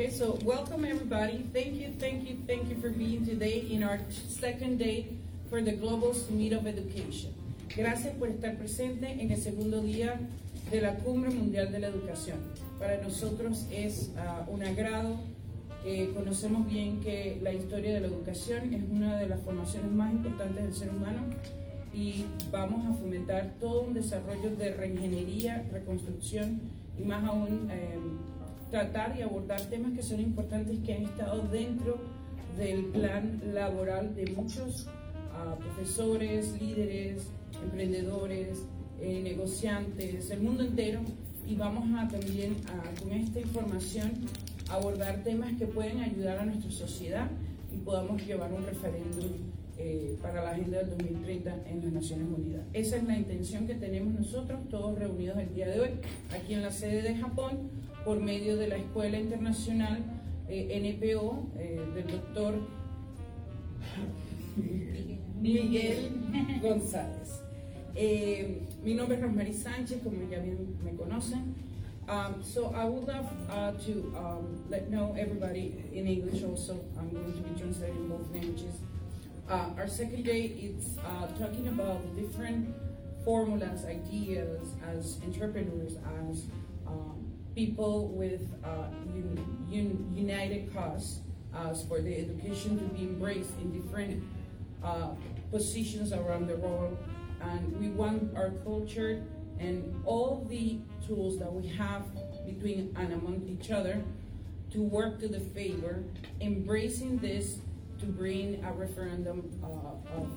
Okay, so welcome everybody. Thank you, thank you, thank you for being today in our second day for the Global Summit of Education. Gracias por estar presente en el segundo día de la Cumbre Mundial de la Educación. Para nosotros es uh, un agrado. Eh, conocemos bien que la historia de la educación es una de las formaciones más importantes del ser humano y vamos a fomentar todo un desarrollo de reingeniería, reconstrucción y más aún eh, tratar y abordar temas que son importantes que han estado dentro del plan laboral de muchos uh, profesores, líderes, emprendedores, eh, negociantes, el mundo entero y vamos a también a, con esta información abordar temas que pueden ayudar a nuestra sociedad y podamos llevar un referéndum eh, para la Agenda del 2030 en las Naciones Unidas. Esa es la intención que tenemos nosotros, todos reunidos el día de hoy, aquí en la sede de Japón, por medio de la Escuela Internacional eh, NPO eh, del doctor Miguel González. Eh, mi nombre es Rosemary Sánchez, como ya bien me conocen. Um, so I would love uh, to um, let know everybody in English also. I'm going to be translating both languages. Uh, our second day is uh, talking about different formulas, ideas as entrepreneurs, as people with uh, un, un, united cause, as for the education to be embraced in different uh, positions around the world. And we want our culture and all the tools that we have between and among each other to work to the favor, embracing this to bring a referendum uh, of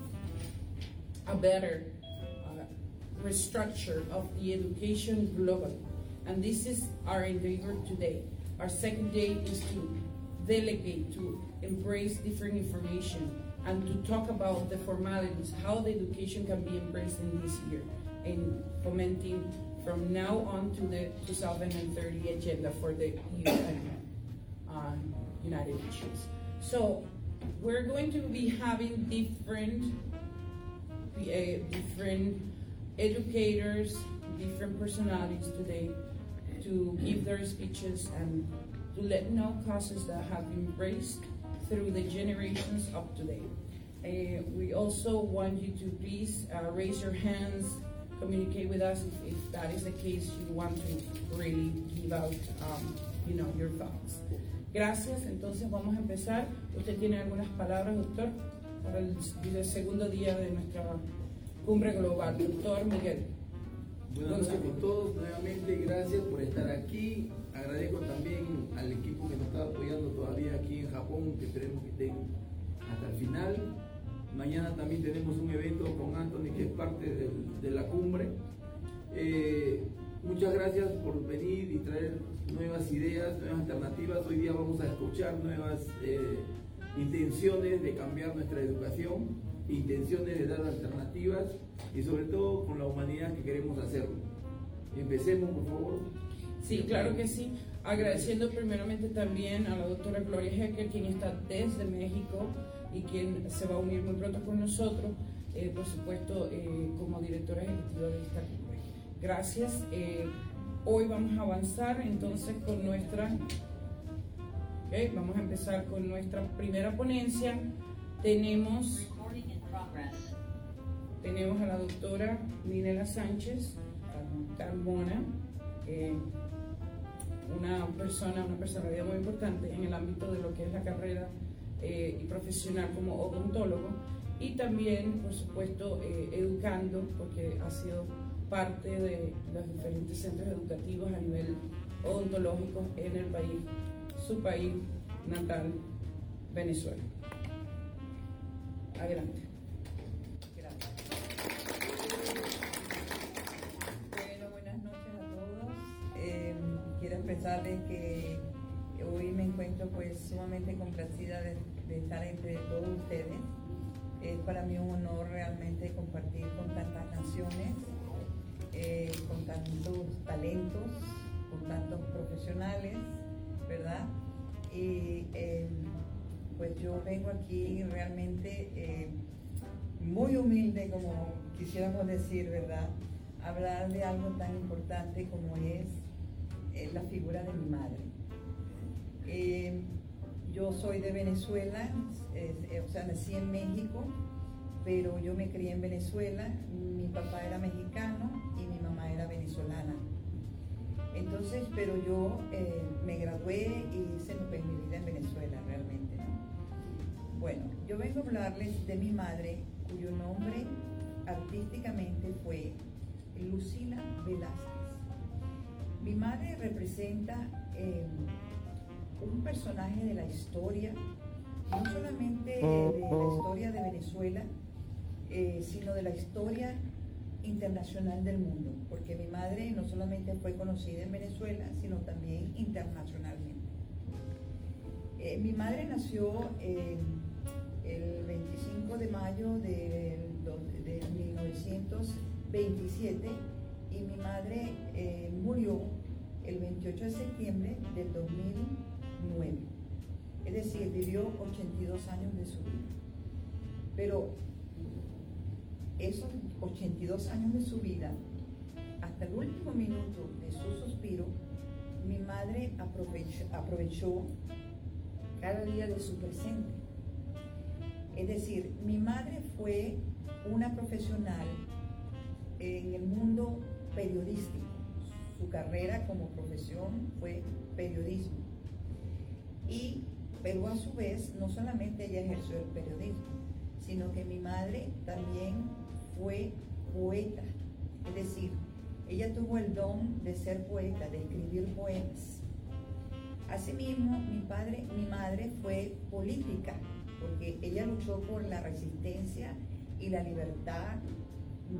a better uh, restructure of the education globally. And this is our endeavor today. Our second day is to delegate, to embrace different information, and to talk about the formalities, how the education can be embraced in this year, and fomenting from now on to the 2030 agenda for the uh, United Nations. So we're going to be having different uh, different educators, different personalities today to give their speeches and to let know causes that have been raised through the generations up to date. Uh, we also want you to please uh, raise your hands, communicate with us if, if, that is the case, you want to really give out, um, you know, your thoughts. Gracias, entonces vamos a empezar. Usted tiene algunas palabras, doctor, para el, el segundo día de nuestra cumbre global. Doctor Miguel. Buenas noches con todos, nuevamente gracias por estar aquí. Agradezco también al equipo que nos está apoyando todavía aquí en Japón, que esperemos que estén hasta el final. Mañana también tenemos un evento con Anthony, que es parte de, de la cumbre. Eh, muchas gracias por venir y traer nuevas ideas, nuevas alternativas. Hoy día vamos a escuchar nuevas eh, intenciones de cambiar nuestra educación, intenciones de dar alternativas y sobre todo con la humanidad que queremos hacerlo. Empecemos, por favor. Sí, claro que sí. Agradeciendo primeramente también a la doctora Gloria Hecker, quien está desde México y quien se va a unir muy pronto con nosotros, eh, por supuesto, eh, como directora ejecutiva de esta cumbre. Gracias. Eh, hoy vamos a avanzar entonces con nuestra... Okay, vamos a empezar con nuestra primera ponencia. Tenemos, tenemos a la doctora Ninela Sánchez Carmona, una persona, una personalidad muy importante en el ámbito de lo que es la carrera eh, y profesional como odontólogo y también, por supuesto, eh, educando, porque ha sido parte de los diferentes centros educativos a nivel odontológico en el país, su país natal, Venezuela. Adelante. Que hoy me encuentro pues sumamente complacida de, estar entre todos ustedes. Es para mí un honor realmente compartir con tantas naciones, eh, con tantos talentos, con tantos profesionales, ¿verdad? Y eh, pues yo vengo aquí realmente eh, muy humilde, como quisiéramos decir, ¿verdad? Hablar de algo tan importante como es eh, la figura de mi madre. Eh, yo soy de Venezuela, eh, o sea, nací en México, pero yo me crié en Venezuela. Mi papá era mexicano y mi mamá era venezolana. Entonces, pero yo eh, me gradué y hice mi vida en Venezuela realmente. Bueno, yo vengo a hablarles de mi madre, cuyo nombre artísticamente fue Lucila Velázquez. Mi madre representa eh, un personaje de la historia, no solamente de la historia de Venezuela, eh, sino de la historia internacional del mundo, porque mi madre no solamente fue conocida en Venezuela, sino también internacionalmente. Eh, mi madre nació el 25 de mayo de, 1927 y mi madre eh, murió el 28 de septiembre del 2009. Es decir, vivió 82 años de su vida. Pero esos 82 años de su vida, hasta el último minuto de su suspiro, mi madre aprovechó, cada día de su presente. Es decir, mi madre fue una profesional en el mundo periodístico. Su carrera como profesión fue periodismo. Y, pero a su vez, no solamente ella ejerció el periodismo, sino que mi madre también fue poeta, es decir, ella tuvo el don de ser poeta, de escribir poemas. Asimismo, mi padre, mi madre fue política, porque ella luchó por la resistencia y la libertad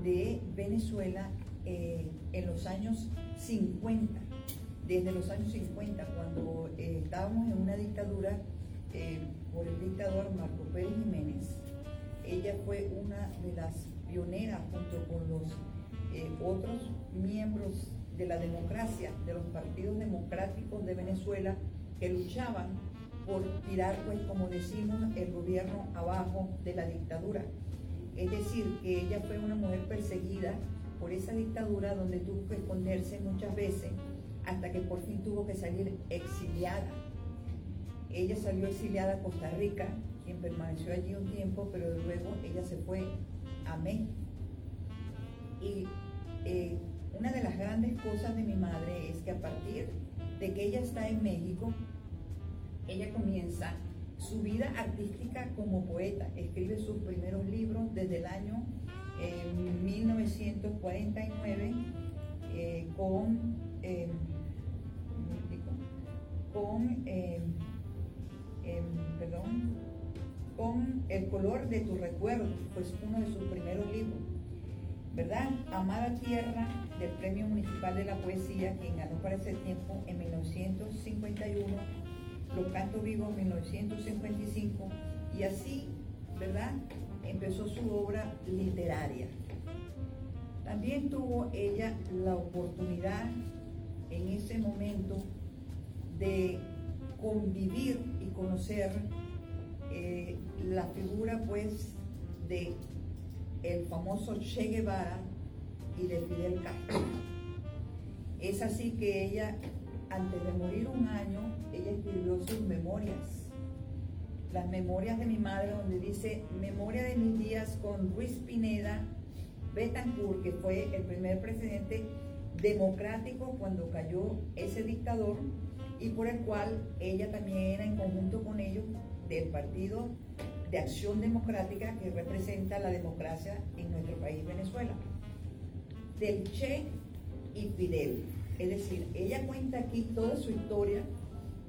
de Venezuela eh, en los años 50, desde los años 50, cuando eh, estábamos en una dictadura eh, por el dictador Marco Pérez Jiménez. Ella fue una de las pionera junto con los eh, otros miembros de la democracia, de los partidos democráticos de Venezuela, que luchaban por tirar, pues como decimos, el gobierno abajo de la dictadura. Es decir, que ella fue una mujer perseguida por esa dictadura donde tuvo que esconderse muchas veces hasta que por fin tuvo que salir exiliada. Ella salió exiliada a Costa Rica, quien permaneció allí un tiempo, pero luego ella se fue Amén. Y eh, una de las grandes cosas de mi madre es que a partir de que ella está en México, ella comienza su vida artística como poeta. Escribe sus primeros libros desde el año 1949 eh, con, eh, con perdón, con El color de tu recuerdo, pues uno de sus primeros libros. ¿Verdad? Amada Tierra del Premio Municipal de la Poesía, quien ganó para ese tiempo en 1951, Los Cantos Vivos en 1955, y así, ¿verdad? Empezó su obra literaria. También tuvo ella la oportunidad en ese momento de convivir y conocer eh, la figura pues de el famoso Che Guevara y de Fidel Castro. Es así que ella, antes de morir un año, ella escribió sus memorias. Las memorias de mi madre, donde dice, memoria de mis días con Luis Pineda Betancourt, que fue el primer presidente democrático cuando cayó ese dictador y por el cual ella también era en conjunto con ellos del Partido de Acción Democrática que representa la democracia en nuestro país, Venezuela, del Che y Fidel. Es decir, ella cuenta aquí toda su historia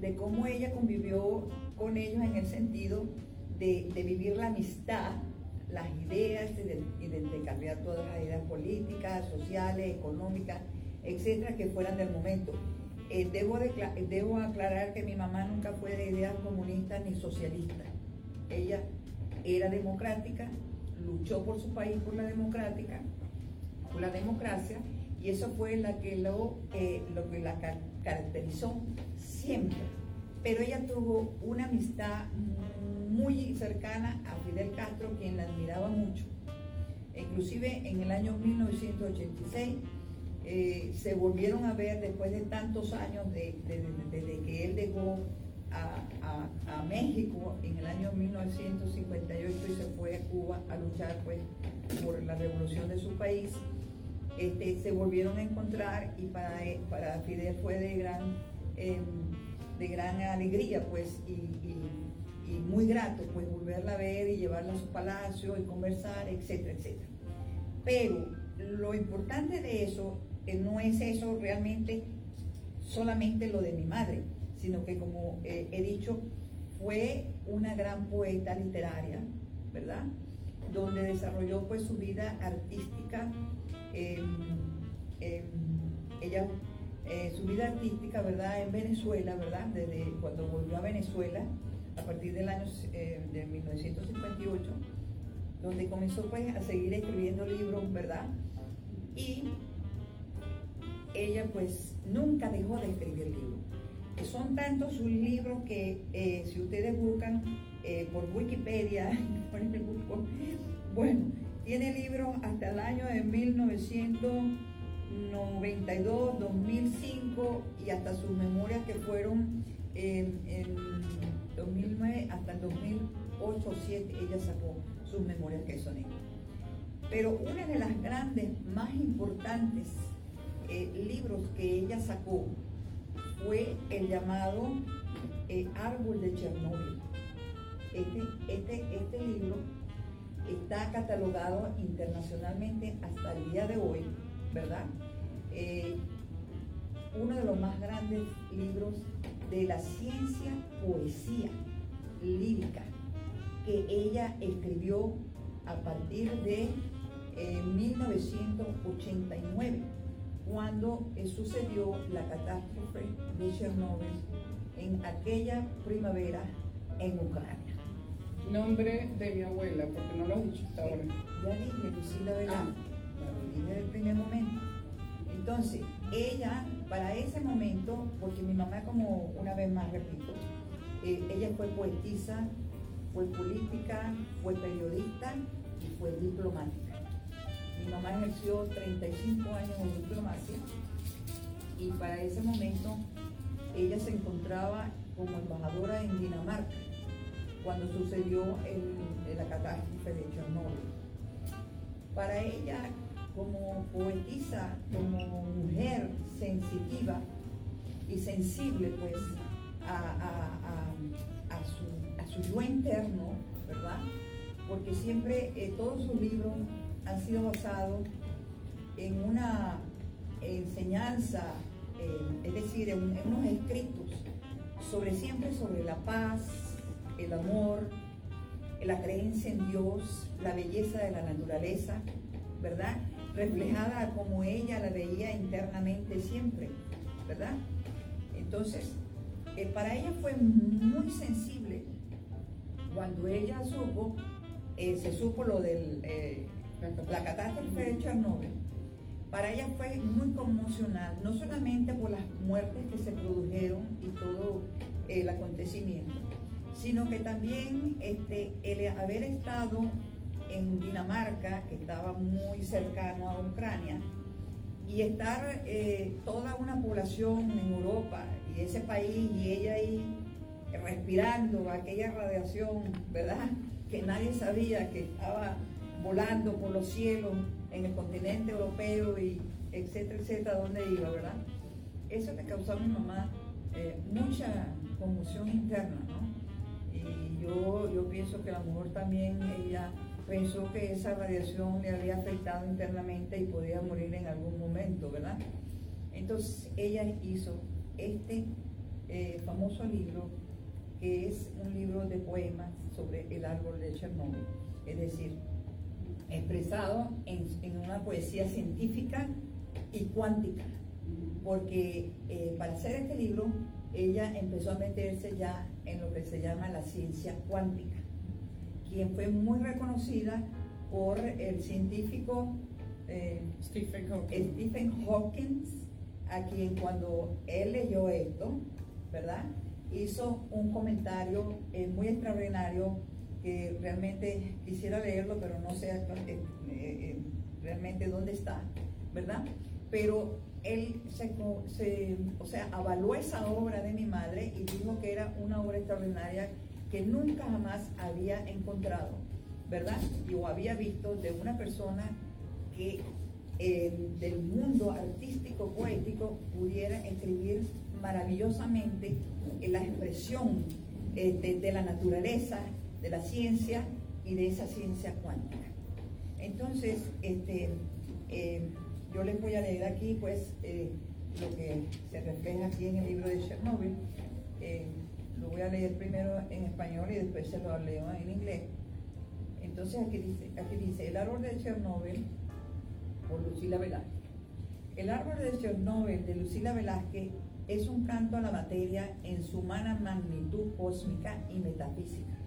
de cómo ella convivió con ellos en el sentido de, vivir la amistad, las ideas y de, cambiar todas las ideas políticas, sociales, económicas, etcétera, que fueran del momento. Eh, debo, debo aclarar que mi mamá nunca fue de ideas comunistas ni socialistas. Ella era democrática, luchó por su país por la democrática, por la democracia, y eso fue la que lo, eh, lo que la caracterizó siempre. Pero ella tuvo una amistad muy cercana a Fidel Castro, quien la admiraba mucho. Inclusive en el año 1986 eh, se volvieron a ver después de tantos años desde de, que él dejó a, México en el año 1958 y se fue a Cuba a luchar pues por la revolución de su país. Este, se volvieron a encontrar y para, para Fidel fue de gran, em, de gran alegría pues y, muy grato pues volverla a ver y llevarla a su palacio y conversar, etcétera, etcétera. Pero lo importante de eso no es eso realmente solamente lo de mi madre, sino que como eh, he dicho, fue una gran poeta literaria, ¿verdad? Donde desarrolló pues su vida artística, ella, eh, su vida artística, ¿verdad? En Venezuela, ¿verdad? Desde cuando volvió a Venezuela, a partir del año eh, de 1958, donde comenzó pues a seguir escribiendo libros, ¿verdad? Y ella pues nunca dejó de escribir libros son tantos sus libros que eh, si ustedes buscan eh, por Wikipedia, bueno, tiene libros hasta el año de 1992, 2005 y hasta sus memorias que fueron en, 2009 hasta el 2008 o 2007 ella sacó sus memorias que son ellas. Pero una de las grandes, más importantes eh, libros que ella sacó fue el llamado eh, Árbol de Chernóbil. Este, este, este, libro está catalogado internacionalmente hasta el día de hoy, ¿verdad? Eh, uno de los más grandes libros de la ciencia poesía lírica que ella escribió a partir de 1989 eh, cuando eh, sucedió la catástrofe de Chernobyl en aquella primavera en Ucrania. Nombre de mi abuela, porque no lo has dicho hasta ahora. Ya dije, Lucila Verán, ah. Dije el primer momento. Entonces, ella, para ese momento, porque mi mamá, como una vez más repito, eh, ella fue poetisa, fue política, fue periodista y fue diplomática. Mi mamá ejerció 35 años en diplomacia y para ese momento ella se encontraba como embajadora en Dinamarca cuando sucedió el, la catástrofe de Chernobyl. Para ella, como poetisa, como mujer sensitiva y sensible pues a, su, yo interno, ¿verdad? Porque siempre eh, todos sus libros han sido basados en una enseñanza, eh, es decir, en, unos escritos sobre siempre sobre la paz, el amor, la creencia en Dios, la belleza de la naturaleza, ¿verdad? Reflejada como ella la veía internamente siempre, ¿verdad? Entonces, eh, para ella fue muy sensible cuando ella supo, eh, se supo lo del la catástrofe de Chernobyl, para ella fue muy conmocional, no solamente por las muertes que se produjeron y todo el acontecimiento, sino que también este, el haber estado en Dinamarca, que estaba muy cercano a Ucrania, y estar eh, toda una población en Europa y ese país y ella ahí respirando aquella radiación, ¿verdad? Que nadie sabía que estaba volando por los cielos en el continente europeo y etcétera, etcétera, donde iba, ¿verdad? Eso le causó a mi mamá eh, mucha conmoción interna, ¿no? Y yo, yo pienso que a lo mejor también ella pensó que esa radiación le había afectado internamente y podía morir en algún momento, ¿verdad? Entonces ella hizo este eh, famoso libro, que es un libro de poemas sobre el árbol de Chernobyl, es decir, expresado en, una poesía científica y cuántica, porque eh, para hacer este libro ella empezó a meterse ya en lo que se llama la ciencia cuántica, quien fue muy reconocida por el científico eh, Stephen, Hawking. a quien cuando él leyó esto, ¿verdad? Hizo un comentario eh, muy extraordinario que realmente quisiera leerlo, pero no sé eh, realmente dónde está, ¿verdad? Pero él se- o sea, avaló esa obra de mi madre y dijo que era una obra extraordinaria que nunca jamás había encontrado, ¿verdad? Y o había visto de una persona que eh, del mundo artístico poético pudiera escribir maravillosamente en la expresión eh, de, la naturaleza, de la ciencia y de esa ciencia cuántica. Entonces, este, eh, yo les voy a leer aquí, pues, eh, lo que se refleja aquí en el libro de Chernobyl. Eh, lo voy a leer primero en español y después se lo leo en inglés. Entonces, aquí dice, aquí dice, el árbol de Chernobyl, por Lucila Velázquez. El árbol de Chernobyl de Lucila Velázquez es un canto a la materia en su humana magnitud cósmica y metafísica.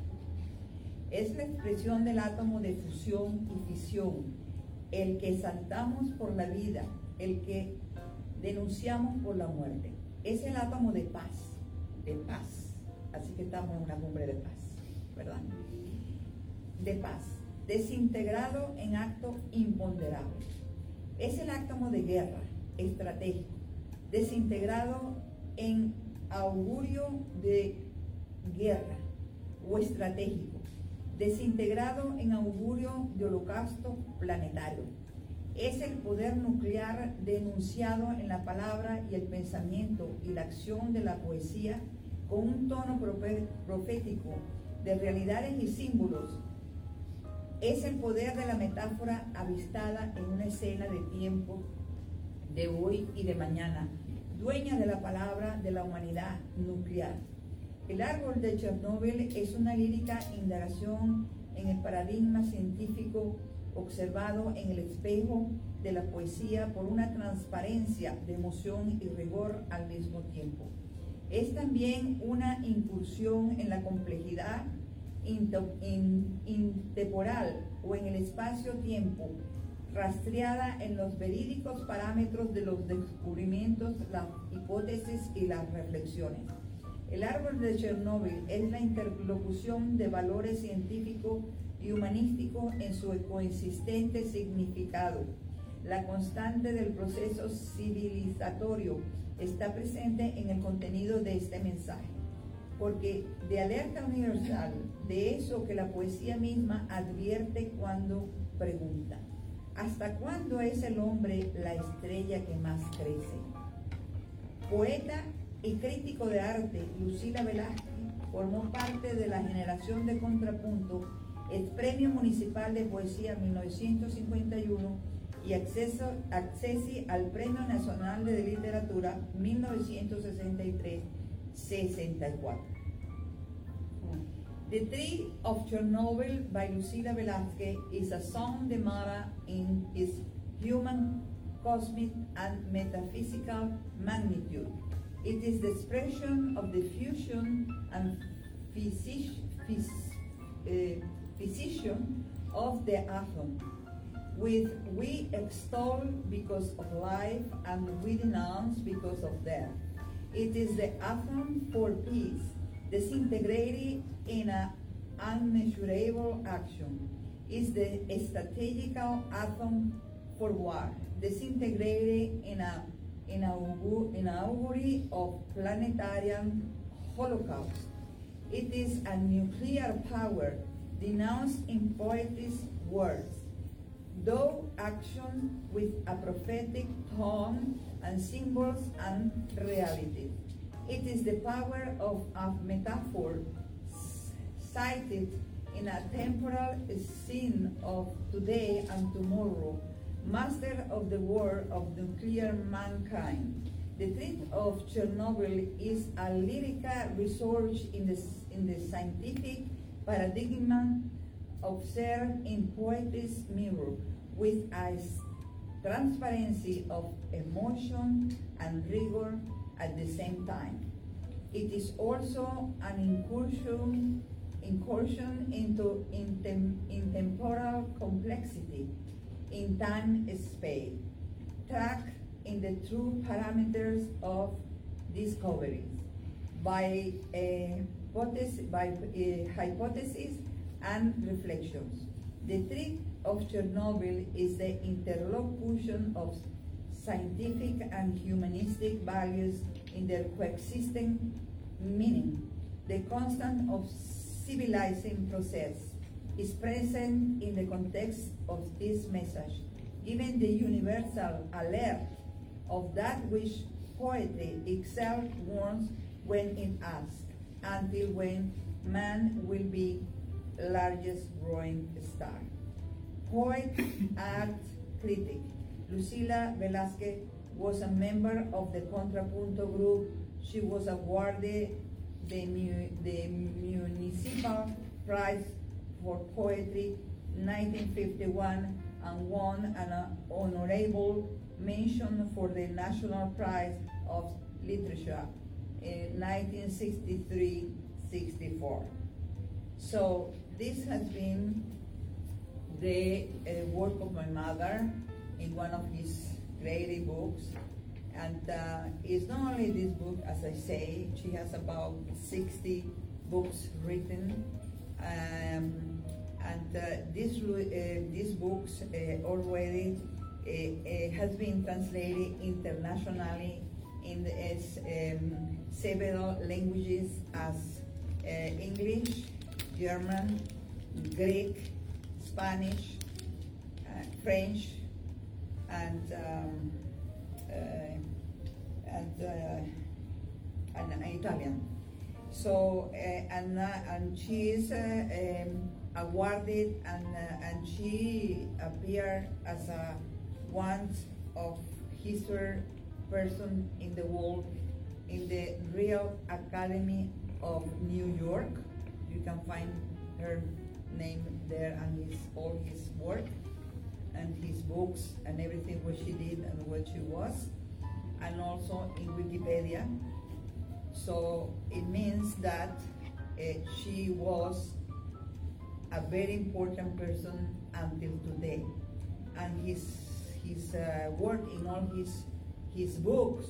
Es la expresión del átomo de fusión y fisión, el que saltamos por la vida, el que denunciamos por la muerte. Es el átomo de paz, de paz. Así que estamos en una cumbre de paz, ¿verdad? De paz, desintegrado en acto imponderable. Es el átomo de guerra, estratégico, desintegrado en augurio de guerra o estratégico, desintegrado en augurio de holocausto planetario. Es el poder nuclear denunciado en la palabra y el pensamiento y la acción de la poesía con un tono profético de realidades y símbolos. Es el poder de la metáfora avistada en una escena de tiempo de hoy y de mañana, dueña de la palabra de la humanidad nuclear. El árbol de Chernóbil es una lírica indagación en el paradigma científico observado en el espejo de la poesía por una transparencia de emoción y rigor al mismo tiempo. Es también una incursión en la complejidad intemporal o en el espacio-tiempo, rastreada en los verídicos parámetros de los descubrimientos, las hipótesis y las reflexiones. El árbol de Chernóbil es la interlocución de valores científicos y humanísticos en su coexistente significado. La constante del proceso civilizatorio está presente en el contenido de este mensaje, porque de alerta universal, de eso que la poesía misma advierte cuando pregunta, ¿hasta cuándo es el hombre la estrella que más crece? Poeta y crítico de arte, Lucila Velázquez formó parte de la generación de contrapunto, el Premio Municipal de Poesía 1951 y acceso, accesi al Premio Nacional de Literatura 1963-64. The Tree of Chernobyl by Lucila Velázquez is a song de Mara in its human, cosmic, and metaphysical magnitude. It is the expression of the fusion and physi- phys- physician of the atom, with we extol because of life and we denounce because of death. It is the atom for peace, disintegrated in an unmeasurable action. Is the strategical atom for war, disintegrated in a in a in a augury of planetary holocaust. It is a nuclear power denounced in poetic words, though action with a prophetic tone and symbols and reality. It is the power of a metaphor cited in a temporal scene of today and tomorrow, master of the war of nuclear mankind. The threat of Chernobyl is a lyrical research in the, in the scientific paradigm observed in poetry's mirror with a transparency of emotion and rigor at the same time. It is also an incursion, incursion into intem, intemporal complexity in time space, track in the true parameters of discoveries by uh, hypothesis, by uh, hypothesis and reflections. The trick of Chernobyl is the interlocution of scientific and humanistic values in their coexisting meaning. The constant of civilizing process is present in the context of this message, given the universal alert of that which poetry itself warns when it asks, until when man will be largest growing star. Poet, art critic, Lucila Velasquez was a member of the Contrapunto group. She was awarded the, mu- the Municipal Prize for Poetry 1951 and won an honorable mention for the National Prize of Literature in 1963-64. So this has been the uh, work of my mother in one of his lady books. And uh, it's not only this book, as I say, she has about 60 books written. Um, and uh, this, uh, these books uh, already uh, has been translated internationally in as, um, several languages as English, German, Greek, Spanish, uh, French, and um, uh, and, uh, and Italian. So uh, and and she is um, awarded and and she appeared as a one of history person in the world in the Real Academy of New York. You can find her name there and his all his work and his books and everything what she did and what she was, and also in Wikipedia. So it means that uh, she was a very important person until today, and his his uh, work in all his his books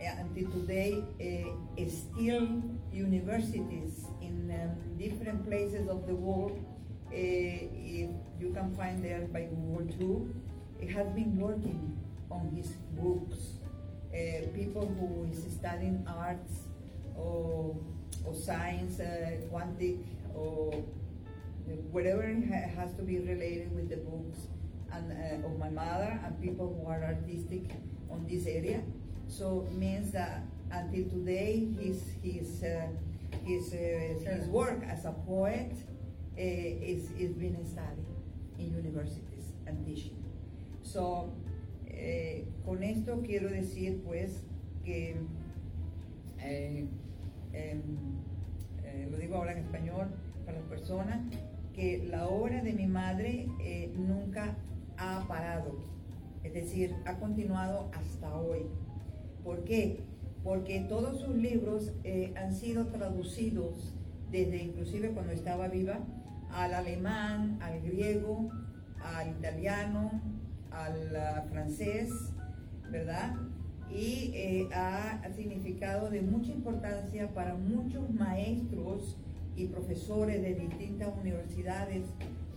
until today uh, still universities in um, different places of the world uh, if you can find there by Google too, it has been working on his books. People who is studying arts or, or science, quantic, or whatever ha- has to be related with the books and uh, of my mother and people who are artistic on this area. So means that until today, his his uh, uh, his work as a poet uh, is, is being studied in universities and teaching. So, eh, con esto quiero decir pues que, eh, em, eh, lo digo ahora en español para las personas, que la obra de mi madre eh, nunca ha parado, es decir, ha continuado hasta hoy. ¿Por qué? Porque todos sus libros eh, han sido traducidos desde inclusive cuando estaba viva al alemán, al griego, al italiano, al uh, francés, ¿verdad? Y eh, ha significado de mucha importancia para muchos maestros y profesores de distintas universidades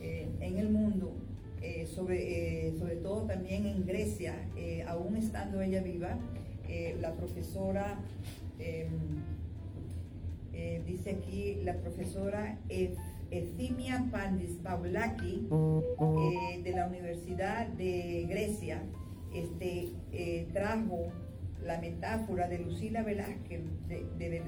eh, en el mundo, eh, sobre, eh, sobre todo también en Grecia, aún estando ella viva, eh, la profesora, em, eh, dice aquí, la profesora Ef- Efimia Pandis Paulaki eh, de la Universidad de Grecia este, trajo la metáfora de Lucila Velázquez, de,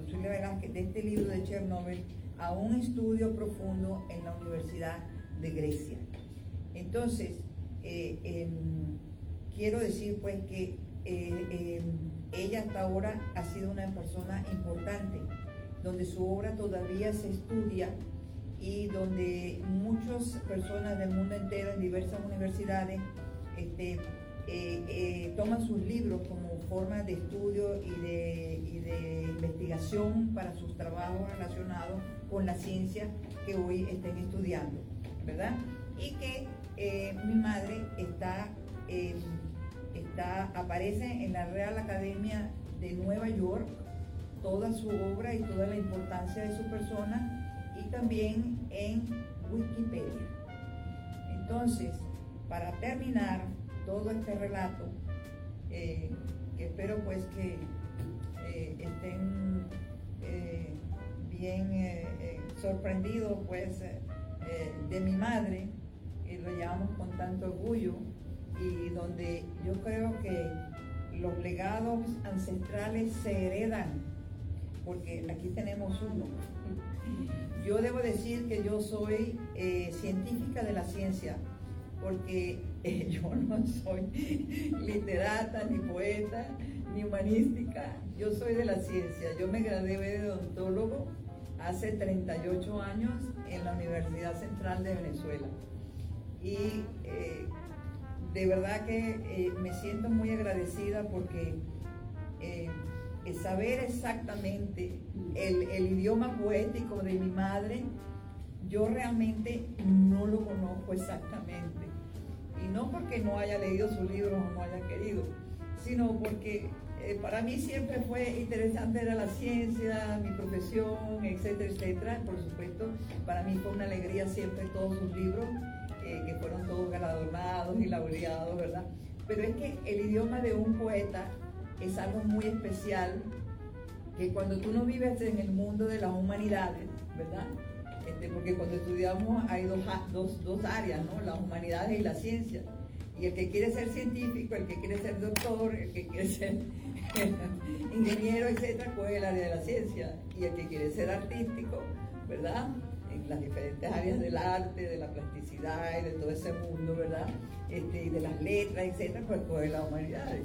Lucila Velázquez, de este libro de Chernobyl, a un estudio profundo en la Universidad de Grecia. Entonces, em, quiero decir pues que eh, em, ella hasta ahora ha sido una persona importante, donde su obra todavía se estudia y donde muchas personas del mundo entero en diversas universidades este, eh, eh, toman sus libros como forma de estudio y de, investigación para sus trabajos relacionados con la ciencia que hoy estén estudiando, ¿verdad? Y que mi madre está, eh, aparece en la Real Academia de Nueva York, toda su obra y toda la importancia de su persona, y también en Wikipedia. Entonces, para terminar todo este relato, eh, que espero pues que eh, estén eh, bien sorprendidos pues de mi madre, y lo llevamos con tanto orgullo, y donde yo creo que los legados ancestrales se heredan, porque aquí tenemos uno. Yo debo decir que yo soy científica de la ciencia, porque yo no soy literata, ni poeta, ni humanística, yo soy de la ciencia. Yo me gradué de odontólogo hace 38 años en la Universidad Central de Venezuela. Y eh, de verdad que eh, me siento muy agradecida porque eh, saber exactamente el, el idioma poético de mi madre, yo realmente no lo conozco exactamente y no porque no haya leído sus libros o no haya querido, sino porque eh, para mí siempre fue interesante era la ciencia, mi profesión, etcétera, etcétera. Por supuesto, para mí fue una alegría siempre todos sus libros, eh, que fueron todos galardonados y laureados, ¿verdad? Pero es que el idioma de un poeta es algo muy especial, que cuando tú no vives en el mundo de las humanidades, ¿verdad? Este, porque cuando estudiamos hay dos, dos, dos áreas, ¿no? las humanidades y la ciencia. Y el que quiere ser científico, el que quiere ser doctor, el que quiere ser ingeniero, etcétera, coge el área de la ciencia. Y el que quiere ser artístico, ¿verdad? En las diferentes áreas del arte, de la plasticidad y de todo ese mundo, ¿verdad? Este, y de las letras, etcétera, pues coge las humanidades.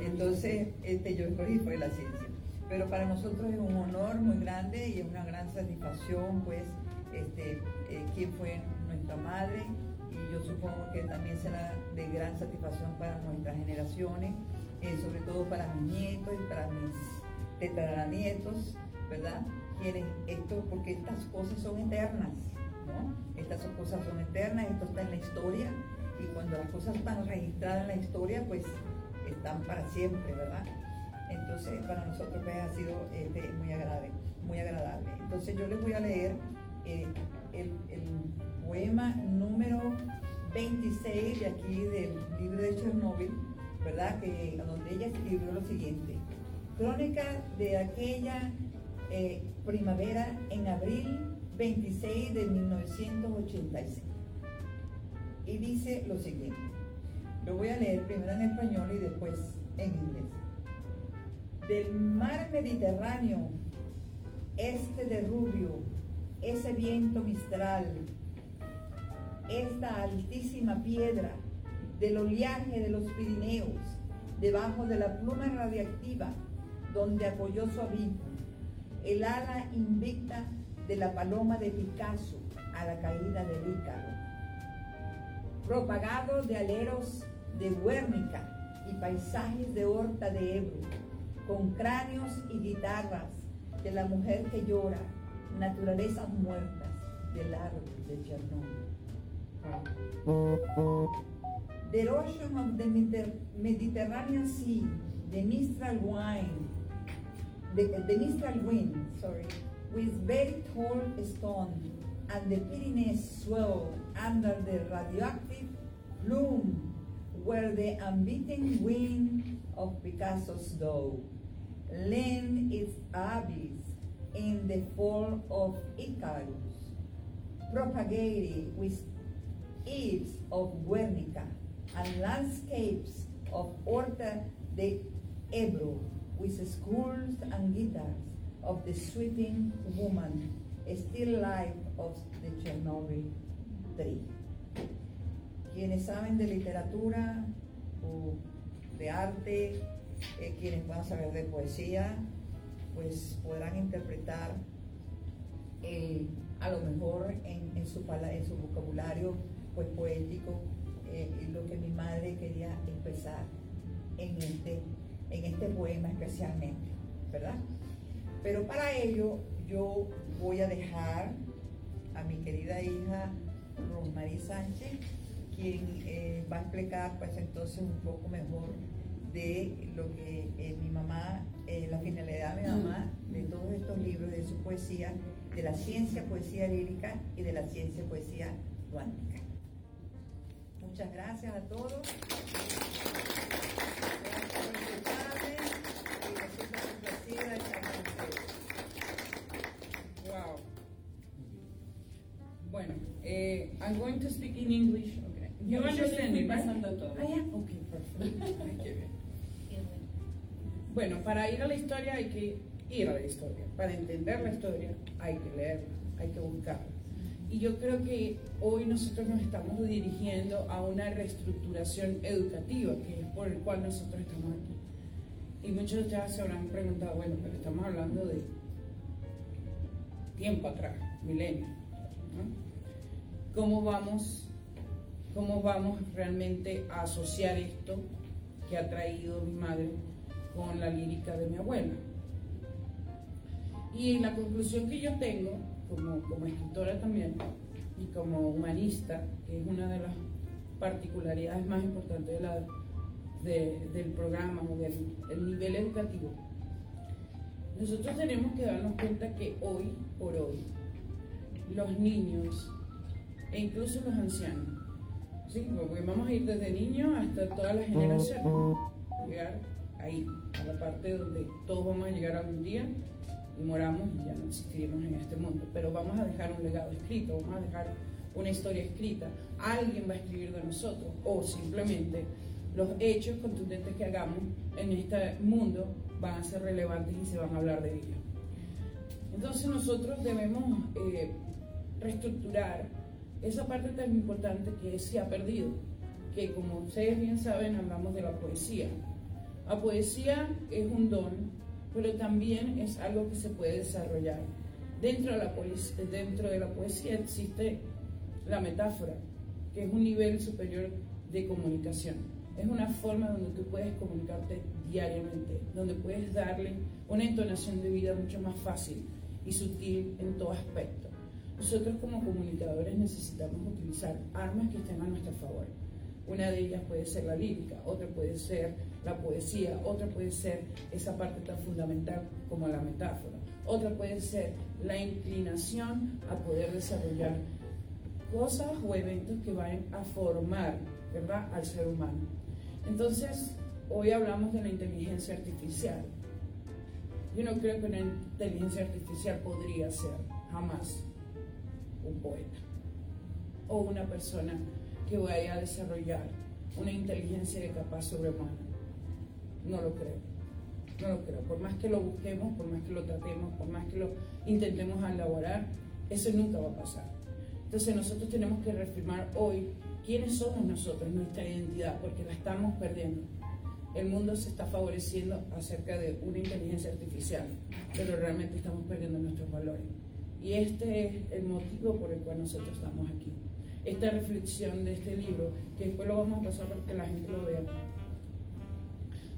Entonces, este, yo escogí fue la ciencia. Pero para nosotros es un honor muy grande y es una gran satisfacción, pues, este, eh, quién fue nuestra madre y yo supongo que también será de gran satisfacción para nuestras generaciones, eh, sobre todo para mis nietos y para mis tetraranietos, ¿verdad? Quieren esto porque estas cosas son eternas, ¿no? Estas cosas son eternas, esto está en la historia y cuando las cosas están registradas en la historia, pues están para siempre, ¿verdad? Entonces, para nosotros pues, ha sido este, muy agradable, muy agradable. Entonces, yo les voy a leer eh, el, poema número 26 de aquí del libro de Chernóbil, ¿verdad? Que, donde ella escribió lo siguiente. Crónica de aquella eh, primavera en abril 26 de 1986. Y dice lo siguiente. Lo voy a leer primero en español y después en inglés. Del mar Mediterráneo, este de Rubio, ese viento mistral, esta altísima piedra del oleaje de los Pirineos, debajo de la pluma radiactiva donde apoyó su abrigo, el ala invicta de la paloma de Picasso a la caída del Ícaro, propagado de aleros de Guernica y paisajes de Horta de Ebro, con cráneos y guitarras de la mujer que llora, naturalezas muertas del árbol de Chernobyl. The ocean of the Mediterranean Sea, the Mistral wine, the, the Mistral wind, sorry, with very tall stone, and the Pyrenees swell under the radioactive plume, where the unbeaten wind of Picasso's dough lend its abyss in the fall of Icarus, propagated with eaves of Guernica and landscapes of Horta de Ebro with schools and guitars of the sweeping woman, still life of the Chernobyl tree. Quienes saben de literatura o de arte, eh, quienes puedan saber de poesía, pues podrán interpretar eh, a lo mejor en, su, en su vocabulario pues poético eh, lo que mi madre quería expresar en este, en este poema especialmente, ¿verdad? Pero para ello yo voy a dejar a mi querida hija Rosmarie Sánchez, quien eh, va a explicar pues entonces un poco mejor de lo que mi mamá eh, la finalidad de mi mamá de todos estos libros, de su poesía, de la ciencia poesía lírica y de la ciencia poesía cuántica. Muchas gracias a todos. Eh, I'm going to speak in English. Okay. You Yo understand me, right? pasando todo. Ah, yeah? Okay, perfect. Bueno, para ir a la historia hay que ir a la historia. Para entender la historia hay que leerla, hay que buscarla. Y yo creo que hoy nosotros nos estamos dirigiendo a una reestructuración educativa, que es por el cual nosotros estamos aquí. Y muchos de ustedes se habrán preguntado, bueno, pero estamos hablando de tiempo atrás, milenio. ¿no? ¿Cómo vamos, ¿Cómo vamos realmente a asociar esto que ha traído mi madre con la lírica de mi abuela? Y la conclusión que yo tengo, como, como escritora también, y como humanista, que es una de las particularidades más importantes de del programa o del el nivel educativo, nosotros tenemos que darnos cuenta que hoy por hoy los niños e incluso los ancianos, ¿sí? porque vamos a ir desde niños hasta todas las generaciones, llegar ahí, a la parte donde todos vamos a llegar algún día y moramos y ya no existiremos en este mundo, pero vamos a dejar un legado escrito, vamos a dejar una historia escrita, alguien va a escribir de nosotros o simplemente los hechos contundentes que hagamos en este mundo van a ser relevantes y se van a hablar de ellos. Entonces nosotros debemos eh, reestructurar esa parte tan importante que se ha perdido, que como ustedes bien saben hablamos de la poesía. La poesía es un don, pero también es algo que se puede desarrollar. Dentro de la, poesía existe la metáfora, que es un nivel superior de comunicación. Es una forma donde tú puedes comunicarte diariamente, donde puedes darle una entonación de vida mucho más fácil y sutil en todo aspecto. Nosotros como comunicadores necesitamos utilizar armas que estén a nuestro favor. Una de ellas puede ser la lírica, otra puede ser la poesía, otra puede ser esa parte tan fundamental como la metáfora, otra puede ser la inclinación a poder desarrollar cosas o eventos que vayan a formar ¿verdad? al ser humano. Entonces, hoy hablamos de la inteligencia artificial. Yo no creo que una inteligencia artificial podría ser jamás un poeta o una persona que vaya a desarrollar una inteligencia de capaz sobrehumana. No lo creo. No lo creo. Por más que lo busquemos, por más que lo tratemos, por más que lo intentemos elaborar, eso nunca va a pasar. Entonces nosotros tenemos que reafirmar hoy quiénes somos nosotros, nuestra identidad, porque la estamos perdiendo. El mundo se está favoreciendo acerca de una inteligencia artificial, pero realmente estamos perdiendo nuestros valores. Y este es el motivo por el cual nosotros estamos aquí. Esta reflexión de este libro, que después lo vamos a pasar para que la gente lo vea,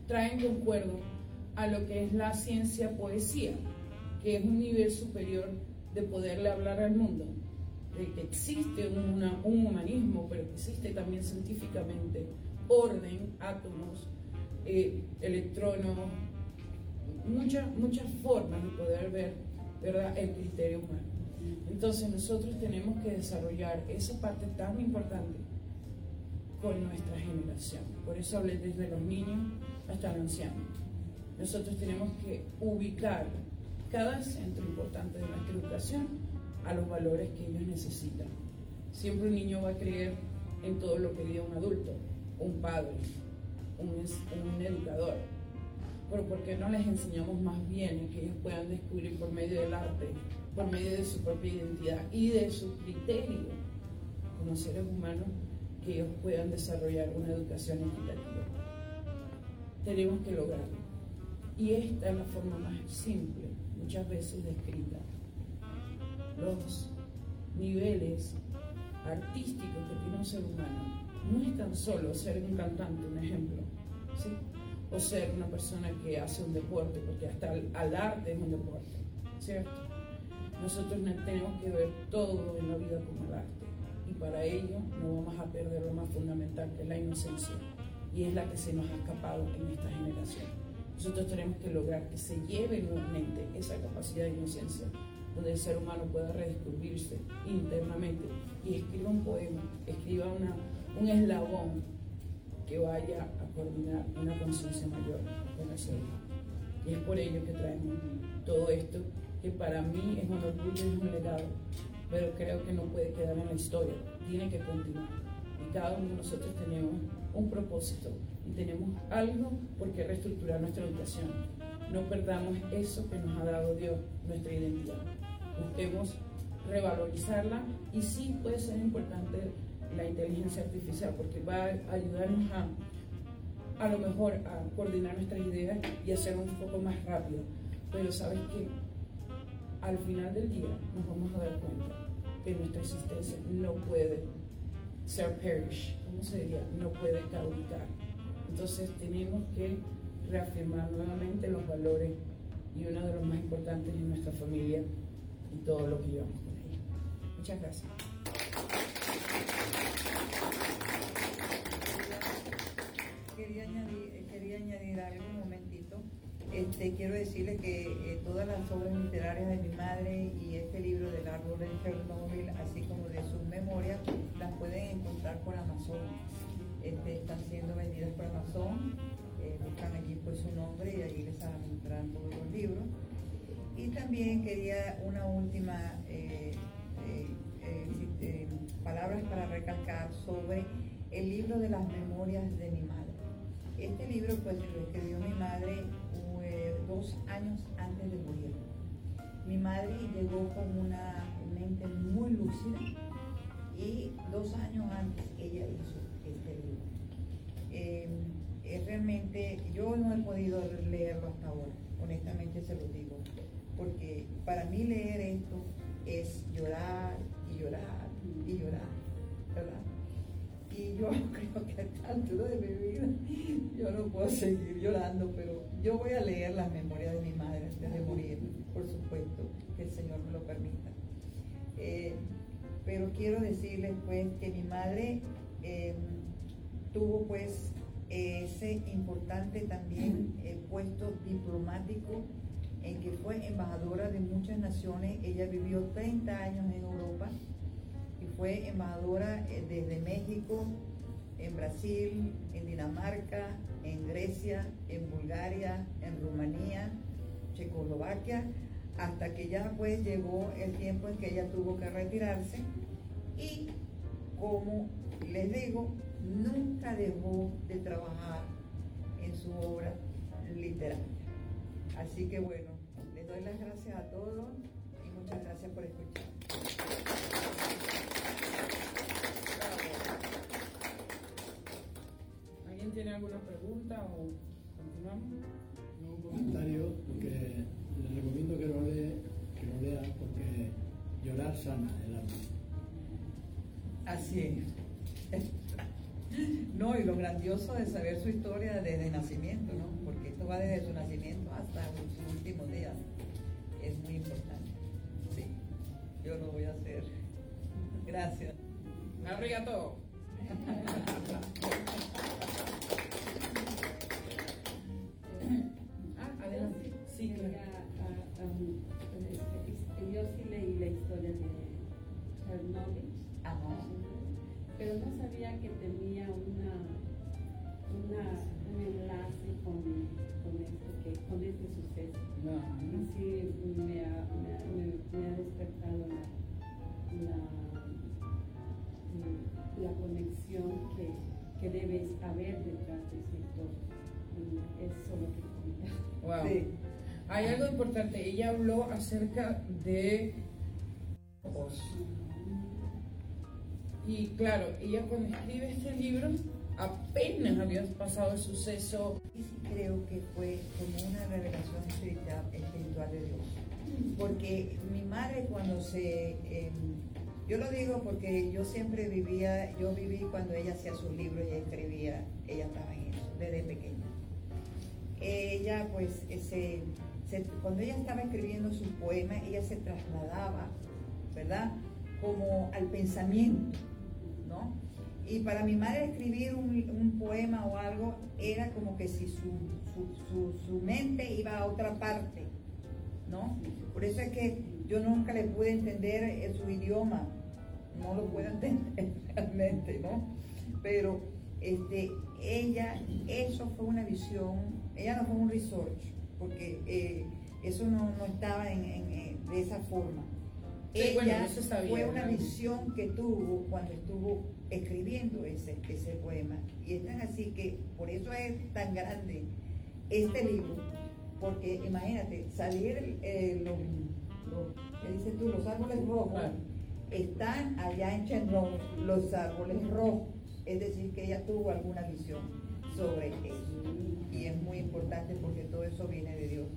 trae en concuerdo a lo que es la ciencia poesía, que es un nivel superior de poderle hablar al mundo, de que existe una- un humanismo, pero que existe también científicamente orden, átomos, eh, electronos, muchas, muchas formas de poder ver ¿verdad? el criterio humano. Entonces nosotros tenemos que desarrollar esa parte tan importante con nuestra generación. Por eso hablé desde los niños hasta los ancianos. Nosotros tenemos que ubicar cada centro importante de nuestra educación a los valores que ellos necesitan. Siempre un niño va a creer en todo lo que diga un adulto, un padre, un, un educador. Pero ¿por qué no les enseñamos más bien que ellos puedan descubrir por medio del arte, por medio de su propia identidad y de su criterio como seres humanos, que ellos puedan desarrollar una educación equitativa? Tenemos que lograrlo. Y esta es la forma más simple, muchas veces descrita. Los niveles artísticos que tiene un ser humano no es tan solo ser un cantante, un ejemplo, ¿sí? O ser una persona que hace un deporte, porque hasta al arte es un deporte, ¿cierto? Nosotros no tenemos que ver todo en la vida como el arte, y para ello no vamos a perder lo más fundamental, que es la inocencia, y es la que se nos ha escapado en esta generación. Nosotros tenemos que lograr que se lleve nuevamente esa capacidad de inocencia, donde el ser humano pueda redescubrirse internamente y escriba un poema, escriba una, un eslabón que vaya a coordinar una conciencia mayor con ser humano. Y es por ello que traemos todo esto, que para mí es un orgullo es un legado pero creo que no puede quedar en la historia, tiene que continuar. Y cada uno de nosotros tenemos un propósito y tenemos algo por qué reestructurar nuestra educación. No perdamos eso que nos ha dado Dios, nuestra identidad. Busquemos revalorizarla y sí puede ser importante la inteligencia artificial porque va a ayudarnos a a lo mejor a coordinar nuestras ideas y hacer un poco más rápido. Pero sabes que al final del día nos vamos a dar cuenta que nuestra existencia no puede ser perish, ¿cómo se diría? No puede caducar. Entonces tenemos que reafirmar nuevamente los valores y uno de los más importantes en nuestra familia y todo lo que llevamos con ella. Muchas gracias. Este, quiero decirles que eh, todas las obras literarias de mi madre y este libro del árbol de Chernobyl, así como de sus memorias, las pueden encontrar por Amazon. Este, están siendo vendidas por Amazon. Eh, buscan allí por su nombre y allí les van a encontrar todos los libros. Y también quería una última eh, palabras para recalcar sobre el libro de las memorias de mi madre. Este libro pues lo escribió mi madre dos años antes de morir. Mi madre llegó con una mente muy lúcida y dos años antes ella hizo este libro. Eh, es realmente, yo no he podido leerlo hasta ahora, honestamente se lo digo, porque para mí leer esto es llorar y llorar y llorar, ¿verdad? Y yo creo que a esta altura de mi vida yo no puedo seguir llorando, pero yo voy a leer las memorias de mi madre antes de morir, por supuesto, que el Señor me lo permita. Eh, pero quiero decirles pues que mi madre em, tuvo pues ese importante también eh, puesto diplomático en que fue embajadora de muchas naciones. Ella vivió 30 años en Europa fue embajadora eh, desde México, en Brasil, en Dinamarca, en Grecia, en Bulgaria, en Rumanía, Checoslovaquia, hasta que ya pues llegó el tiempo en que ella tuvo que retirarse y como les digo, nunca dejó de trabajar en su obra literaria. Así que bueno, les doy las gracias a todos y muchas gracias por escuchar. Tiene alguna pregunta o continuamos? No, un comentario, porque les recomiendo que lo, que lo lean porque llorar sana el alma. Así es. No, y lo grandioso de saber su historia desde nacimiento, ¿no? Porque esto va desde su nacimiento hasta sus últimos días. Es muy importante. Sí, yo lo voy a hacer. Gracias. Arigato. No sabía que tenía una, un enlace con, este, con este suceso. Así me ha, despertado la, la, conexión que, que, debe haber detrás de esa historia. Eso lo que Wow. Hay algo importante. Ella habló acerca de y claro, ella cuando escribe este libro apenas había pasado el suceso. Y sí creo que fue como una revelación espiritual, espiritual de Dios. Porque mi madre cuando se... Em, yo lo digo porque yo siempre vivía, yo viví cuando ella hacía sus libros y escribía, ella estaba en eso, desde pequeña. Ella pues, ese, cuando ella estaba escribiendo sus poemas, ella se trasladaba, ¿verdad? Como al pensamiento y para mi madre escribir un, poema o algo era como que si su, mente iba a otra parte, ¿no? Por eso es que yo nunca le pude entender su idioma, no lo puedo entender realmente, ¿no? Pero este, ella, eso fue una visión, ella no fue un research, porque eh, eso no, estaba en, de esa forma Sí, ella bueno, eso está bien, fue una ¿no? visión que tuvo cuando estuvo escribiendo ese, ese poema. Y es tan así que por eso es tan grande este libro, porque imagínate, salir eh, los, los- ¿qué dices tú? los árboles rojos, están allá en Chenron los árboles rojos, es decir, que ella tuvo alguna visión sobre eso. Y es muy importante porque todo eso viene de Dios.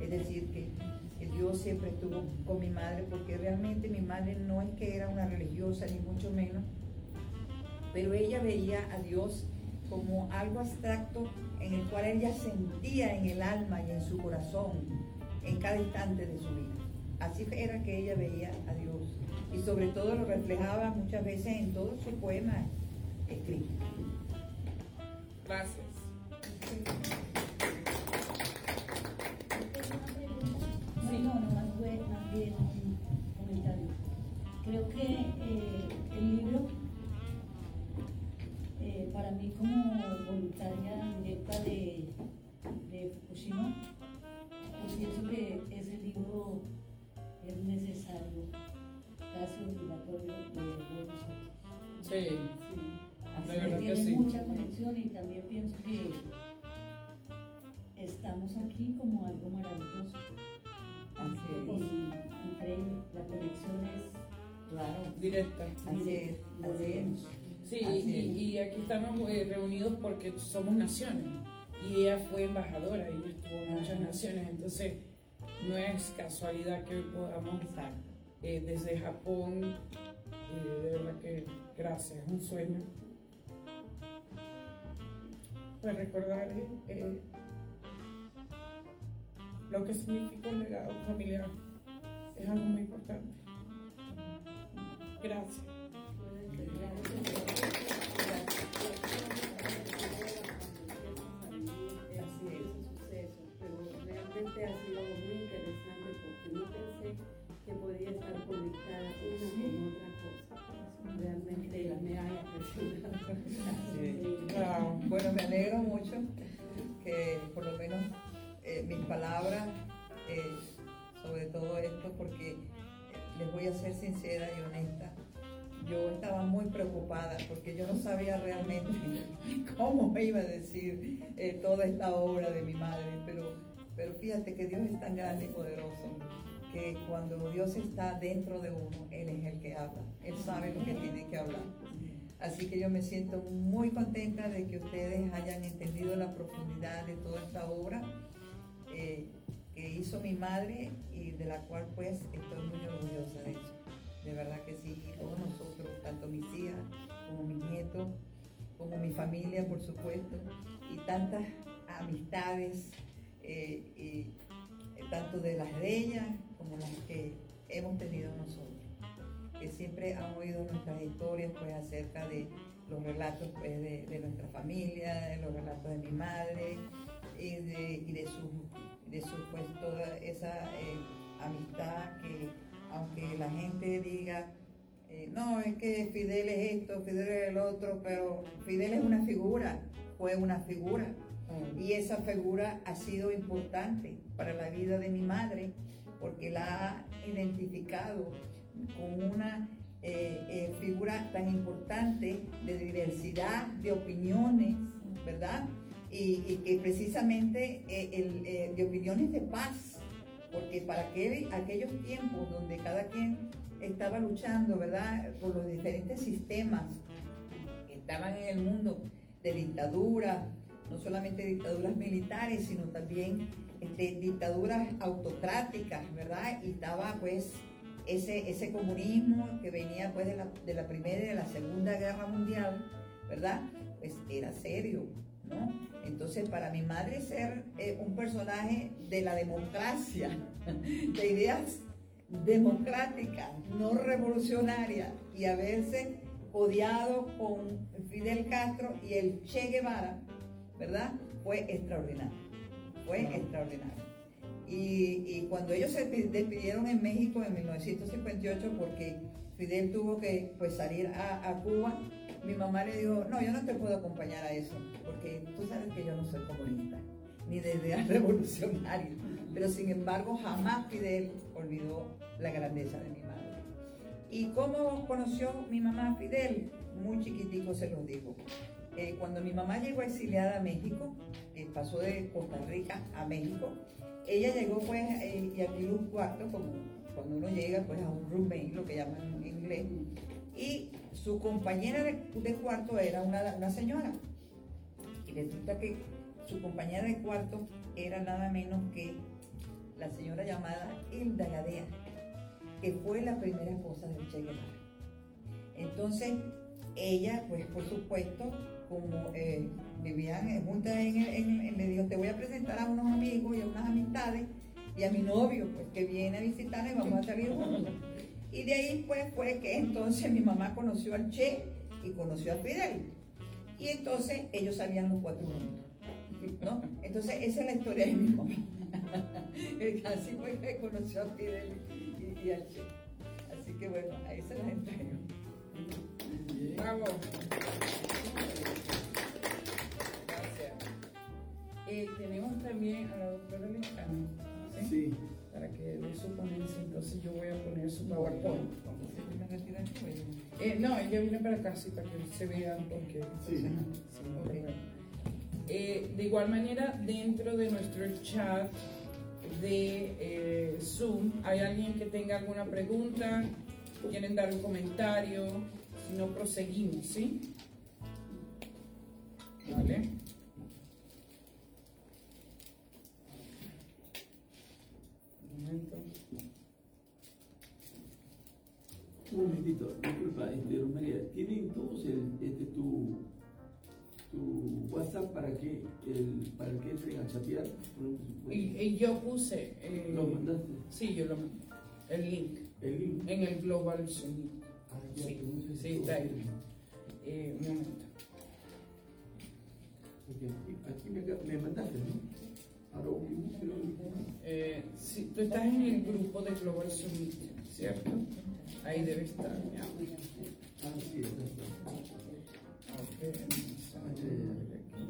Es decir, que, Dios siempre estuvo con mi madre, porque realmente mi madre no es que era una religiosa, ni mucho menos, pero ella veía a Dios como algo abstracto en el cual ella sentía en el alma y en su corazón en cada instante de su vida. Así era que ella veía a Dios y sobre todo lo reflejaba muchas veces en todos sus poemas escritos. Gracias. No, no, no, más, fue, más bien un comentario. Creo que eh, el libro, eh, para mí como voluntaria directa de, de Fukushima, pues pienso que ese libro es necesario, casi obligatorio de todos nosotros. Sí, Sí, verdad que tiene sí. mucha conexión y también pienso que estamos aquí como algo maravilloso. Increíble, la conexión es Claro. directa. Así es, así. Sí, Así y, y aquí estamos eh, reunidos porque somos naciones. Y ella fue embajadora, ella estuvo en muchas Ajá. naciones. Entonces, no es casualidad que hoy podamos eh, desde Japón, eh, de verdad que gracias, es un sueño. Pues recordar eh, lo que significa un legado familiar es algo muy importante. Gracias. Así es. suceso, pero realmente ha sido muy interesante porque no pensé que podía estar conectada una con otra cosa. Realmente me ha impresionado. Wow. Bueno, me alegro mucho que por lo menos eh, mis palabras eh, porque eh, les voy a ser sincera y honesta. Yo estaba muy preocupada porque yo no sabía realmente cómo me iba a decir eh, toda esta obra de mi madre, pero, pero fíjate que Dios es tan grande y poderoso que cuando Dios está dentro de uno, Él es el que habla, Él sabe lo que tiene que hablar. Así que yo me siento muy contenta de que ustedes hayan entendido la profundidad de toda esta obra eh, que hizo mi madre y de la cual pues estoy muy orgullosa de eso. De verdad que sí, todos nosotros, tanto mis hijas como mis nietos, como mi familia por supuesto, y tantas amistades, eh, y, eh, tanto de las de ellas como las que hemos tenido nosotros que siempre han oído nuestras historias pues acerca de los relatos pues, de, de nuestra familia, de los relatos de mi madre y de, y de su, de su pues toda esa eh, amistad que aunque la gente diga eh, no, es que Fidel es esto, Fidel es el otro, pero Fidel es una figura, fue una figura. Y esa figura ha sido importante para la vida de mi madre porque la ha identificado con una eh, eh, figura tan importante de diversidad de opiniones, ¿verdad? Y, que precisamente eh, el, eh, de opiniones de paz, porque para aquel- aquellos tiempos donde cada quien estaba luchando, ¿verdad? Por los diferentes sistemas que estaban en el mundo de dictadura, no solamente dictaduras militares, sino también este, dictaduras autocráticas, ¿verdad? Y estaba pues ese, ese comunismo que venía pues de la, de la Primera y de la Segunda Guerra Mundial, ¿verdad? Pues era serio, ¿no? Entonces para mi madre ser eh, un personaje de la democracia, de ideas democráticas, no revolucionarias, y haberse odiado con Fidel Castro y el Che Guevara, ¿verdad? Fue extraordinario, fue extraordinario. Y, y cuando ellos se pi- despidieron en México en 1958, porque Fidel tuvo que pues, salir a, a Cuba, mi mamá le dijo, no, yo no te puedo acompañar a eso, porque tú sabes que yo no soy comunista, ni de ideas revolucionarias. Pero sin embargo, jamás Fidel olvidó la grandeza de mi madre. ¿Y cómo conoció mi mamá a Fidel? Muy chiquitico se los digo. Eh, cuando mi mamá llegó exiliada a México, eh, pasó de Costa Rica a México, ella llegó pues eh, y alquiló un cuarto, como cuando uno llega pues a un roommate, lo que llaman en inglés, y su compañera de, de cuarto era una, una señora. Y resulta que su compañera de cuarto era nada menos que la señora llamada Hilda Gadea, que fue la primera esposa del Che Guevara. Entonces, ella, pues por supuesto, como eh, vivían juntas en, el- en- le dijo, te voy a presentar a unos amigos y a unas amistades y a mi novio, pues que viene a visitarme y vamos a salir juntos. Y de ahí pues fue que entonces mi mamá conoció al Che y conoció a Fidel. Y entonces ellos salían los cuatro juntos. ¿no? Entonces esa es la historia de mi mamá. Así fue que conoció a Fidel y, y al Che. Así que bueno, ahí se las entrego. Bravo. Gracias. Eh, tenemos también a la doctora Lejano, ¿sí? Sí. Para que dé su ponencia, entonces yo voy a poner su PowerPoint. Me retiro el cuello. Eh, no, ella viene para acá, sí, para que se vean, porque... Sí. Eh, de igual manera, dentro de nuestro chat de eh, Zoom, ¿hay alguien que tenga alguna pregunta? ¿Quieren dar un comentario? Si no, proseguimos, ¿sí? Vale. Un momento. Un momentito, disculpa, este, Romaría, ¿tienen todos el, este, tu, tu WhatsApp para que, el, para que entren a chatear? Y, y yo puse... eh, ¿Lo mandaste? Sí, yo lo mandé. El link. El link. En el Global Summit. Ah, ya, Sí, sí, está ahí. Eh, un momento. Aquí, me, me mandaste, ¿no? Eh, sí, tú estás en el grupo de Global Summit, ¿cierto? Ahí debe estar. ya. Ah, sí, acá está. Ok, vamos a ver aquí.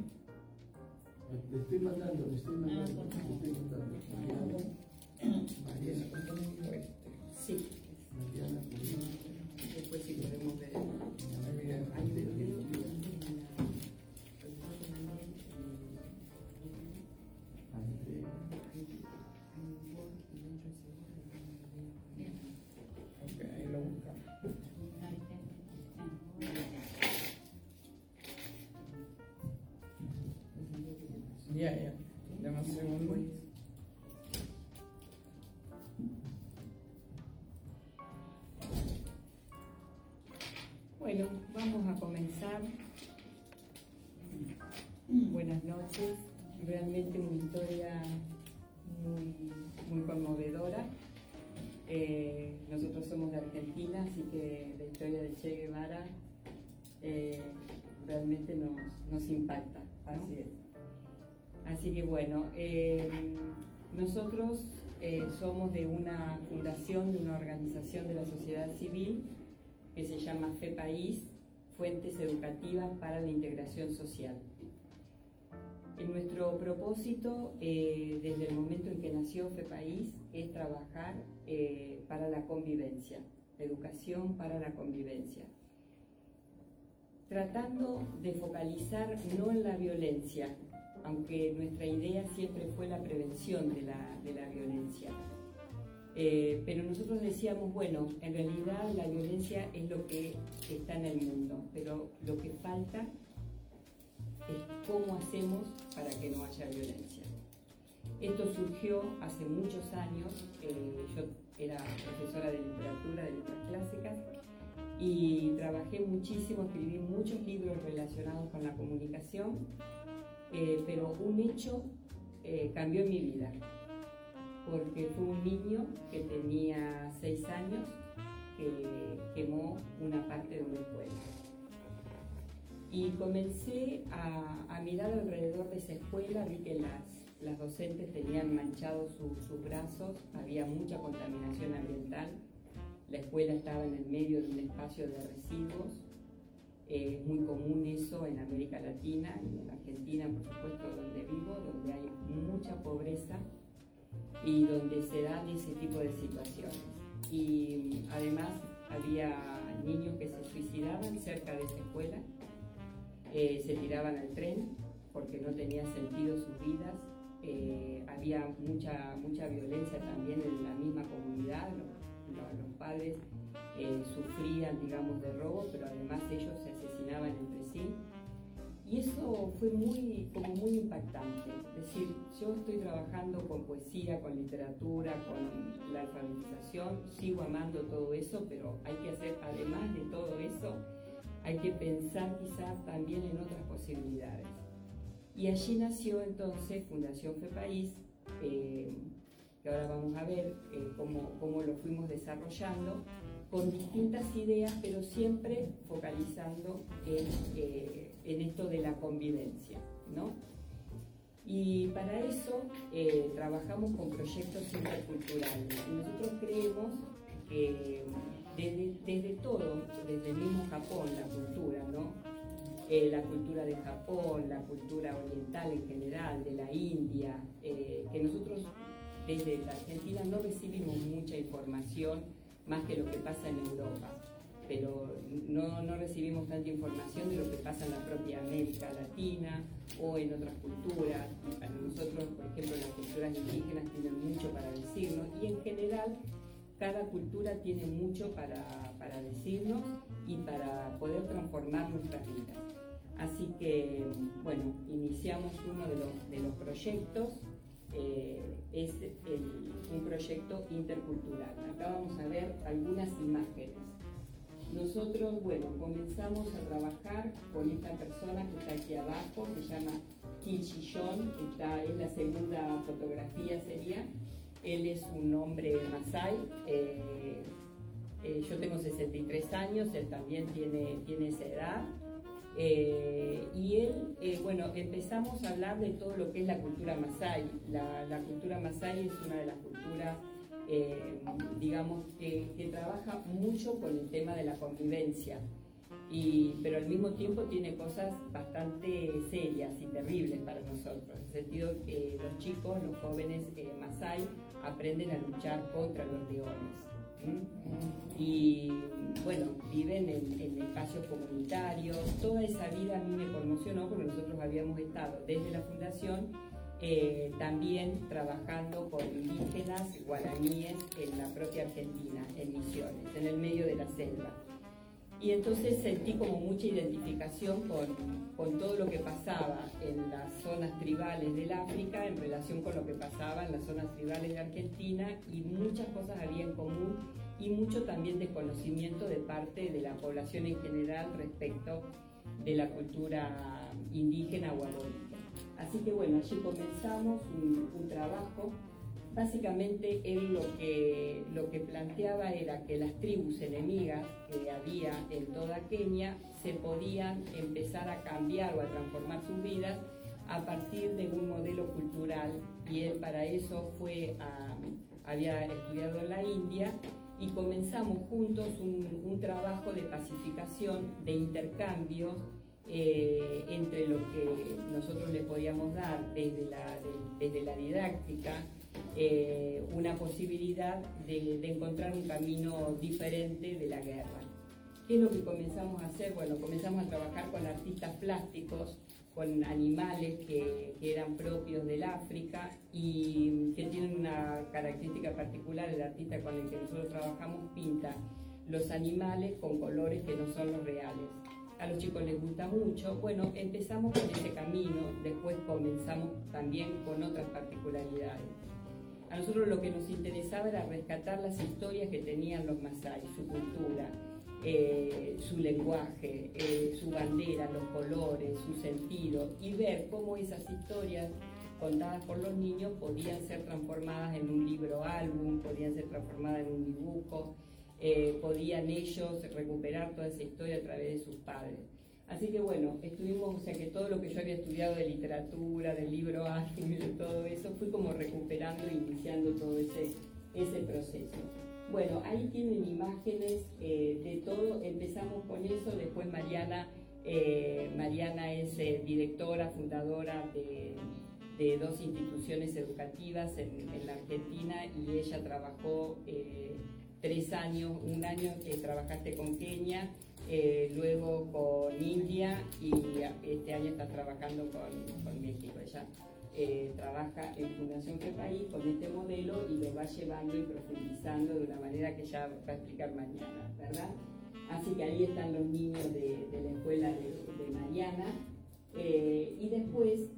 Le estoy mandando, le estoy mandando, le estoy mandando. Mariana, ¿Cuánto me dijo este? Sí, Mariana, después sí muy, conmovedora. Eh, nosotros somos de Argentina, así que la historia de Che Guevara eh, realmente nos, impacta. Así es. Así que bueno, eh, nosotros somos de una fundación, de una organización de la sociedad civil que se llama FEPAIS, Fuentes Educativas para la Integración Social. Nuestro propósito, eh, desde el momento en que nació FEPAIS, es trabajar eh, para la convivencia, educación para la convivencia tratando de focalizar no en la violencia, aunque nuestra idea siempre fue la prevención de la, de la violencia. Eh, pero nosotros decíamos, bueno, en realidad la violencia es lo que está en el mundo, pero lo que falta es cómo hacemos para que no haya violencia. Esto surgió hace muchos años, eh, yo era profesora de literatura, de letras clásicas, y trabajé muchísimo, escribí muchos libros relacionados con la comunicación, eh, pero un hecho eh, cambió mi vida, porque fue un niño que tenía seis años que quemó una parte de una escuela. Y comencé a, a mirar alrededor de esa escuela, vi que las, las docentes tenían manchados su- sus brazos, había mucha contaminación ambiental, la escuela estaba en el medio de un espacio de residuos, eh, es muy común eso en América Latina y en Argentina, por supuesto, donde vivo, donde hay mucha pobreza y donde se dan ese tipo de situaciones. Y además había niños que se suicidaban cerca de esa escuela, eh, se tiraban al tren porque no tenía sentido sus vidas, eh, había mucha, mucha violencia también en la misma comunidad, los, los padres eh, sufrían, digamos, de robo, pero además ellos se asesinaban entre sí. Y eso fue muy, como muy impactante. Es decir, yo estoy trabajando con poesía, con literatura, con la alfabetización, sigo amando todo eso, pero hay que hacer, además de todo eso, hay que pensar quizás también en otras posibilidades. Y allí nació entonces Fundación Fe País, eh, que ahora vamos a ver eh, cómo, cómo lo fuimos desarrollando, con distintas ideas, pero siempre focalizando en, eh, en esto de la convivencia. ¿no? Y para eso eh, trabajamos con proyectos interculturales. Y nosotros creemos que desde, desde, todo, desde el mismo Japón, la cultura, ¿no? Eh, la cultura de Japón, la cultura oriental en general, de la India, que nosotros desde la Argentina no recibimos mucha información más que lo que pasa en Europa, pero no, no, recibimos tanta información de lo que pasa en la propia América Latina o en otras culturas. Para nosotros, por ejemplo, las culturas indígenas tienen mucho para decirnos y en general cada cultura tiene mucho para, para decirnos y para poder transformar nuestras vidas. Así que, bueno, iniciamos uno de los, de los proyectos eh, es un proyecto intercultural. Acá vamos a ver algunas imágenes. Nosotros, bueno, comenzamos a trabajar con esta persona que está aquí abajo, se llama Kichillon, esta es la segunda fotografía sería. Él es un hombre masai. Eh, eh, yo tengo 63 años, él también tiene, tiene esa edad. Eh, y él, eh, bueno, empezamos a hablar de todo lo que es la cultura masai. La, cultura masai es una de las culturas, eh, digamos, que, trabaja mucho con el tema de la convivencia, y, pero al mismo tiempo tiene cosas bastante serias y terribles para nosotros, en el sentido que los chicos, los jóvenes masai, aprenden a luchar contra los leones. Y bueno, viven en, espacios comunitarios. Toda esa vida a mí me conmocionó porque nosotros habíamos estado desde la fundación eh, también trabajando con indígenas guaraníes en la propia Argentina, en Misiones, en el medio de la selva. Y entonces sentí como mucha identificación con, con, todo lo que pasaba en las zonas tribales del África en relación con lo que pasaba en las zonas tribales de Argentina y muchas cosas había en común y mucho también desconocimiento de parte de la población en general respecto de la cultura indígena o. Así que bueno, allí comenzamos un, un trabajo Básicamente él lo que, lo que planteaba era que las tribus enemigas que había en toda Kenia se podían empezar a cambiar o a transformar sus vidas a partir de un modelo cultural. Y él para eso fue había estudiado en la India y comenzamos juntos un, trabajo de pacificación, de intercambios eh, entre lo que nosotros le podíamos dar desde la, desde la didáctica, eh, una posibilidad de, encontrar un camino diferente de la guerra. ¿Qué es lo que comenzamos a hacer? Bueno, comenzamos a trabajar con artistas plásticos, con animales que, eran propios del África y que tienen una característica particular, el artista con el que nosotros trabajamos pinta los animales con colores que no son los reales. A los chicos les gusta mucho. Bueno, empezamos con ese camino, después comenzamos también con otras particularidades. A nosotros lo que nos interesaba era rescatar las historias que tenían los Masai, su cultura, eh, su lenguaje, eh, su bandera, los colores, su sentido, y ver cómo esas historias contadas por los niños podían ser transformadas en un libro álbum, podían ser transformadas en un dibujo, eh, podían ellos recuperar toda esa historia a través de sus padres. Así que bueno, estuvimos, o sea que todo lo que yo había estudiado de literatura, del libro ágil, de todo eso, fui como recuperando e iniciando todo ese, ese proceso. Bueno, ahí tienen imágenes eh, de todo, empezamos con eso, después Mariana, eh, Mariana es eh, directora, fundadora de, dos instituciones educativas en, en, la Argentina y ella trabajó tres años, un año que trabajaste con Kenia, eh, luego con India y este año estás trabajando con, con México. Ella eh, trabaja en Fundación Que País con este modelo y lo va llevando y profundizando de una manera que ya va a explicar mañana, ¿verdad? Así que ahí están los niños de, la escuela de, Mariana. Eh, y después,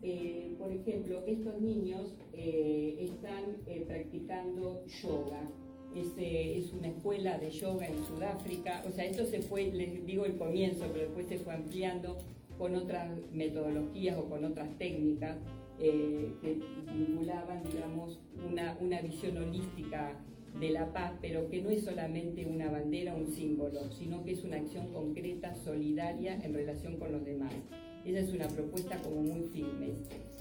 por ejemplo, estos niños están practicando yoga es, una escuela de yoga en Sudáfrica. O sea, esto se fue, les digo el comienzo, pero después se fue ampliando con otras metodologías o con otras técnicas eh, que vinculaban, digamos, una, una visión holística de la paz, pero que no es solamente una bandera o un símbolo, sino que es una acción concreta, solidaria en relación con los demás. Esa es una propuesta como muy firme.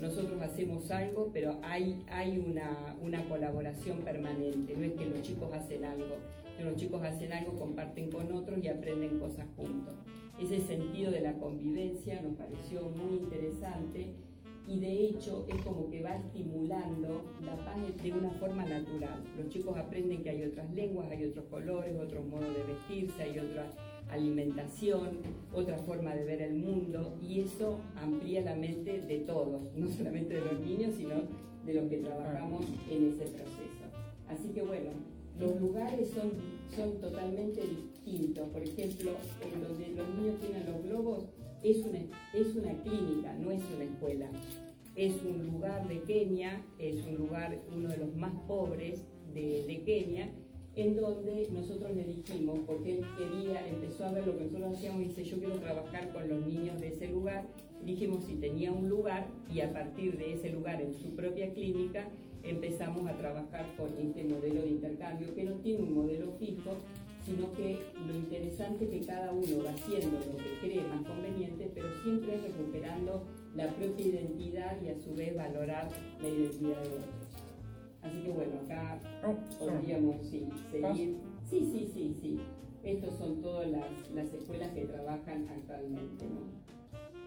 Nosotros hacemos algo, pero hay, hay una, una colaboración permanente. No es que los chicos hacen algo, los chicos hacen algo, comparten con otros y aprenden cosas juntos. Ese sentido de la convivencia nos pareció muy interesante y de hecho es como que va estimulando la paz de una forma natural. Los chicos aprenden que hay otras lenguas, hay otros colores, otros modos de vestirse, hay otras alimentación, otra forma de ver el mundo y eso amplía la mente de todos, no solamente de los niños, sino de los que trabajamos en ese proceso. Así que bueno, los lugares son, son totalmente distintos. Por ejemplo, en donde los niños tienen los globos es una, es una clínica, no es una escuela. Es un lugar de Kenia, es un lugar, uno de los más pobres de, de Kenia, en donde nosotros le dijimos, porque él quería, empezó a ver lo que nosotros hacíamos y dice, yo quiero trabajar con los niños de ese lugar. dijimos si tenía un lugar y a partir de ese lugar en su propia clínica empezamos a trabajar con este modelo de intercambio, que no tiene un modelo fijo, sino que lo interesante es que cada uno va haciendo lo que cree más conveniente, pero siempre recuperando la propia identidad y a su vez valorar la identidad de otros. Así que bueno, acá oh, podríamos sí, seguir. Sí, sí, sí, sí. Estos son todas las, escuelas que trabajan actualmente, ¿no?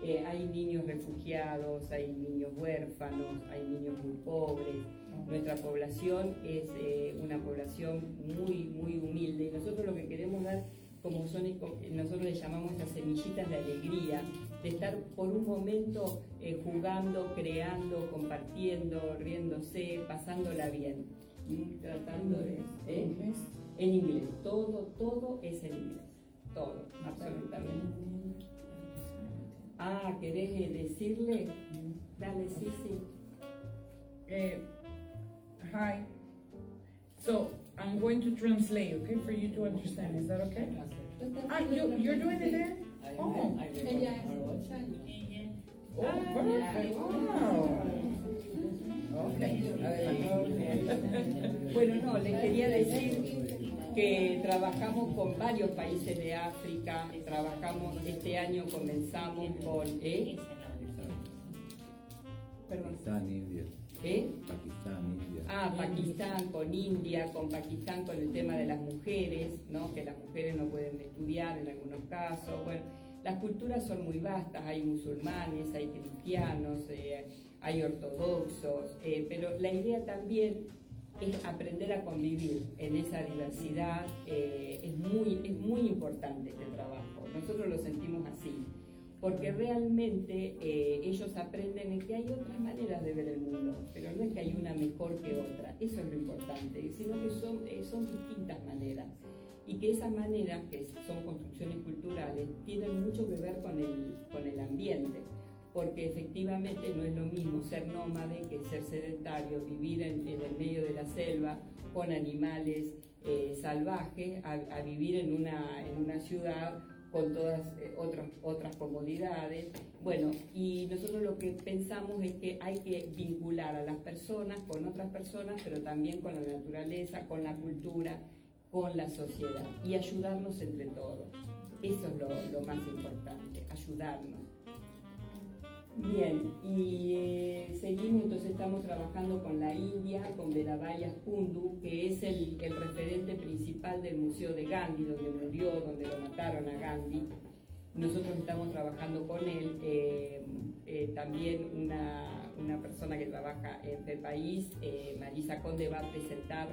Eh, hay niños refugiados, hay niños huérfanos, hay niños muy pobres. Nuestra población es eh, una población muy, muy humilde y nosotros lo que queremos dar como son, nosotros le llamamos las semillitas de alegría, de estar por un momento eh, jugando, creando, compartiendo, riéndose, pasándola bien. Tratando de... ¿eh? En inglés, todo, todo es en inglés, todo, absolutamente. Ah, ¿querés decirle? Dale, sí, sí. Eh, hi. So, I'm going to translate, okay, for you to understand. Is that okay? Ah, you, you're doing it there? Oh. Oh, perfect. Wow. Bueno, no, les quería decir que trabajamos con varios países de África, trabajamos, este año comenzamos con... ¿eh? Perdón. ¿Eh? Pakistán, India. Ah, Pakistán, con India, con Pakistán con el tema de las mujeres, ¿no? que las mujeres no pueden estudiar en algunos casos. Bueno, las culturas son muy vastas, hay musulmanes, hay cristianos, eh, hay ortodoxos, eh, pero la idea también es aprender a convivir en esa diversidad, es, muy, es muy importante este trabajo, nosotros lo sentimos así porque realmente eh, ellos aprenden en que hay otras maneras de ver el mundo, pero no es que hay una mejor que otra, eso es lo importante, sino que son, eh, son distintas maneras y que esas maneras, que son construcciones culturales, tienen mucho que ver con el, con el ambiente, porque efectivamente no es lo mismo ser nómade que ser sedentario, vivir en, el medio de la selva con animales eh, salvajes, a, a, vivir en una, en una ciudad con todas eh, otras, otras comodidades. Bueno, y nosotros lo que pensamos es que hay que vincular a las personas con otras personas, pero también con la naturaleza, con la cultura, con la sociedad y ayudarnos entre todos. Eso es lo, lo más importante, ayudarnos. Bien, y eh, seguimos, entonces estamos trabajando con la India, con Vedabaya Kundu, que es el, referente principal del Museo de Gandhi, donde murió, donde lo mataron a Gandhi. Nosotros estamos trabajando con él, eh, eh, también una, una, persona que trabaja en el país, Marisa Conde, va a presentar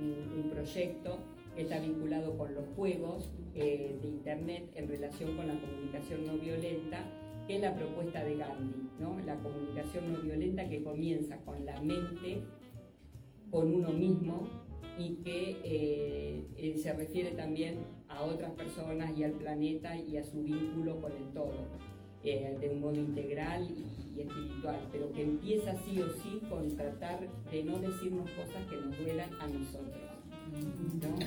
un, un proyecto está vinculado con los juegos eh, de Internet en relación con la comunicación no violenta, que es la propuesta de Gandhi, ¿no? la comunicación no violenta que comienza con la mente, con uno mismo y que eh, eh, se refiere también a otras personas y al planeta y a su vínculo con el todo, de un modo integral y, espiritual, pero que empieza sí o sí con tratar de no decirnos cosas que nos duelan a nosotros.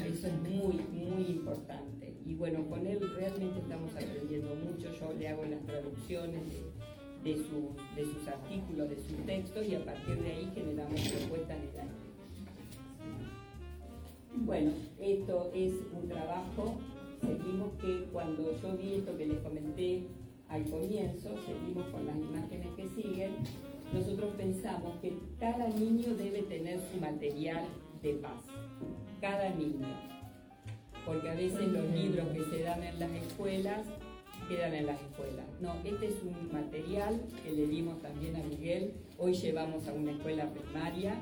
Eso es muy, muy importante. Y bueno, con él realmente estamos aprendiendo mucho. Yo le hago las traducciones de, sus, de sus artículos, de sus textos y a partir de ahí generamos propuestas el Bueno, esto es un trabajo. Seguimos que cuando yo vi esto que les comenté al comienzo, seguimos con las imágenes que siguen, nosotros pensamos que cada niño debe tener su material de paz cada niño. Porque a veces los libros que se dan en las escuelas quedan en las escuelas. No, este es un material que le dimos también a Miguel. Hoy llevamos a una escuela primaria,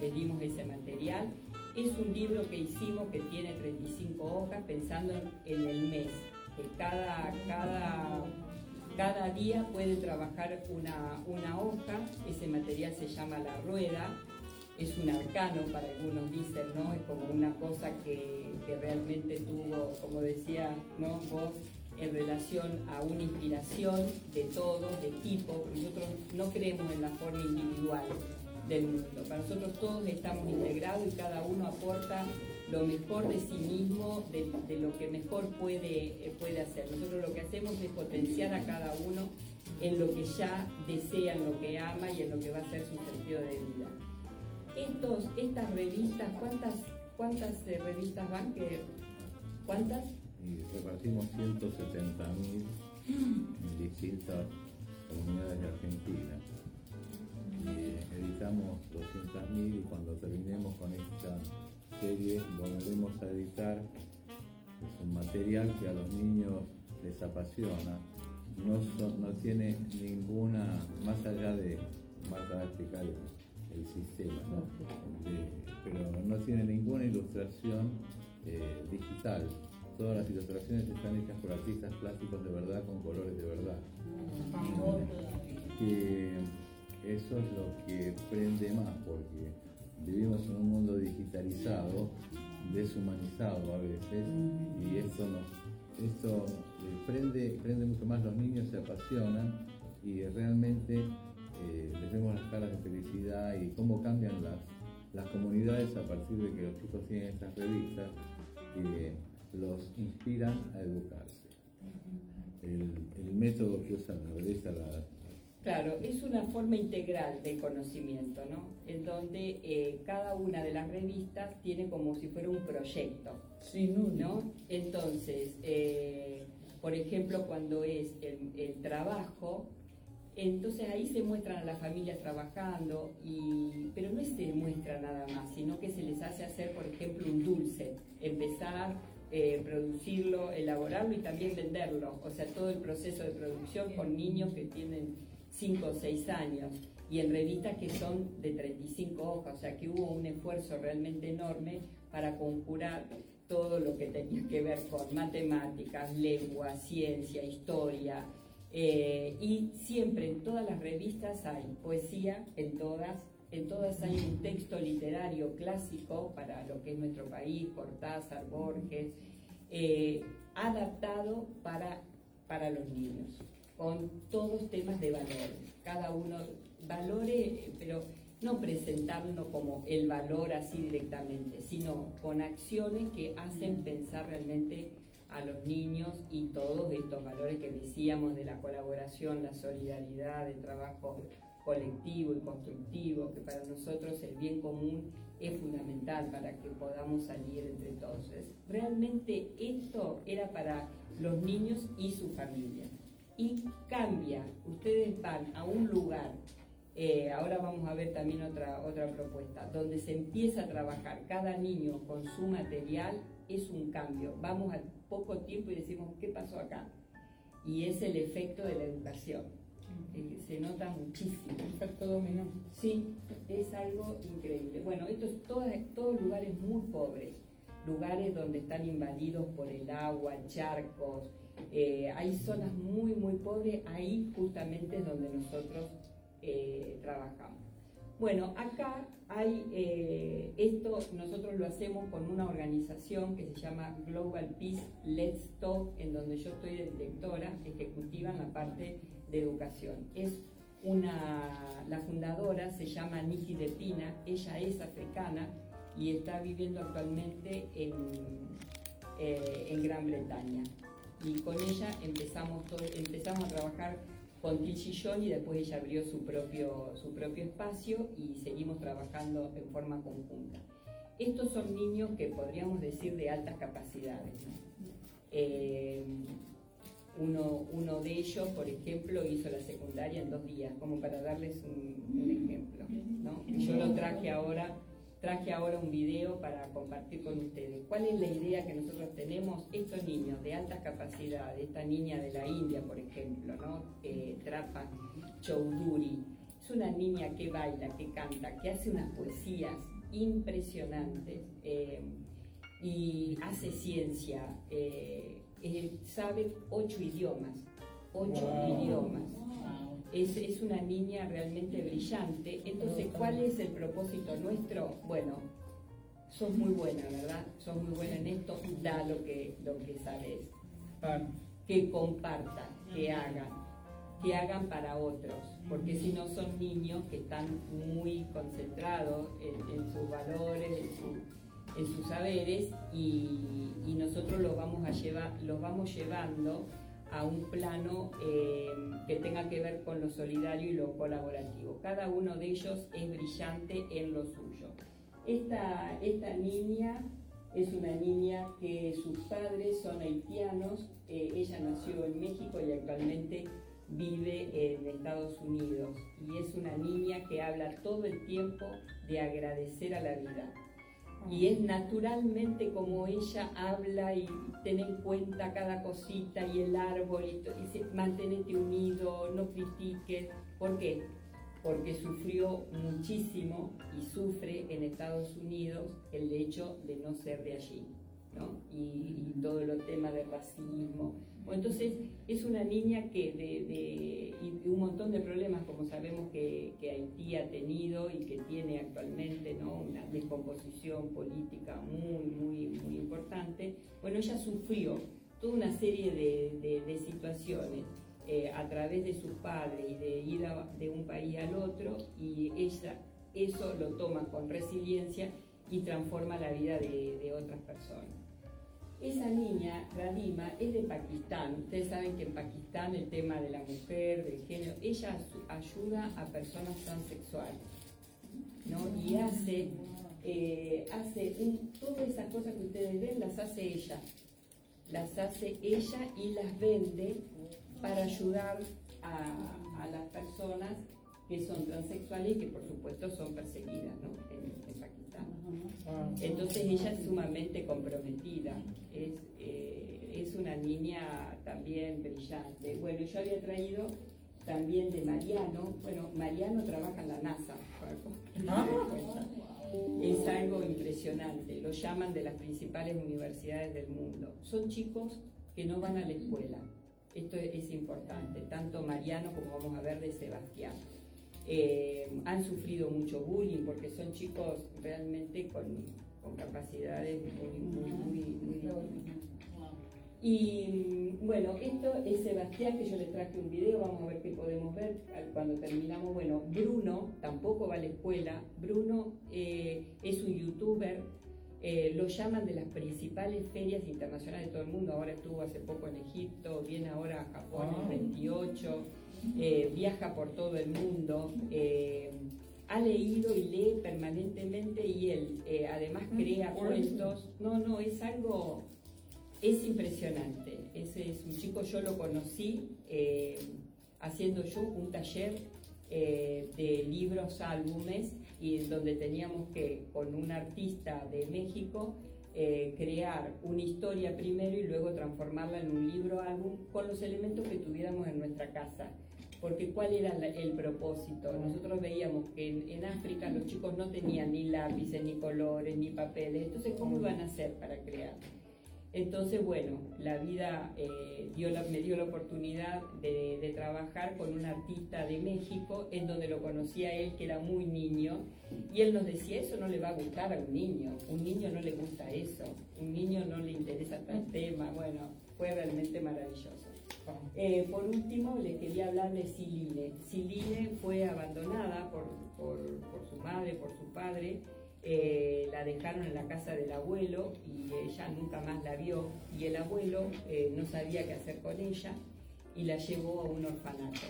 le dimos ese material. Es un libro que hicimos que tiene 35 hojas pensando en, el mes, que cada, cada, cada día puede trabajar una, una hoja. Ese material se llama La Rueda es un arcano, para algunos dicen, ¿no? Es como una cosa que, realmente tuvo, como decía ¿no? vos, en relación a una inspiración de todos, de equipo. Nosotros no creemos en la forma individual del mundo. Para nosotros todos estamos integrados y cada uno aporta lo mejor de sí mismo, de, lo que mejor puede, puede hacer. Nosotros lo que hacemos es potenciar a cada uno en lo que ya desea, en lo que ama y en lo que va a ser su sentido de vida estos, estas revistas, ¿cuántas, cuántas eh, revistas van? Que, ¿Cuántas? Y repartimos 170 mil en distintas comunidades de Argentina. Y eh, editamos 200 mil y cuando terminemos con esta serie volveremos a editar es un material que a los niños les apasiona, no, no tiene ninguna, más allá de, más explicar el sistema, pero no tiene ninguna ilustración eh, digital. Todas las ilustraciones están hechas por artistas plásticos de verdad con colores de verdad. Eso es lo que prende más, porque vivimos en un mundo digitalizado, deshumanizado a veces, y esto esto eh, prende, prende mucho más, los niños se apasionan y realmente eh, les vemos las caras de felicidad y cómo cambian las, las comunidades a partir de que los chicos tienen estas revistas que los inspiran a educarse. El, el método que usan la revista la, Claro, es una forma integral de conocimiento, ¿no? En donde eh, cada una de las revistas tiene como si fuera un proyecto, sí, ¿no? Entonces, eh, por ejemplo, cuando es el, el trabajo, entonces ahí se muestran a las familias trabajando, y, pero no se muestra nada más, sino que se les hace hacer, por ejemplo, un dulce, empezar, eh, producirlo, elaborarlo y también venderlo. O sea, todo el proceso de producción con niños que tienen 5 o 6 años y en revistas que son de 35 hojas, o sea que hubo un esfuerzo realmente enorme para conjurar todo lo que tenía que ver con matemáticas, lengua, ciencia, historia, eh, y siempre en todas las revistas hay poesía, en todas, en todas hay un texto literario clásico para lo que es nuestro país, Cortázar, Borges, eh, adaptado para, para los niños, con todos temas de valores, cada uno valores, pero no presentarlo como el valor así directamente, sino con acciones que hacen pensar realmente a los niños y todos estos valores que decíamos de la colaboración, la solidaridad, el trabajo colectivo y constructivo, que para nosotros el bien común es fundamental para que podamos salir entre todos. Realmente esto era para los niños y su familia. Y cambia, ustedes van a un lugar, eh, ahora vamos a ver también otra, otra propuesta, donde se empieza a trabajar cada niño con su material, es un cambio. Vamos a poco tiempo y decimos, ¿qué pasó acá? Y es el efecto de la educación. Eh, se nota muchísimo. Efecto dominó. Sí, es algo increíble. Bueno, esto es todos lugares muy pobres, lugares donde están invadidos por el agua, charcos, eh, hay zonas muy, muy pobres, ahí justamente es donde nosotros eh, trabajamos. Bueno, acá hay eh, esto, nosotros lo hacemos con una organización que se llama Global Peace Let's Talk, en donde yo estoy de directora ejecutiva en la parte de educación. Es una, la fundadora se llama Niki de Pina, ella es africana y está viviendo actualmente en, en Gran Bretaña y con ella empezamos, empezamos a trabajar con Tilchillón y después ella abrió su propio, su propio espacio y seguimos trabajando en forma conjunta. Estos son niños que podríamos decir de altas capacidades. Eh, uno, uno, de ellos, por ejemplo, hizo la secundaria en dos días, como para darles un, un ejemplo. ¿no? Yo lo traje ahora traje ahora un video para compartir con ustedes. ¿Cuál es la idea que nosotros tenemos? Estos niños de altas capacidades, esta niña de la India, por ejemplo, ¿no? Eh, Trapa Choudhury, es una niña que baila, que canta, que hace unas poesías impresionantes eh, y hace ciencia, eh, sabe ocho idiomas, ocho idiomas es, una niña realmente brillante. Entonces, ¿cuál es el propósito nuestro? Bueno, sos muy buena, ¿verdad? Sos muy buena en esto, da lo que, lo que sabes. Que compartan, que hagan, que hagan para otros, porque si no son niños que están muy concentrados en, sus valores, en, sus saberes, y, y, nosotros los vamos, a llevar, los vamos llevando a un plano eh, que tenga que ver con lo solidario y lo colaborativo. Cada uno de ellos es brillante en lo suyo. Esta, esta niña es una niña que sus padres son haitianos, eh, ella nació en México y actualmente vive en Estados Unidos y es una niña que habla todo el tiempo de agradecer a la vida y es naturalmente como ella habla y ten en cuenta cada cosita y el árbol y, dice manténete unido, no critiques. ¿Por qué? Porque sufrió muchísimo y sufre en Estados Unidos el hecho de no ser de allí, ¿no? Y, y todo el tema del racismo entonces es una niña que de, y un montón de problemas, como sabemos que, Haití ha tenido y que tiene actualmente ¿no? una descomposición política muy, muy, muy importante. Bueno, ella sufrió toda una serie de, situaciones eh, a través de su padre y de ir de un país al otro y ella eso lo toma con resiliencia y transforma la vida de otras personas. Esa niña, Radima, es de Pakistán. Ustedes saben que en Pakistán el tema de la mujer, del género, ella ayuda a personas transexuales. ¿no? Y hace, eh, hace todas esas cosas que ustedes ven, las hace ella. Las hace ella y las vende para ayudar a, las personas que son transexuales y que por supuesto son perseguidas. Pakistán. Entonces ella es sumamente comprometida, es, eh, es una niña también brillante. Bueno, yo había traído también de Mariano, bueno, Mariano trabaja en la NASA, es algo impresionante, lo llaman de las principales universidades del mundo. Son chicos que no van a la escuela, esto es importante, tanto Mariano como vamos a ver de Sebastián. Eh, han sufrido mucho bullying porque son chicos realmente con, capacidades muy, muy, muy, Y bueno, esto es Sebastián, que yo les traje un video, vamos a ver qué podemos ver cuando terminamos. Bueno, Bruno tampoco va a la escuela, Bruno eh, es un youtuber, eh, lo llaman de las principales ferias internacionales de todo el mundo, ahora estuvo hace poco en Egipto, viene ahora a Japón el 28. Eh, viaja por todo el mundo, eh, ha leído y lee permanentemente y él eh, además mm, crea cuentos. No, no, es algo, es impresionante. Ese es un chico, yo lo conocí haciendo yo un taller de libros, álbumes, y donde teníamos que, con un artista de México, crear una historia primero y luego transformarla en un libro álbum con los elementos que tuviéramos en nuestra casa porque ¿cuál era el propósito? Nosotros veíamos que en, en África los chicos no tenían ni lápices, ni colores, ni papeles, entonces ¿cómo iban a hacer para crear? Entonces, bueno, la vida eh, dio me dio la oportunidad de, de trabajar con un artista de México, en donde lo conocía él, que era muy niño, y él nos decía, eso no le va a gustar a un niño, un niño no le gusta eso, un niño no le interesa tal tema, bueno, fue realmente maravilloso. Eh, por último, les quería hablar de Siline. Siline fue abandonada por, por- por su madre, por su padre. Eh, la dejaron en la casa del abuelo y ella nunca más la vio. Y el abuelo eh, no sabía qué hacer con ella y la llevó a un orfanato.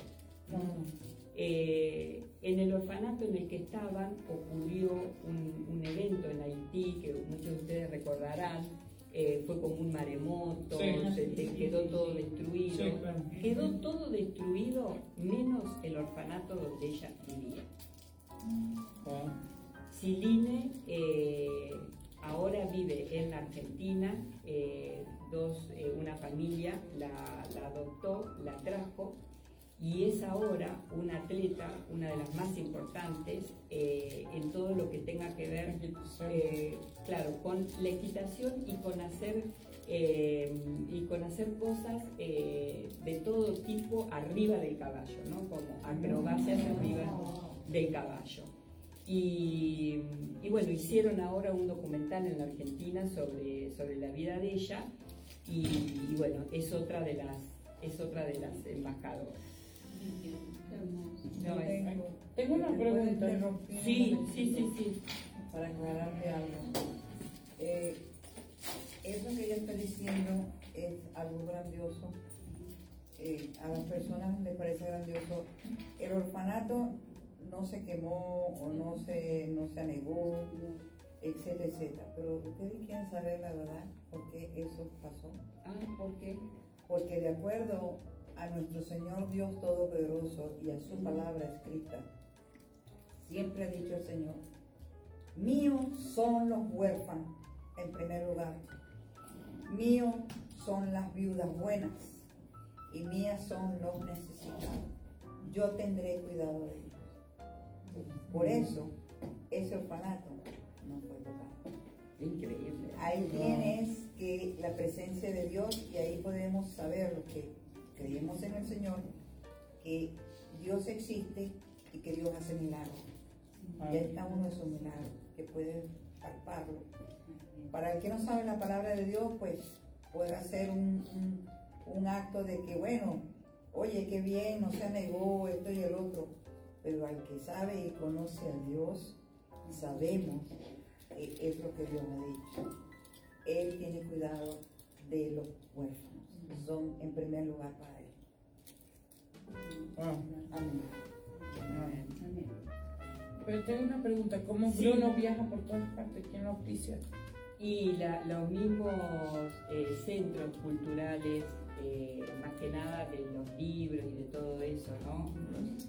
Eh, en el orfanato en el que estaban ocurrió un, un evento en Haití que muchos de ustedes recordarán. Eh, fue como un maremoto, Sí. se, quedó todo destruido. Claro. Quedó todo destruido menos el orfanato donde ella vivía. Siline eh, ahora vive en la Argentina, eh, dos, una familia la, la adoptó, la trajo y es ahora una atleta, una de las más importantes eh, en todo lo que tenga que ver, eh, claro, con la equitación y con hacer eh, y con hacer cosas eh, de todo tipo arriba del caballo, ¿no? Como acrobacias arriba del caballo. Y, y bueno, hicieron ahora un documental en la Argentina sobre, sobre la vida de ella y, y bueno, es otra de las, es otra de las embajadoras. Tengo, Tengo una ¿te puedo pregunta. Sí, sí, sí, sí. Para aclararte algo. Eh, eso que ella está diciendo es algo grandioso. Eh, a las personas les parece grandioso. El orfanato no se quemó o no se, no se anegó, etcétera, etcétera. Pero ustedes quieren saber la verdad por qué eso pasó. Ah, ¿por qué? Porque de acuerdo a nuestro Señor Dios Todopoderoso y a su palabra escrita, siempre ha dicho el Señor, míos son los huérfanos, en primer lugar, míos son las viudas buenas y mías son los necesitados. Yo tendré cuidado de ellos. Por eso, ese orfanato no fue tocado. Increíble. Ahí tienes que la presencia de Dios y ahí podemos saber los que creemos en el Señor, que Dios existe y que Dios hace milagros. Ya está uno de esos milagros, que puede palparlo. Para el que no sabe la palabra de Dios, pues puede hacer un, un- un acto de que, bueno, oye, qué bien, no se negó esto y el otro. Pero al que sabe y conoce a Dios, sabemos que es lo que Dios ha dicho. Él tiene cuidado de los huérfanos. Son en primer lugar para Él. Wow. Amén. Pero tengo una pregunta, ¿cómo Sí. Bruno viaja por todas partes? ¿Quién lo auspicia? Y la- los mismos eh, centros culturales, eh, más que nada de los libros y de todo eso, ¿no?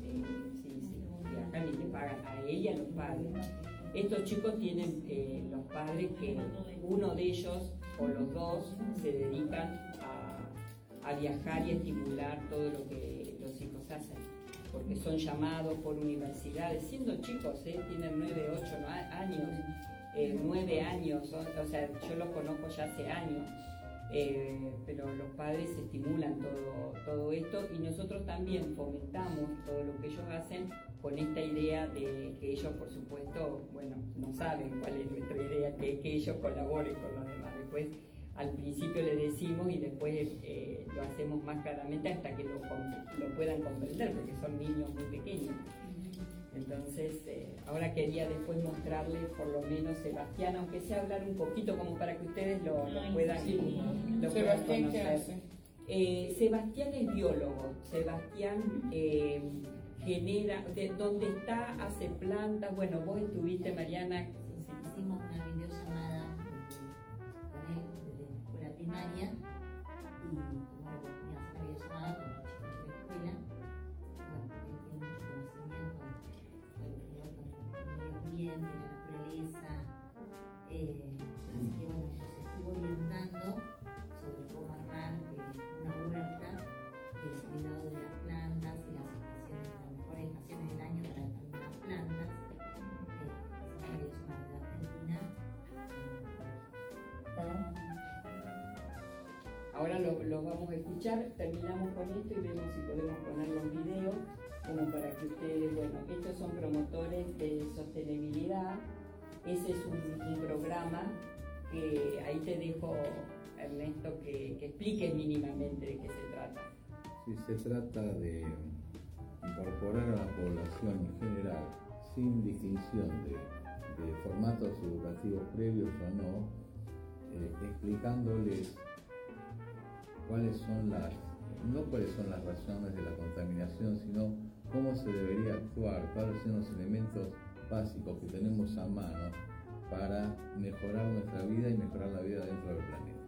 Eh, sí, sí, viajan y le pagan a ella los padres. Estos chicos tienen eh, los padres que uno de ellos o los dos se dedican a, a viajar y estimular todo lo que los hijos hacen, porque son llamados por universidades, siendo chicos, ¿eh? tienen 9, 8 años, eh, 9 años, o, o sea, yo los conozco ya hace años. eh, pero los padres estimulan todo, todo esto y nosotros también fomentamos todo lo que ellos hacen con esta idea de que ellos, por supuesto, bueno, no saben cuál es nuestra idea, que, que ellos colaboren con los demás. Después, al principio le decimos y después eh, lo hacemos más claramente hasta que lo, lo puedan comprender, porque son niños muy pequeños. Entonces, eh, ahora quería después mostrarles por lo menos Sebastián, aunque sea hablar un poquito como para que ustedes lo, puedan, sí. lo puedan Sebastián, ¿qué conocer. hace? Eh, Sebastián es biólogo. Sebastián eh, genera, de, donde está, hace plantas. Bueno, vos estuviste, Mariana. Escuela primaria y los lo vamos a escuchar, terminamos con esto y vemos si podemos poner los videos como para que ustedes, bueno, estos son promotores de sostenibilidad, ese es un, programa que ahí te dejo, Ernesto, que, que expliques mínimamente de qué se trata. Sí, se trata de incorporar a la población en general, sin distinción de, formatos educativos previos o no, eh, explicándoles cuáles son las, no cuáles son las razones de la contaminación, sino cómo se debería actuar, cuáles son los elementos básicos que tenemos a mano para mejorar nuestra vida y mejorar la vida dentro del planeta.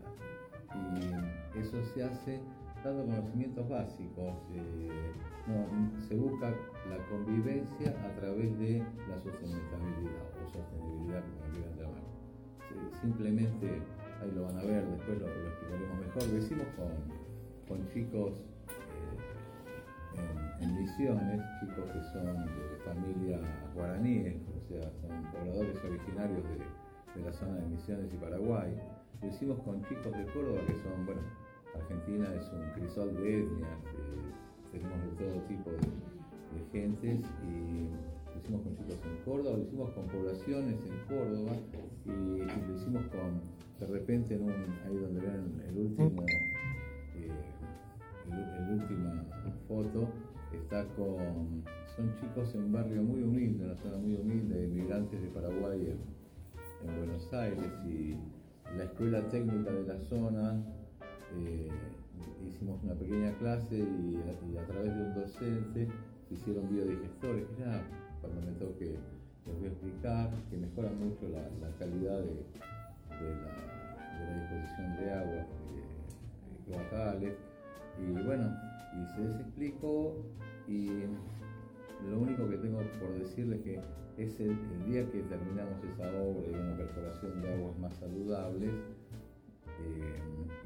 Y eso se hace dando conocimientos básicos. Eh, se busca la convivencia a través de la sostenibilidad o sostenibilidad, como quieran llamar. simplemente, ahí lo van a ver, después lo, explicaremos mejor. Lo hicimos con, con chicos eh, en, misiones, chicos que son de familias guaraníes, o sea, son pobladores originarios de, de la zona de Misiones y Paraguay. Lo hicimos con chicos de Córdoba que son, bueno, Argentina es un crisol de etnias, tenemos de todo tipo de, gentes y lo hicimos con chicos en Córdoba, lo hicimos con poblaciones en Córdoba y, lo hicimos con, de repente, en un, ahí donde ven el último, eh, el, última foto, está con, son chicos en un barrio muy humilde, una zona muy humilde, inmigrantes de Paraguay en, en Buenos Aires y la escuela técnica de la zona eh, hicimos una pequeña clase y, a través de un docente se hicieron biodigestores, que ya cuando me toque les voy a explicar, que mejoran mucho la, calidad de, la, disposición de agua locales. Y bueno, y se les explicó y lo único que tengo por decirles que es el, el, día que terminamos esa obra y una perforación de aguas más saludables, eh,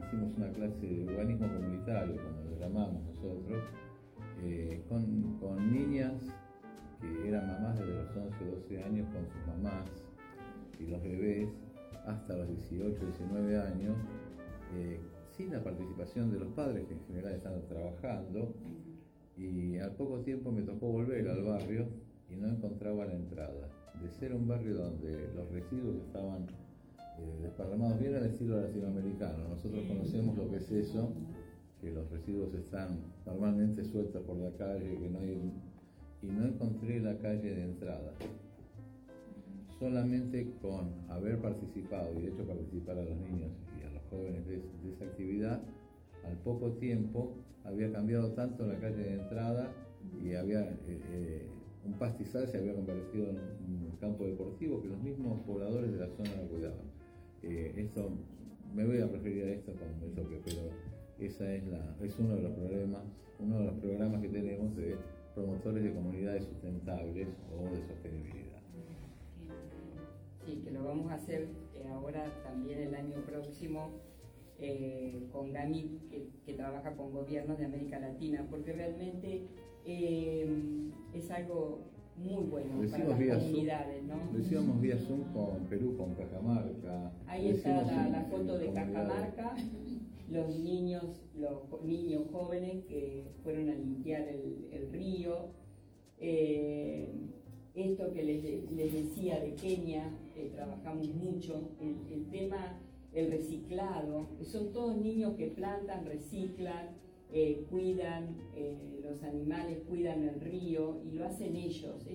hicimos una clase de urbanismo comunitario, como lo llamamos nosotros, eh, con, niñas que eran mamás desde los 11 o 12 años con sus mamás y los bebés hasta los 18 o 19 años, eh, sin la participación de los padres que en general están trabajando. Y al poco tiempo me tocó volver al barrio y no encontraba la entrada. De ser un barrio donde los residuos estaban eh, desparramados bien al estilo latinoamericano. Nosotros conocemos lo que es eso, que los residuos están normalmente sueltos por la calle, que no hay, y no encontré la calle de entrada. Solamente con haber participado y hecho participar a los niños y a los jóvenes de, esa actividad, al poco tiempo había cambiado tanto la calle de entrada y había eh, eh, un pastizal se había convertido en un campo deportivo que los mismos pobladores de la zona lo cuidaban. Eh, esto, me voy a referir a esto cuando me toque, pero esa es, la, es uno de los problemas, uno de los programas que tenemos de promotores de comunidades sustentables o de sostenibilidad. Sí, que lo vamos a hacer eh, ahora también el año próximo eh, con GAMI, que, trabaja con gobiernos de América Latina, porque realmente es algo muy bueno para las comunidades, ¿no? Lo hicimos vía Zoom con Perú, con Cajamarca. Ahí está la, foto de Cajamarca, los niños, los niños jóvenes que fueron a limpiar el, río. Eh, esto que les, les, decía de Kenia, trabajamos mucho, el, el tema, el reciclado, son todos niños que plantan, reciclan, eh, cuidan eh, los animales, cuidan el río y lo hacen ellos.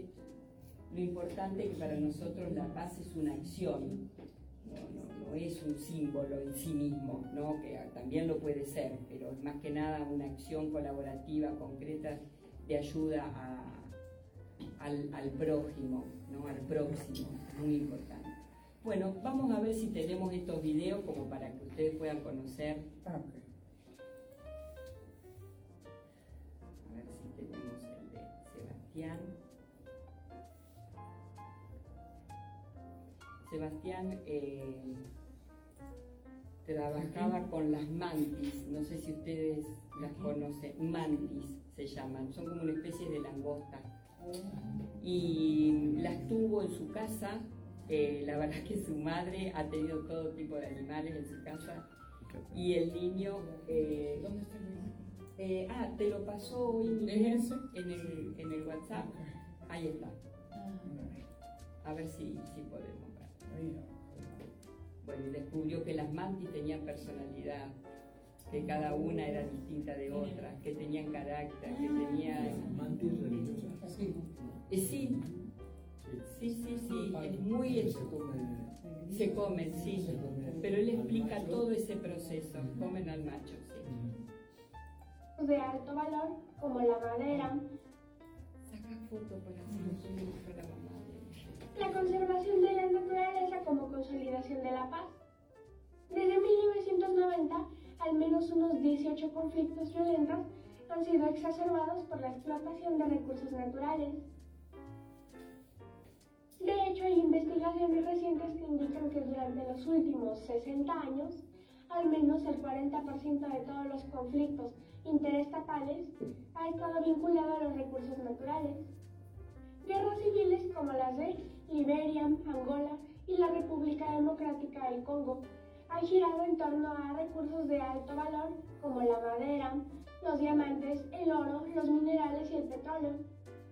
Lo importante es que para nosotros la paz es una acción, no, es un símbolo en sí mismo, ¿no? que también lo puede ser, pero es más que nada una acción colaborativa, concreta, de ayuda al, al, prójimo, ¿no? al próximo, muy importante. Bueno, vamos a ver si tenemos estos videos como para que ustedes puedan conocer. Sebastián. Eh, trabajaba con las mantis, no sé si ustedes las conocen, mantis se llaman, son como una especie de langosta. Y las tuvo en su casa, eh, la verdad que su madre ha tenido todo tipo de animales en su casa Y el niño... Eh, ¿Dónde está el niño? eh, ah, te lo pasó hoy Miguel, en el, en el WhatsApp. Ahí está. A ver si, si podemos. Bueno, y descubrió que las mantis tenían personalidad, que cada una era distinta de otras, que tenían carácter, que tenían... Mantis religiosa. Así. Eh, sí, sí, sí, sí, es muy... Se come. Se comen, sí, pero él explica todo ese proceso, comen al macho, sí. de alto valor como la madera, Saca foto para la mamá. la conservación de la naturaleza como consolidación de la paz. Desde 1990, al menos unos 18 conflictos violentos han sido exacerbados por la explotación de recursos naturales. De hecho, hay investigaciones recientes que indican que durante los últimos 60 años, al menos el 40% de todos los conflictos interestatales ha estado vinculado a los recursos naturales. Guerras civiles como las de Liberia, Angola y la República Democrática del Congo han girado en torno a recursos de alto valor como la madera, los diamantes, el oro, los minerales y el petróleo.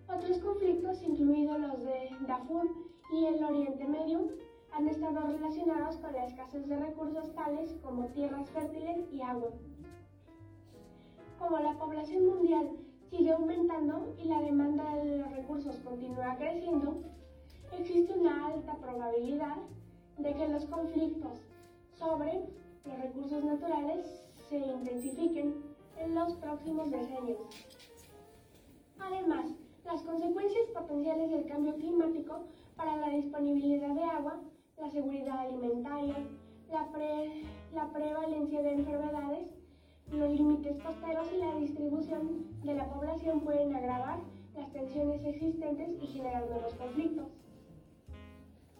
Otros conflictos, incluidos los de Darfur y el Oriente Medio, han estado relacionados con la escasez de recursos tales como tierras fértiles y agua. Como la población mundial sigue aumentando y la demanda de los recursos continúa creciendo, existe una alta probabilidad de que los conflictos sobre los recursos naturales se intensifiquen en los próximos decenios. Además, las consecuencias potenciales del cambio climático para la disponibilidad de agua, la seguridad alimentaria, la, pre- la prevalencia de enfermedades, los límites costeros y la distribución de la población pueden agravar las tensiones existentes y generar nuevos conflictos.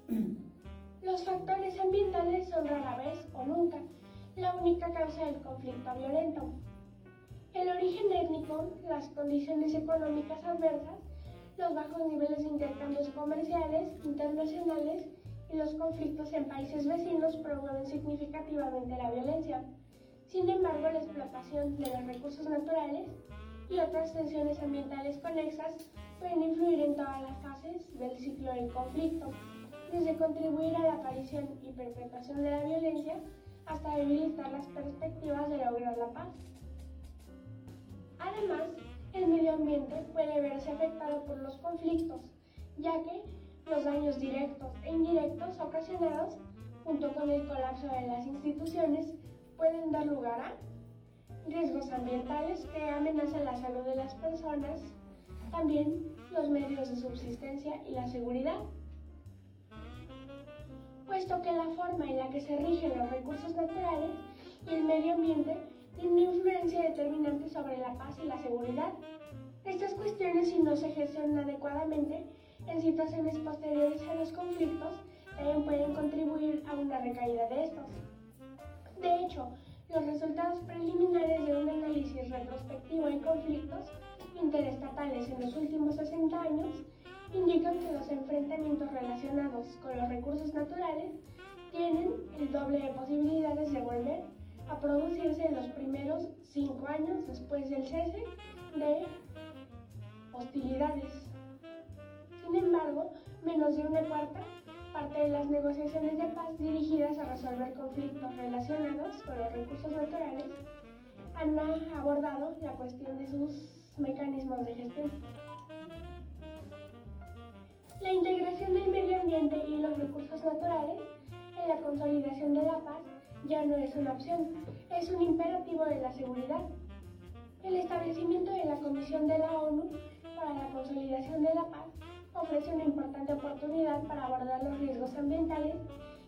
Los factores ambientales son rara vez o nunca la única causa del conflicto violento. El origen étnico, las condiciones económicas adversas, los bajos niveles de intercambios comerciales internacionales y los conflictos en países vecinos promueven significativamente la violencia. Sin embargo, la explotación de los recursos naturales y otras tensiones ambientales conexas pueden influir en todas las fases del ciclo del conflicto, desde contribuir a la aparición y perpetuación de la violencia hasta debilitar las perspectivas de lograr la paz. Además, el medio ambiente puede verse afectado por los conflictos, ya que los daños directos e indirectos ocasionados, junto con el colapso de las instituciones, pueden dar lugar a riesgos ambientales que amenazan la salud de las personas, también los medios de subsistencia y la seguridad. Puesto que la forma en la que se rigen los recursos naturales y el medio ambiente tienen una influencia determinante sobre la paz y la seguridad, estas cuestiones, si no se gestionan adecuadamente en situaciones posteriores a los conflictos, también pueden contribuir a una recaída de estos. De hecho, los resultados preliminares de un análisis retrospectivo en conflictos interestatales en los últimos 60 años indican que los enfrentamientos relacionados con los recursos naturales tienen el doble de posibilidades de volver a producirse en los primeros cinco años después del cese de hostilidades. Sin embargo, menos de una cuarta parte de las negociaciones de paz dirigidas a resolver conflictos relacionados con los recursos naturales han abordado la cuestión de sus mecanismos de gestión. La integración del medio ambiente y los recursos naturales en la consolidación de la paz ya no es una opción, es un imperativo de la seguridad. El establecimiento de la Comisión de la ONU para la Consolidación de la Paz ofrece una importante oportunidad para abordar los riesgos ambientales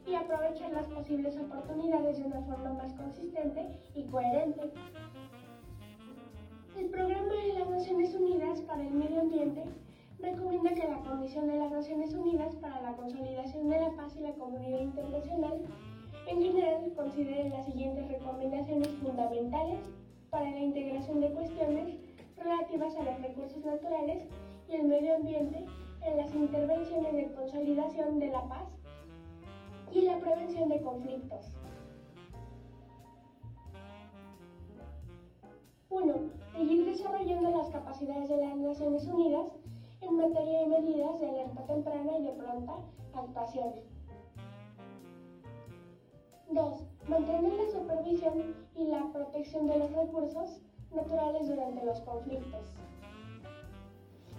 y aprovechar las posibles oportunidades de una forma más consistente y coherente. El Programa de las Naciones Unidas para el Medio Ambiente recomienda que la Comisión de las Naciones Unidas para la Consolidación de la Paz y la Comunidad Internacional en general considere las siguientes recomendaciones fundamentales para la integración de cuestiones relativas a los recursos naturales y el medio ambiente en las intervenciones de consolidación de la paz y la prevención de conflictos. 1. Seguir desarrollando las capacidades de las Naciones Unidas en materia de medidas de alerta temprana y de pronta actuación. 2. Mantener la supervisión y la protección de los recursos naturales durante los conflictos.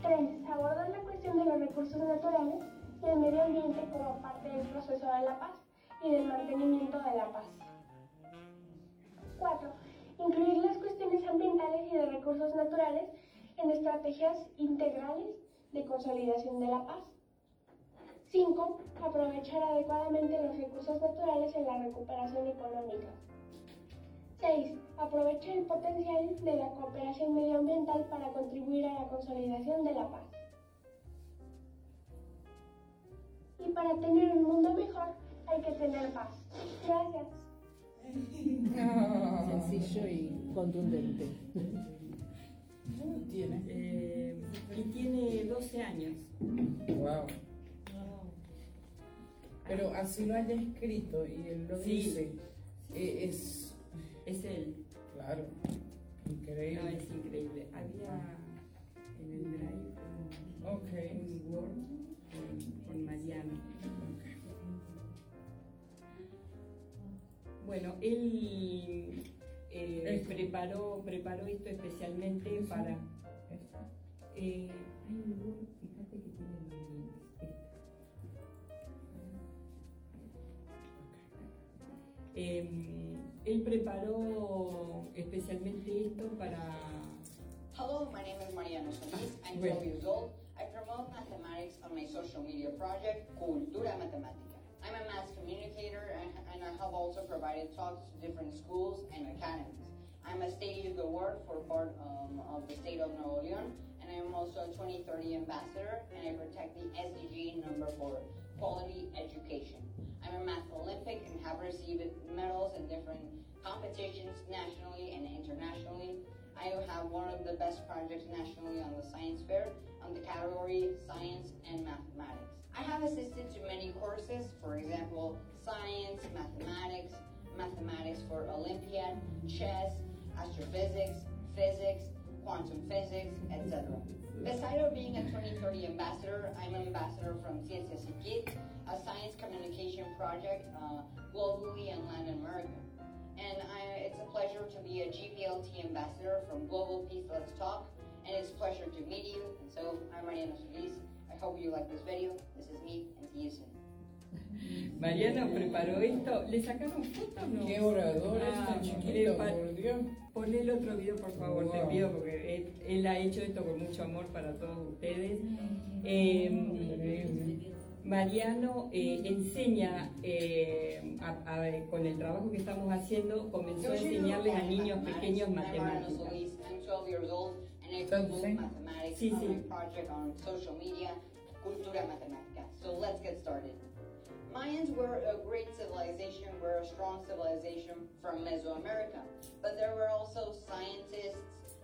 3. Abordar la cuestión de los recursos naturales y el medio ambiente como parte del proceso de la paz y del mantenimiento de la paz. 4. Incluir las cuestiones ambientales y de recursos naturales en estrategias integrales de consolidación de la paz. 5. Aprovechar adecuadamente los recursos naturales en la recuperación económica. 6. Aprovecha el potencial de la cooperación medioambiental para contribuir a la consolidación de la paz. Y para tener un mundo mejor hay que tener paz. Gracias. Sencillo y contundente. tiene? Eh, y tiene 12 años. Wow. Pero así lo haya escrito y él lo Sí. dice, eh, es, Es él. claro, No, increíble. es increíble. Había en el drive un, un Word con, con Mariano. Bueno, él eh, preparó, preparó esto especialmente para... Eh, hay un Word, fíjate que tiene los links. Eh, él preparó especialmente esto para Hello, my name is Mariano Solis. I'm Wait. 12 years old. I promote mathematics on my social media project, Cultura Matemática. I'm a math communicator and, and I have also provided talks to different schools and academies. I'm a State Youth Award for part um, of the state of Nuevo León, and I am also a 2030 ambassador, and I protect the SDG number four, quality education. I'm a math Olympic and have received medals in different competitions nationally and internationally. I have one of the best projects nationally on the science fair on the category science and mathematics. I have assisted to many courses, for example, science, mathematics, mathematics for Olympiad, chess, astrophysics, physics, quantum physics, etc. Besides of being a 2030 ambassador, I'm an ambassador from Ciencias y Kit, a science communication project uh, globally in Latin America. And I, it's a pleasure to be a GPLT ambassador from Global Peace Let's Talk, and it's a pleasure to meet you. And so, I'm Mariano Solis. I hope you like this video. This is me, and see you soon. Mariano preparó esto. ¿Le sacaron fotos no? Qué orador Ah, es tan chiquito, por Dios. Pon el otro video, por favor, te Wow. pido, porque él, él ha hecho esto con mucho amor para todos ustedes. Eh, Mariano eh, enseña, eh, a- a- con el trabajo que estamos haciendo, comenzó a enseñarles a niños pequeños matemáticas. Solis. I'm 12 years old, and I Entonces, mathematics sí, sí. Cultura Matemática. So let's get started. Mayans were a great civilization, were a strong civilization from Mesoamerica, but there were also scientists,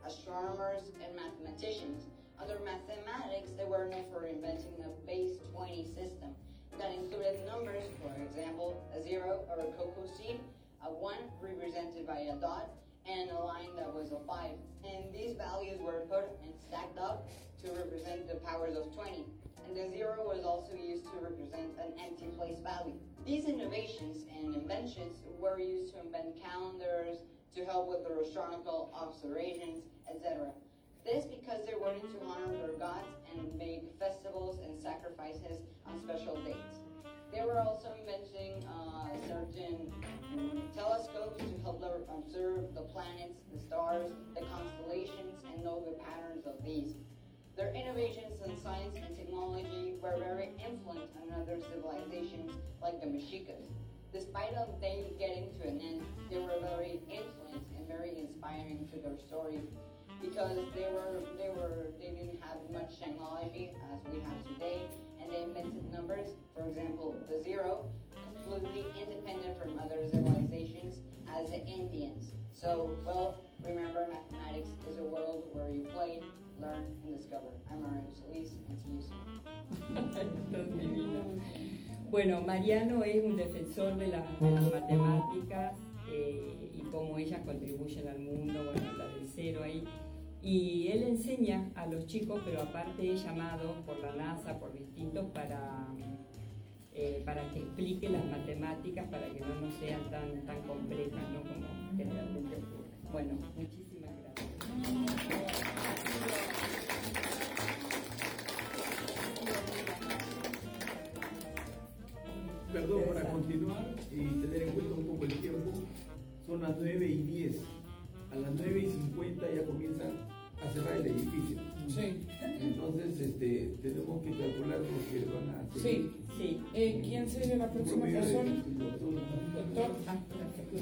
astronomers, and mathematicians. Under mathematics, they were known for inventing a base 20 system that included numbers, for example, a zero or a cocoa seed, a one represented by a dot, and a line that was a five. And these values were put and stacked up to represent the powers of 20. And the zero was also used to represent an empty place value. These innovations and inventions were used to invent calendars, to help with their astronomical observations, etc. This because they wanted to honor their gods and make festivals and sacrifices on special dates. They were also inventing uh, certain mm, telescopes to help observe the planets, the stars, the constellations, and know the patterns of these. Their innovations in science and technology were very influential on other civilizations like the Mexicas. Despite of them getting to an end, they were very influenced and very inspiring to their story because they were they were they didn't have much technology as we have today and they invented numbers for example the zero completely independent from other civilizations as the indians so well remember mathematics is a world where you play learn and discover i'm Mariano Solis and. Bueno, Mariano es un defensor de, la- de las matemáticas eh, y cómo ellas contribuyen al mundo, bueno, habla del cero ahí. Y él enseña a los chicos, pero aparte es llamado por la NASA, por distintos, para, eh, para que explique las matemáticas, para que no nos sean tan, tan complejas ¿no? como generalmente ocurre. Bueno, muchísimas. Perdón, para continuar y tener en cuenta un poco el tiempo, son las 9 y 10. A las 9 y 50 ya comienzan a cerrar el edificio. Sí. Entonces, este, tenemos que calcular porque van a Sí, seguir. sí. Eh, ¿Quién sería la próxima persona? doctor. Doctor. Ah, perfecto.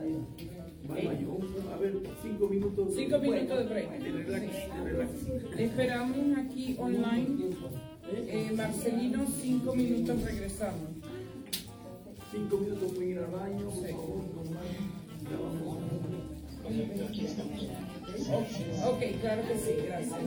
A ver, cinco minutos. Cinco minutos de break. De relax, de relax. Esperamos aquí online. Eh, Marcelino, cinco minutos regresamos. Cinco minutos pueden ir al baño, por favor. Ok, ok, claro que sí, gracias.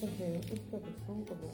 Porque esto que son como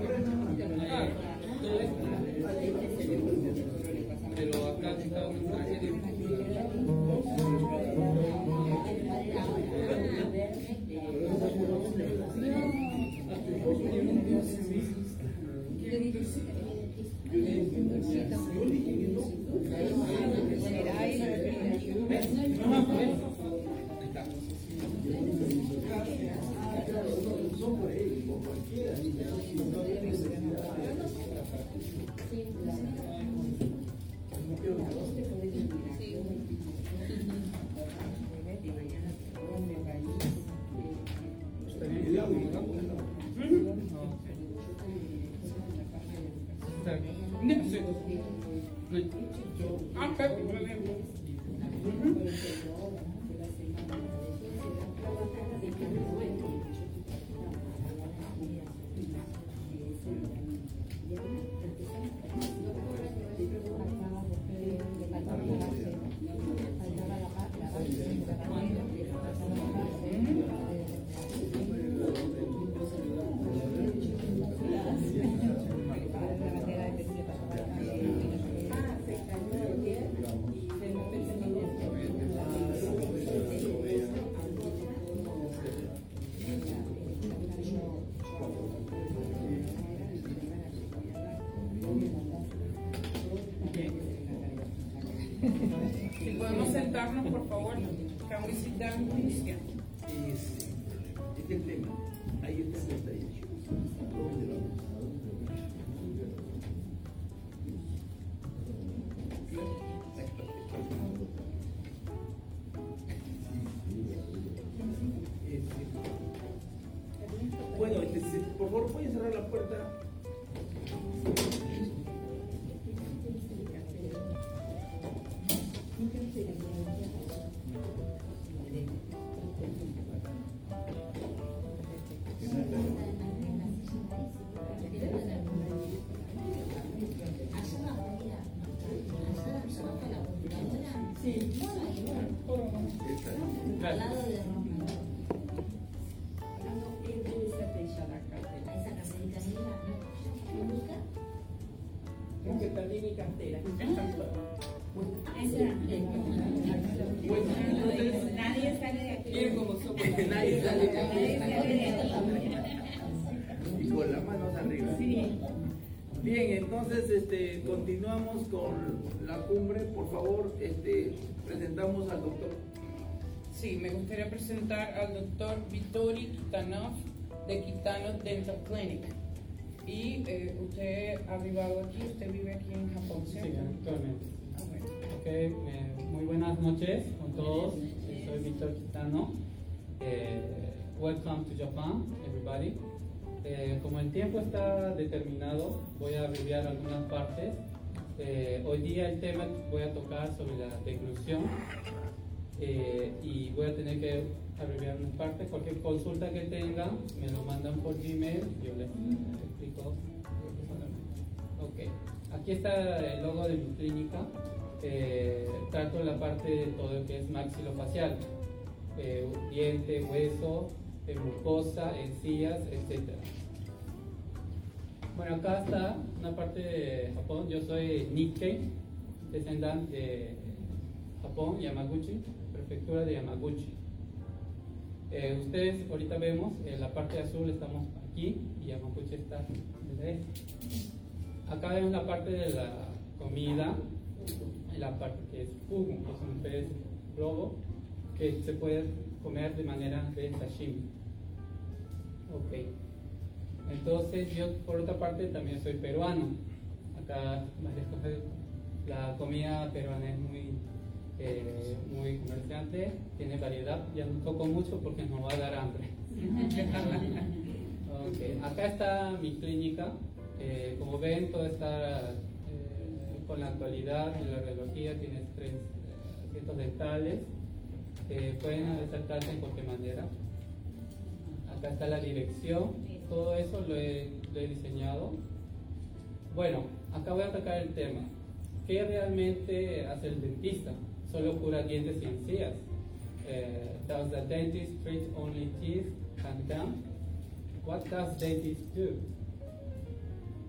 Gracias. Por favor, ¿pueden cerrar la puerta? también hay cartera. Ah. Nadie sale de aquí. Nadie sale de aquí. Y con las manos arriba. Sí. Bien, entonces este, continuamos con la cumbre. Por favor, este, presentamos al doctor. Sí, me gustaría presentar al doctor Vittori Kitanov de Kitano Dental Clinic. Y eh, usted ha arribado aquí, usted vive aquí en Japón, Sí, ¿cierto? actualmente. Ah, bueno. Ok, eh, muy buenas noches con todos. Eh, Soy Víctor Quitano. Eh, welcome to Japan, everybody. Eh, como el tiempo está determinado, voy a abreviar algunas partes. Eh, hoy día el tema que voy a tocar sobre la deglución eh, y voy a tener que abreviar unas partes. Cualquier consulta que tengan, me lo mandan por Gmail, yo les Ok, aquí está el logo de mi clínica. Eh, trato la parte de todo lo que es maxilofacial, eh, diente, hueso, eh, mucosa, encías, etc. Bueno, acá está una parte de Japón. Yo soy Nikkei, descendante de Japón, Yamaguchi, prefectura de Yamaguchi. Eh, ustedes ahorita vemos, en la parte azul estamos aquí y Yamaguchi está este. Acá vemos la parte de la comida, la parte que es fugu, que es un pez globo que se puede comer de manera de sashimi. Ok. Entonces yo por otra parte también soy peruano. Acá varias cosas. La comida peruana es muy, eh, muy comerciante, tiene variedad. Ya no toco mucho porque nos va a dar hambre. Ok, Acá está mi clínica. Eh, como ven, todo está eh, con la actualidad de la radiología. Tiene tres eh, asientos dentales. Eh, pueden acercarse en cualquier manera. Acá está la dirección. Todo eso lo he, lo he diseñado. Bueno, acá voy a tocar el tema. ¿Qué realmente hace el dentista? Solo cura dientes y encías. Eh, does the dentist treat only teeth and gum? What does dentist do?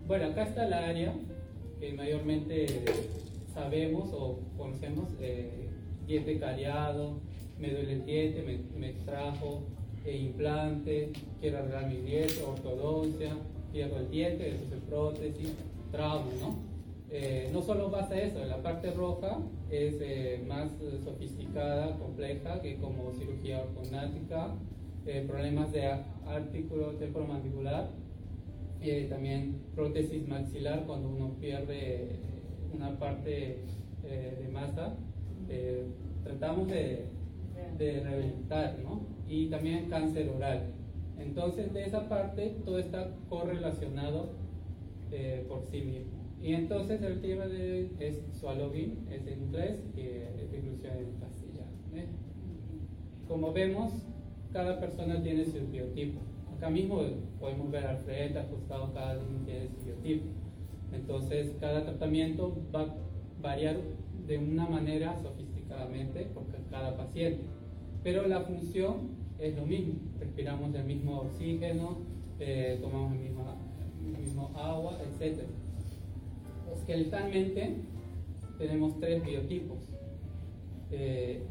Bueno, acá está el área que mayormente sabemos o conocemos, eh, diente cariado, me duele el diente, me, me extrajo, eh, implante, quiero arreglar mi diente, ortodoncia, pierdo el diente, eso es prótesis, trauma, ¿no? Eh, no solo pasa eso, la parte roja es eh, más sofisticada, compleja, que como cirugía ortognática, eh, problemas de artículo temporomandibular, eh, también prótesis maxilar cuando uno pierde eh, una parte eh, de masa. eh, tratamos de, de rehabilitar, ¿no? Y también cáncer oral. Entonces, de esa parte, todo está correlacionado eh, por sí mismo. Y entonces, el tema de es swallowing, es en inglés, y es deglución en castellano. ¿eh? Como vemos, cada persona tiene su biotipo. Acá mismo podemos ver al frente, al costado, cada uno tiene su biotipo. Entonces, cada tratamiento va a variar de una manera sofisticadamente por ca- cada paciente. Pero la función es lo mismo. Respiramos el mismo oxígeno, eh, tomamos el mismo, el mismo agua, etc. Esqueletalmente tenemos tres biotipos. Eh,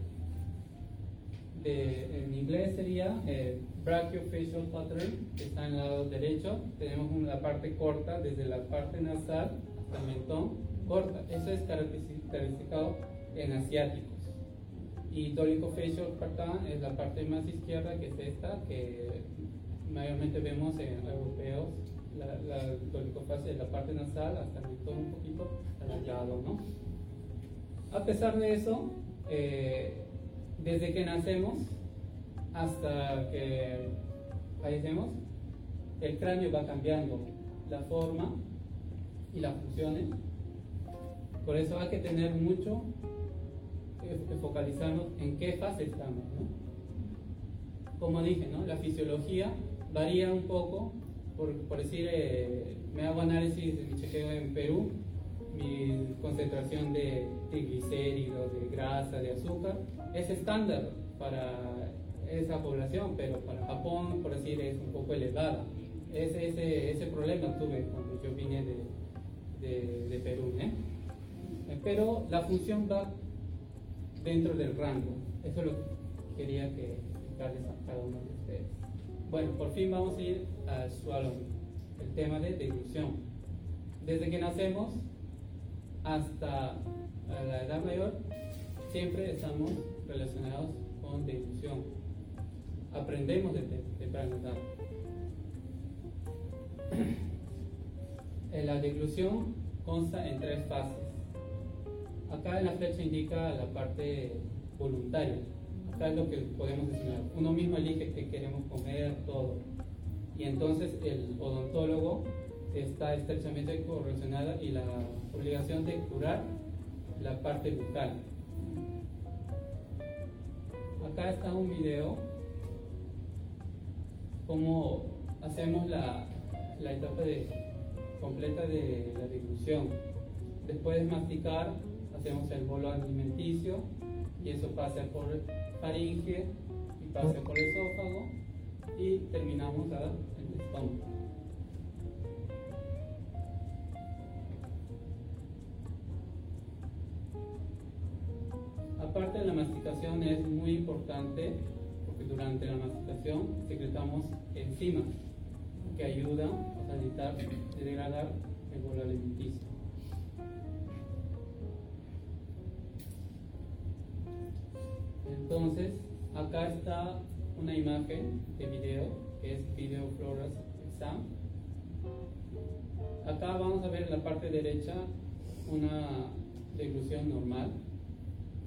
de- en inglés sería eh, brachiofacial pattern, que está en el lado derecho. Tenemos una parte corta, desde la parte nasal hasta el mentón, corta. Eso es caracterizado en asiáticos. Y dolichofacial pattern es la parte más izquierda, que es esta, que mayormente vemos en europeos. La, la dolichofacial es la parte nasal hasta el mentón un poquito alargado, ¿no? A pesar de eso, eh, desde que nacemos hasta que fallecemos, el cráneo va cambiando la forma y las funciones. Por eso hay que tener mucho que que focalizarnos en qué fase estamos. ¿no? Como dije, ¿no? la fisiología varía un poco. Por, por decir, eh, me hago análisis de mi chequeo en Perú, mi concentración de triglicéridos, de grasa, de azúcar, es estándar para esa población, pero para Japón, por decir, es un poco elevada. Ese, ese, ese problema tuve cuando yo vine de, de, de Perú. ¿eh? Eh, Pero la función va dentro del rango. Eso es lo que quería que explicarles a cada uno de ustedes. Bueno, por fin vamos a ir al swallowing, el tema de deglución. Desde que nacemos hasta la edad mayor, siempre estamos relacionados con deglución. Aprendemos desde temprana edad. La deglución consta en tres fases. Acá en la flecha indica la parte voluntaria. Acá es lo que podemos decir. Uno mismo elige qué queremos comer, todo. Y entonces el odontólogo está estrechamente correlacionada y la obligación de curar la parte bucal. Acá está un video cómo hacemos la, la etapa completa de la deglución. Después de masticar, hacemos el bolo alimenticio y eso pasa por faringe y pasa por el esófago y terminamos el estómago. Aparte de la masticación es muy importante porque durante la masticación secretamos enzimas que ayudan a sanitar y degradar el bolo alimenticio. Entonces, acá está una imagen de video que es Video Floras Exam. Acá vamos a ver en la parte derecha una deglución normal.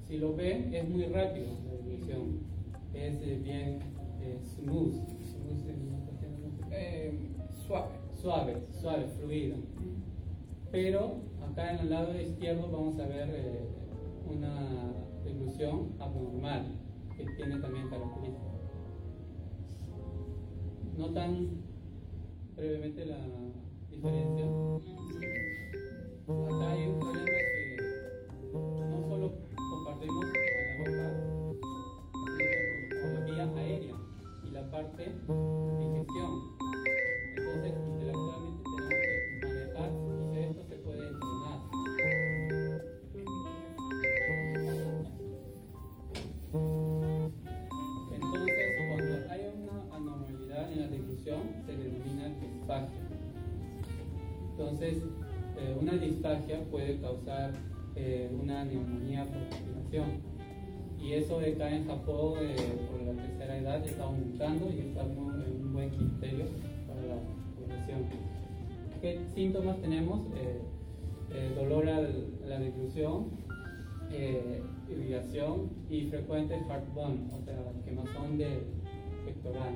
Si lo ven, es muy rápido la deglución. Es eh, bien eh, smooth. smooth Eh, suave. suave, suave, fluido. Pero acá en el lado izquierdo vamos a ver eh, una deglución abnormal que tiene también características. ¿Notan brevemente la diferencia? Acá hay un problema con la boca, la vía aérea y la parte de digestión. Entonces, intelectualmente tenemos que manejar si esto se puede entrenar. Entonces, cuando hay una anormalidad en la deglución, se denomina disfagia. Entonces, eh, una disfagia puede causar eh, una neumonía por respiración. Y eso acá en Japón, eh, por la tercera edad, está aumentando y está en un buen criterio para la población. ¿Qué síntomas tenemos? Eh, eh, dolor a la deglución, eh, irrigación y frecuente heartburn, o sea, quemazón de pectoral.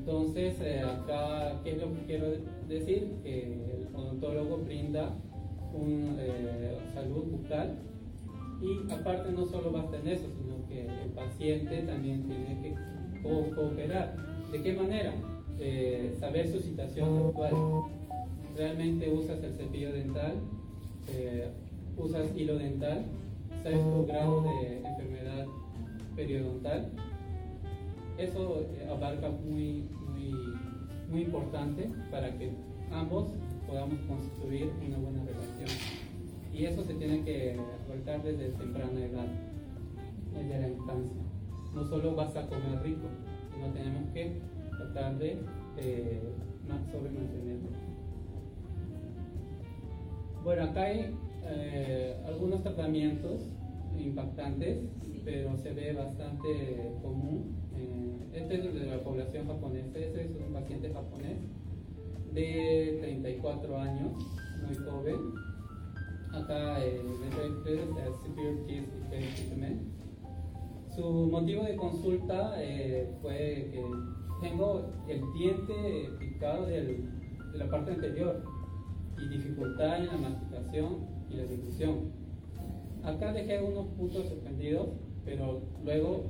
Entonces, eh, acá, ¿qué es lo que quiero decir? Que el odontólogo brinda un, eh, salud bucal y aparte no solo basta en eso, sino que el paciente también tiene que co- cooperar. ¿De qué manera? Eh, saber su situación actual. ¿Realmente usas el cepillo dental? Eh, ¿Usas hilo dental? ¿Sabes tu grado de enfermedad periodontal? Eso eh, abarca muy, muy, muy importante para que ambos podamos construir una buena relación. Y eso se tiene que abarcar desde temprana edad, desde la infancia. No solo vas a comer rico, sino tenemos que tratar de eh. Bueno, acá hay eh, algunos tratamientos impactantes, pero se ve bastante común. Este es de la población japonesa, este es un paciente japonés de 34 años, muy joven. Acá eh. Su motivo de consulta eh, fue que tengo el diente picado del- de la parte anterior y dificultad en la masticación y la deglución. Acá dejé unos puntos suspendidos, pero luego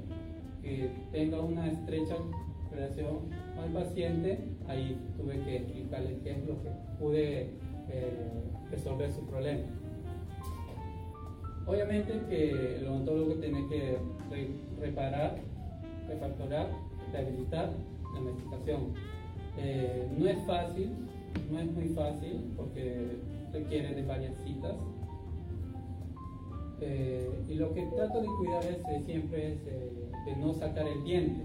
que tenga una estrecha relación el paciente, ahí tuve que explicarle qué es lo que pude eh, resolver su problema. Obviamente que el odontólogo tiene que re- reparar, refactorar, rehabilitar la masticación. Eh, no es fácil, no es muy fácil porque requiere de varias citas, Eh, y lo que trato de cuidar es, eh, siempre es eh, de no sacar el diente.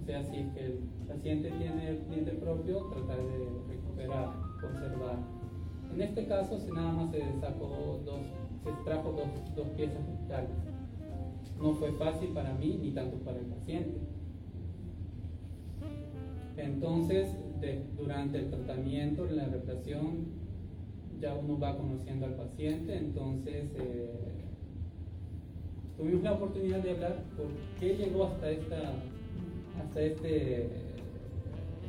O sea, si que el paciente tiene el diente propio, tratar de recuperar, conservar. En este caso, se nada más se sacó dos, se extrajo dos, dos piezas dentales. No fue fácil para mí ni tanto para el paciente. Entonces, de- durante el tratamiento, la reparación, ya uno va conociendo al paciente, entonces eh, tuvimos la oportunidad de hablar por qué llegó hasta esta hasta este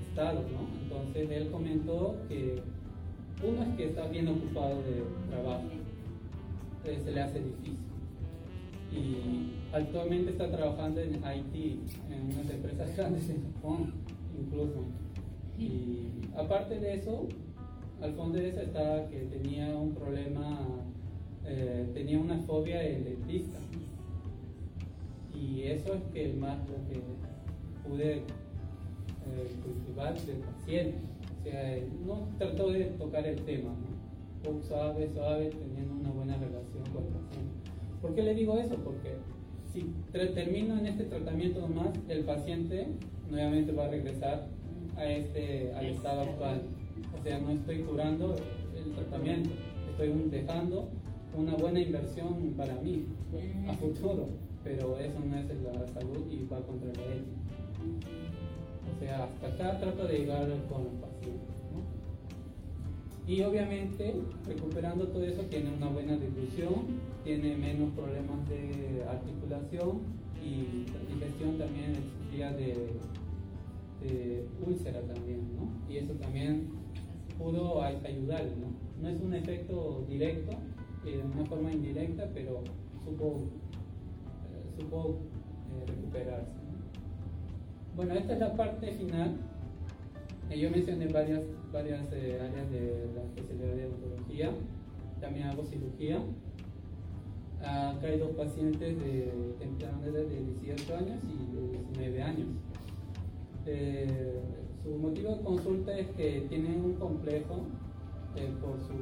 estado, ¿no? Entonces él comentó que uno es que está bien ocupado de trabajo, eh, se le hace difícil. Y actualmente está trabajando en Haití, en unas empresas grandes en Japón, incluso. Y aparte de eso, al fondo de eso está que tenía un problema, eh, tenía una fobia del dentista. Y eso es que más lo que pude eh, cultivar del paciente. O sea, él no trató de tocar el tema, ¿no? Un suave, suave, teniendo una buena relación con el paciente. ¿Por qué le digo eso? Porque si termino en este tratamiento nomás, el paciente nuevamente va a regresar a este, al estado actual. O sea, no estoy curando el tratamiento, estoy dejando una buena inversión para mí a futuro, pero eso no es la salud y va contra la ética. O sea, hasta acá trato de llegar con los pacientes. ¿no? Y obviamente, recuperando todo eso, tiene una buena dilución, tiene menos problemas de articulación y digestión también existía de, de úlcera también, ¿no? Y eso también pudo ay- ayudarle, ¿no? No es un efecto directo, eh, de una forma indirecta, pero supo, supo eh, recuperarse. ¿no? Bueno, esta es la parte final. Eh, Yo mencioné varias, varias eh, áreas de la especialidad de odontología. También hago cirugía. Acá hay dos pacientes de temprana edad de 18 años y de 19 años. Eh, su motivo de consulta es que tienen un complejo eh, por, su,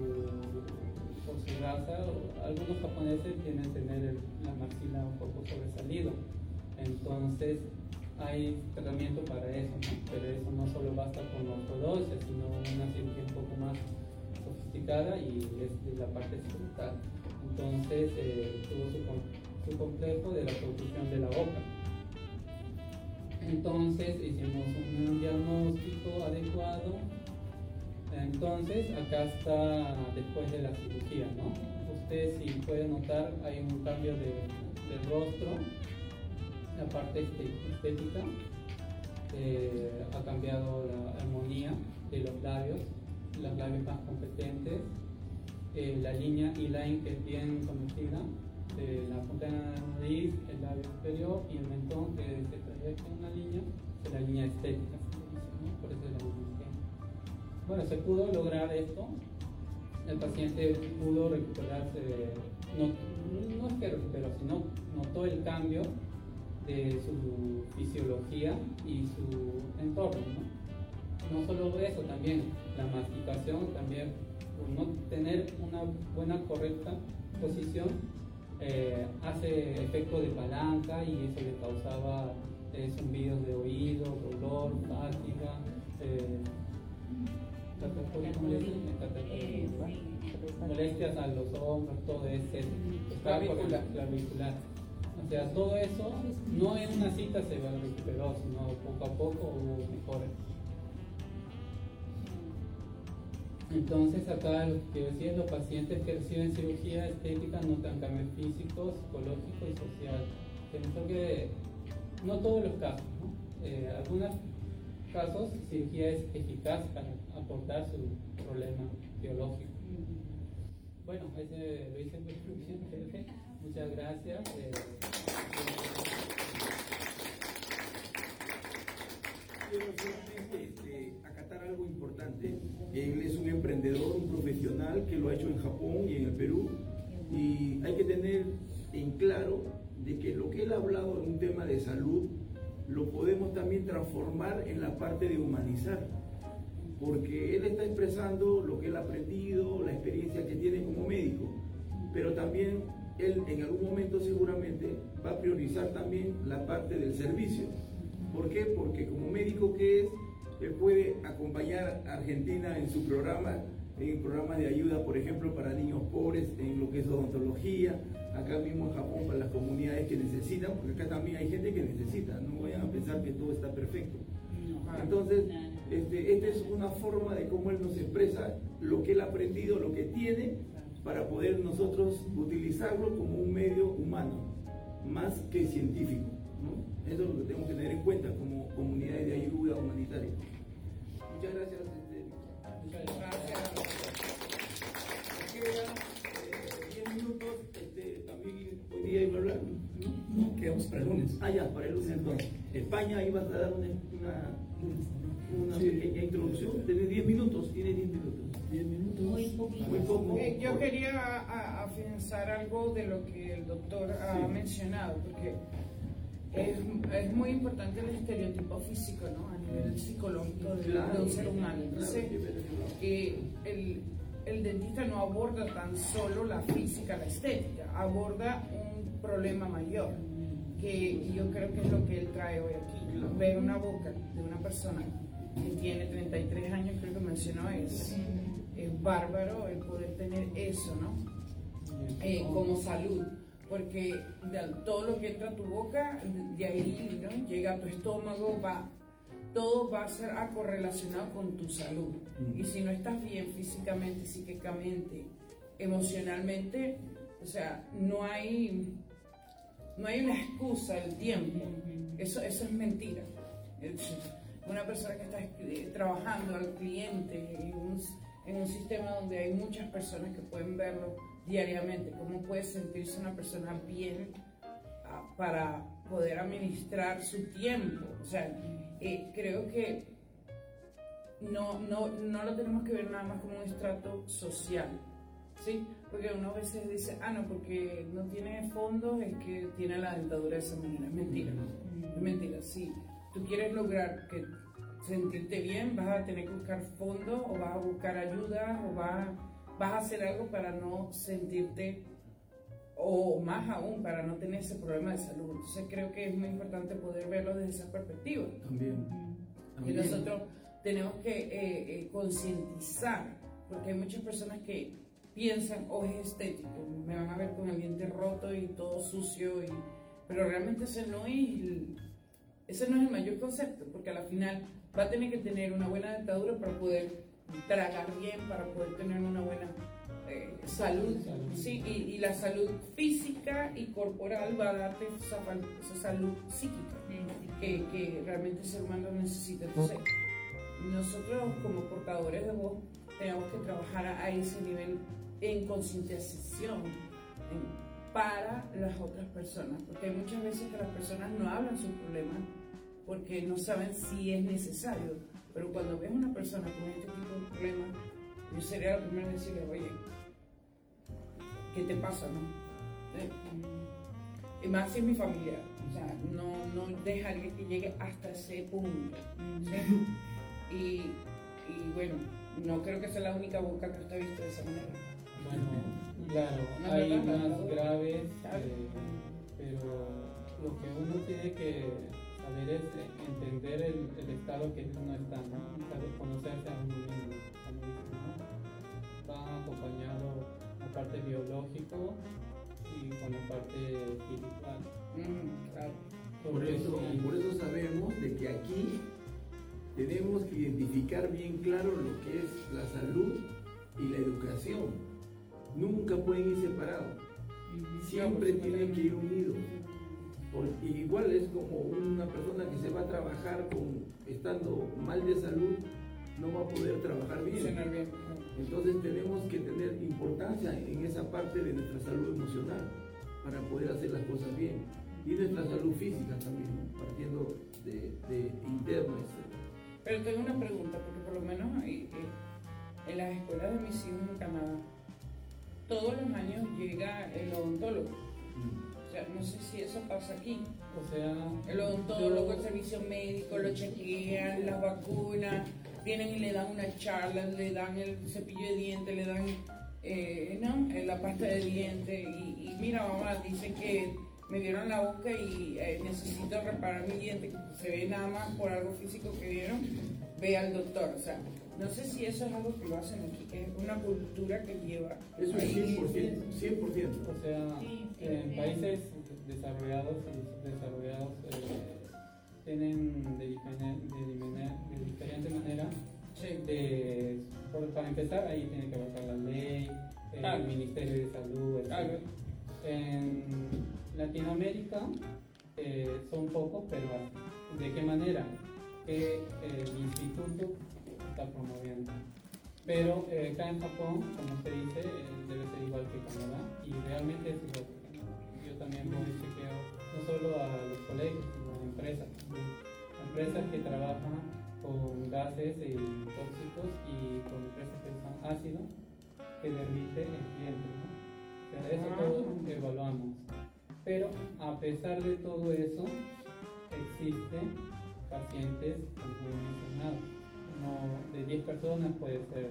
por su raza. Algunos japoneses tienen tener la maxila un poco sobresalido. Entonces hay tratamiento para eso, ¿no? pero eso no solo basta con ortodoncia, sino una cirugía un poco más sofisticada y es de la parte escrotal. Entonces eh, tuvo su, su complejo de la construcción de la boca. Entonces hicimos un diagnóstico adecuado. Entonces acá está después de la cirugía, ¿no? Usted si puede notar hay un cambio de, rostro, la parte este- estética, eh, ha cambiado la armonía de los labios, los labios más competentes, eh, la línea E-line que es bien conocida, la punta de la nariz, el labio superior y el mentón que se proyecta una línea, la línea estética, ¿no? por eso es la Bueno, se pudo lograr esto, el paciente pudo recuperarse, no, no es que recuperó, sino notó el cambio de su fisiología y su entorno. ¿no? solo eso, también la masticación, también por no tener una buena, correcta posición, eh, hace efecto de palanca y eso le causaba eh, zumbidos de oído, dolor, fatiga, eh, Catatonia. molestias a los hombros, todo ese Clavícula. clavicular. O sea, todo eso no en una cita se va recuperó, sino poco a poco mejores. Entonces acá lo que decía, los pacientes que reciben cirugía estética notan cambios físicos, psicológicos y social. Pienso que no todos los casos, ¿no? Eh, algunos casos cirugía es eficaz para aportar su problema biológico. Bueno, ese lo hice muy bien, breve. Muchas gracias. eh, Quiero solamente este, acatar algo importante. Él es un emprendedor, un profesional que lo ha hecho en Japón y en el Perú. Y hay que tener en claro de que lo que él ha hablado en un tema de salud lo podemos también transformar en la parte de humanizar. Porque él está expresando lo que él ha aprendido, la experiencia que tiene como médico, pero también él en algún momento seguramente va a priorizar también la parte del servicio. ¿Por qué? Porque como médico que es, él puede acompañar a Argentina en su programa, en programas de ayuda, por ejemplo, para niños pobres, en lo que es odontología, acá mismo en Japón para las comunidades que necesitan, porque acá también hay gente que necesita, no vayan a pensar que todo está perfecto. Entonces, este, esta es una forma de cómo él nos expresa lo que él ha aprendido, lo que tiene, para poder nosotros utilizarlo como un medio humano, más que científico. ¿no? Eso es lo que tenemos que tener en cuenta como comunidades de ayuda humanitaria. Muchas gracias. Este, Muchas gracias. Quedan 10 eh, minutos, este, también hoy día iba a hablar. quedamos para el lunes. Ah, ya, para el lunes entonces. España ibas a dar una, una, Sí. pequeña introducción. Tienes 10 minutos, tienes 10 minutos. 10 minutos. Muy poquito. Muy poco. Eh, Yo quería afianzar algo de lo que el doctor ha Sí. mencionado, porque es, es muy importante el estereotipo físico, ¿no? A nivel psicológico de, Claro. de un ser humano. Entonces, eh, el, el dentista no aborda tan solo la física, la estética, aborda un problema mayor, que yo creo que es lo que él trae hoy aquí. Claro. Ver una boca de una persona que tiene 33 años, creo que mencionó, es, es bárbaro el poder tener eso, ¿no? Eh, como salud, porque todo lo que entra a tu boca, de ahí ¿no? llega a tu estómago, va, todo va a ser correlacionado con tu salud. Y si no estás bien físicamente, psíquicamente, emocionalmente, o sea, no hay, no hay una excusa el tiempo. Eso, eso es mentira. Una persona que está eh, trabajando al cliente en un, en un sistema donde hay muchas personas que pueden verlo diariamente, ¿cómo puede sentirse una persona bien ah, para poder administrar su tiempo? O sea, eh, creo que no, no, no lo tenemos que ver nada más como un estrato social, ¿sí? Porque uno a veces dice, ah, no, porque no tiene fondos es que tiene la dentadura de esa manera. Es mentira, es mentira. Si tú quieres lograr que sentirte bien, vas a tener que buscar fondos o vas a buscar ayuda o vas, vas a hacer algo para no sentirte o más aún para no tener ese problema de salud. Entonces creo que es muy importante poder verlo desde esa perspectiva. También. Y También. nosotros tenemos que eh, eh, concientizar, porque hay muchas personas que piensan, oh, es estético, me van a ver con el diente roto y todo sucio, y, pero realmente ese no es el, ese no es el mayor concepto, porque a la final va a tener que tener una buena dentadura para poder tragar bien, para poder tener una buena eh, salud, sí, y, y la salud física y corporal va a darte esa, esa salud psíquica que, que realmente el ser humano necesita. Entonces, nosotros como portadores de voz tenemos que trabajar a, ese nivel en concientización en- para las otras personas, porque hay muchas veces que las personas no hablan sus problemas porque no saben si es necesario, pero cuando ves una persona con este tipo de problemas, yo sería la primera en decirle, oye, ¿qué te pasa, no? Eh, Y más si es mi familia, o sea, no, no dejaría que llegue hasta ese punto. ¿sí? Y, y bueno, no creo que sea la única boca que está vista de esa manera. Bueno, claro, No, hay más no. graves, eh, pero lo que uno tiene que saber es entender el, el estado que uno está, ¿no? Saber conocerse a uno mismo. Va acompañado la parte biológico y con la parte espiritual. Mm, claro. Por eso, por eso sabemos de que aquí tenemos que identificar bien claro lo que es la salud y la educación. Nunca pueden ir separados. Siempre tienen que ir unidos. Igual es como una persona que se va a trabajar con, estando mal de salud, no va a poder trabajar bien. Entonces tenemos que tener importancia en esa parte de nuestra salud emocional para poder hacer las cosas bien. Y nuestra salud física también, ¿no? partiendo de, de interna, etc. Pero tengo una pregunta, porque por lo menos ahí, eh, en las escuelas de mis hijos en Canadá, todos los años llega el odontólogo. O sea, no sé si eso pasa aquí. O sea, El odontólogo, el servicio médico, lo chequean, las vacunas, vienen y le dan una charla, le dan el cepillo de dientes, le dan eh, ¿no? Eh, la pasta de dientes y, y mira mamá, dice que me vieron la boca y eh, necesito reparar mi diente, se ve nada más por algo físico que vieron, ve al doctor. O sea, no sé si eso es algo que lo hacen aquí, que es una cultura que lleva. Eso es 100%, 100%. O sea, en países desarrollados y subdesarrollados eh, tienen de, diferente- de, de diferente manera. de- por- para empezar, ahí tiene que abarcar la ley, el. Ministerio de Salud, etc. En Latinoamérica eh, son pocos, pero. ¿de qué manera? Que eh, el instituto está promoviendo. Pero eh, acá en Japón, como se dice, eh, debe ser igual que Canadá y realmente es igual también voy chequeo no solo a los colegios, sino a empresas. también. Empresas que trabajan con gases y tóxicos y con empresas que usan ácido que derrite el cliente. ¿no? O sea, eso Ah. todo evaluamos. Pero a pesar de todo eso, existen pacientes, como he mencionado, no, de 10 personas puede ser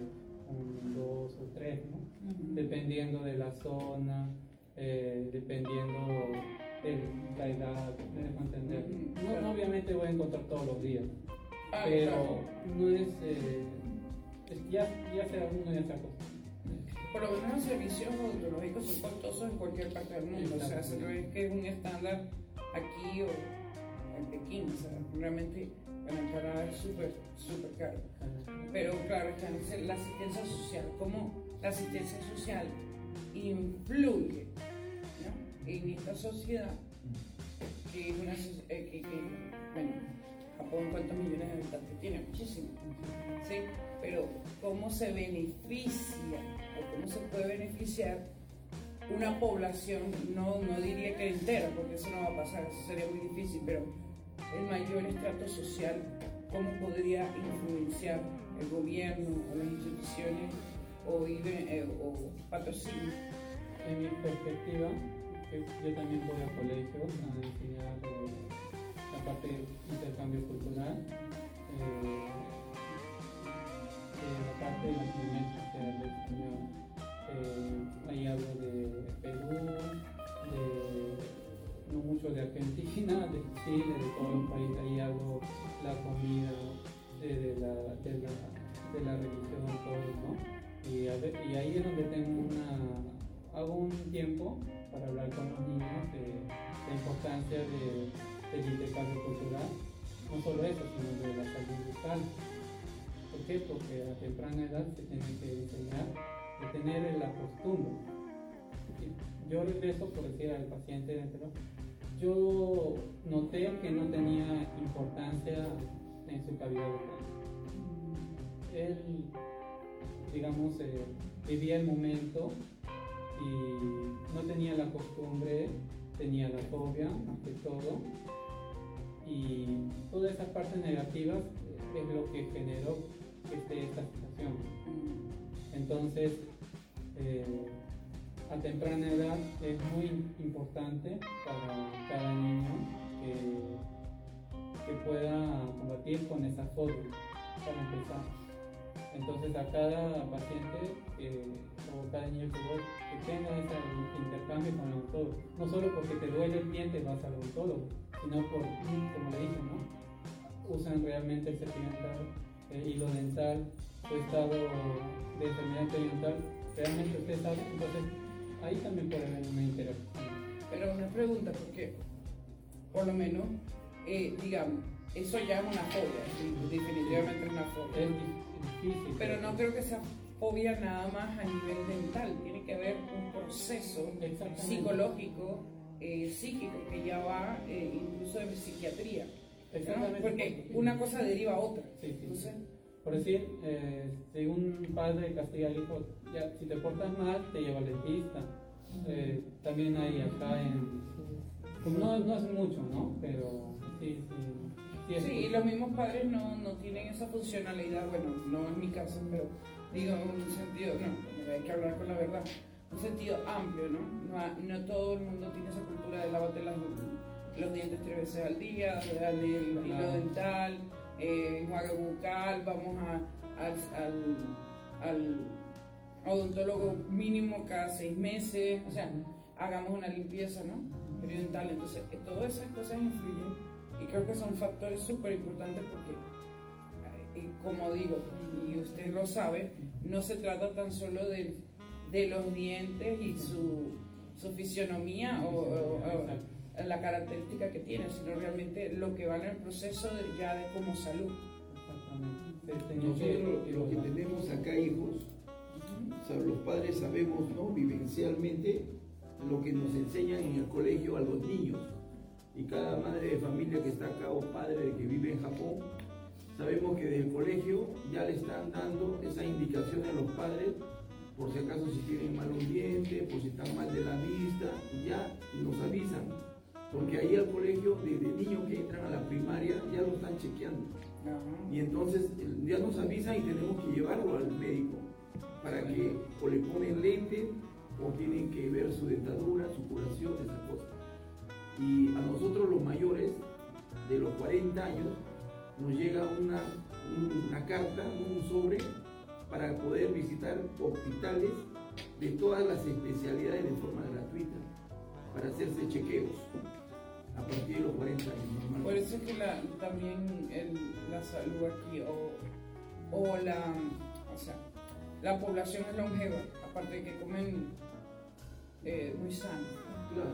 un 2 o 3, ¿no? dependiendo de la zona, eh, dependiendo de la edad, me dejo entender. No, no obviamente voy a encontrar todos los días, Ah, pero claro. no es, eh, es- ya, ya sea uno ya se acostumbra. Por lo menos los servicios odontológicos son costosos en cualquier parte del mundo. O sea, se ve que es un estándar aquí o en Pekín. O sea, realmente bueno, en Canadá es súper, súper caro. Pero claro, la asistencia social. ¿Cómo la asistencia social influye. En esta sociedad que es una soci- eh, que, bueno, Japón cuántos millones de habitantes tiene, muchísimos, ¿sí? Pero cómo se beneficia o cómo se puede beneficiar una población, no, no diría que entera, porque eso no va a pasar, eso sería muy difícil, pero el mayor estrato social, cómo podría influenciar el gobierno o las instituciones o, eh, o patrocinio. En mi perspectiva, yo también voy a colegios a enseñar la parte de intercambio cultural, eh, eh, la parte de que habla español. Eh, ahí hablo de Perú, no mucho de Argentina, de Chile, de todos los países, ahí hablo la comida, de, la, de, la, de religión, todo, ¿no? Y, y ahí es donde tengo una, hago un tiempo para hablar con los niños de la importancia de, del intercambio cultural, no solo eso, sino de la salud bucal. ¿Por qué? Porque a temprana edad se tiene que enseñar a tener la costumbre. Yo regreso por decir al paciente dentro, yo noté que no tenía importancia en su cavidad bucal. Él, digamos, eh, vivía el momento y no tenía la costumbre, tenía la fobia más que todo y todas esas partes negativas es lo que generó que esté esta situación. Entonces, eh, a temprana edad es muy importante para cada niño que, que pueda combatir con esa fobia para empezar. Entonces a cada paciente que- o cada niño que voy, que tenga ese intercambio con el odontólogo. No solo porque te duele el diente vas al odontólogo, sino por, como le dije, ¿no? Usan realmente el cepillo dental, el hilo dental, su estado de enfermedad periodontal, realmente usted sabe, entonces ahí también puede haber una interacción. Pero una pregunta, porque por lo menos, eh, digamos, eso ya es una fobia, definitivamente es una fobia. Es difícil. Pero no creo que sea fobia nada más a nivel dental, tiene que haber un proceso psicológico, eh, psíquico, que ya va eh, incluso de psiquiatría. ¿no? Exactamente. Porque una cosa deriva a otra. Sí, sí. Entonces, Por decir, eh, si un padre castiga al hijo, ya, si te portas mal, te lleva al dentista. Eh, también hay acá en... No, no es mucho, ¿no? Pero sí, sí. Sí, Sí, y los mismos padres no, no tienen esa funcionalidad, bueno, no es mi caso, pero digo un sentido, no, hay que hablar con la verdad, un sentido amplio, ¿no? No, todo el mundo tiene esa cultura de lavarte las- los dientes tres veces al día, darle el hilo Claro. dental, eh, enjuague bucal, vamos a, al, al, al odontólogo mínimo cada seis meses, o sea, hagamos una limpieza, ¿no? Periodontal. Entonces, eh, todas esas cosas influyen y creo que son factores súper importantes porque, eh, como digo, y usted lo sabe, no se trata tan solo de, de los dientes y su, su fisionomía o, o- o la característica que tiene, sino realmente lo que va en el proceso de, ya de como salud. Nosotros los que tenemos acá hijos, o sea, los padres sabemos, ¿no? Vivencialmente lo que nos enseñan en el colegio a los niños. Y cada madre de familia que está acá o padre que vive en Japón, sabemos que desde el colegio ya le están dando esa indicación a los padres por si acaso si tienen mal un diente, por si están mal de la vista, ya nos avisan. Porque ahí al colegio, desde niños que entran a la primaria, ya lo están chequeando. Y entonces ya nos avisan y tenemos que llevarlo al médico para que o le ponen lente o tienen que ver su dentadura, su curación, esas cosas. Y a nosotros los mayores de los 40 años nos llega una, una carta, un sobre para poder visitar hospitales de todas las especialidades de forma gratuita para hacerse chequeos a partir de los 40 años. Por eso es que la, también el- la salud aquí o, o la, o sea, la población es longeva, aparte de que comen eh, muy sano. Claro.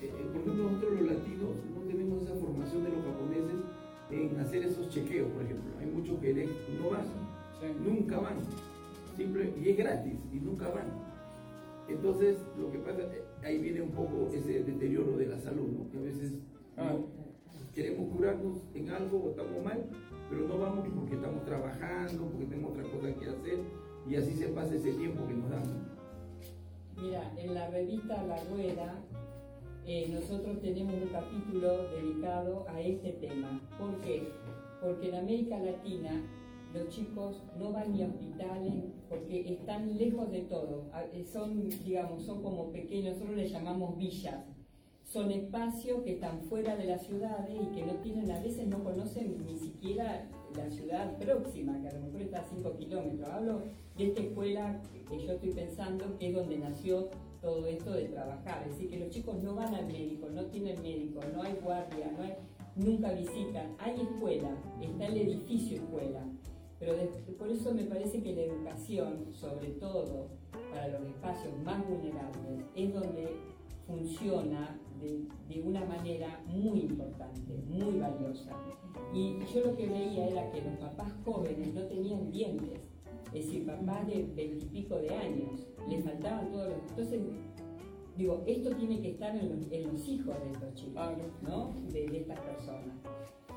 Eh, eh, por ejemplo, nosotros los latinos no tenemos esa formación de los japoneses en hacer esos chequeos, por ejemplo. Hay muchos que no van, nunca van. Simple, y es gratis, y nunca van. Entonces, lo que pasa, eh, ahí viene un poco ese deterioro de la salud, ¿no? Que a veces no queremos curarnos en algo o estamos mal, pero no vamos porque estamos trabajando, porque tenemos otras cosas que hacer, y así se pasa ese tiempo que nos dan. Mira, en la revista La Rueda eh, nosotros tenemos un capítulo dedicado a este tema. ¿Por qué? Porque en América Latina los chicos no van ni a hospitales porque están lejos de todo. A- eh, Son, digamos, son como pequeños, nosotros les llamamos villas. Son espacios que están fuera de las ciudades y que no tienen, a veces no conocen ni siquiera la ciudad próxima, que a lo mejor está a 5 kilómetros. Hablo de esta escuela que yo estoy pensando que es donde nació todo esto de trabajar. Es decir, que los chicos no van al médico, no tienen médico, no hay guardia, no hay, nunca visitan. Hay escuela, está el edificio escuela. Pero por eso me parece que la educación, sobre todo para los espacios más vulnerables, es donde funciona de, de una manera muy importante, muy valiosa. Y yo lo que veía era que los papás jóvenes no tenían dientes, es decir, papás de veintipico de años, les faltaban todos los... Entonces, digo, esto tiene que estar en los, en los hijos de estos chicos, ¿no? De, de estas personas.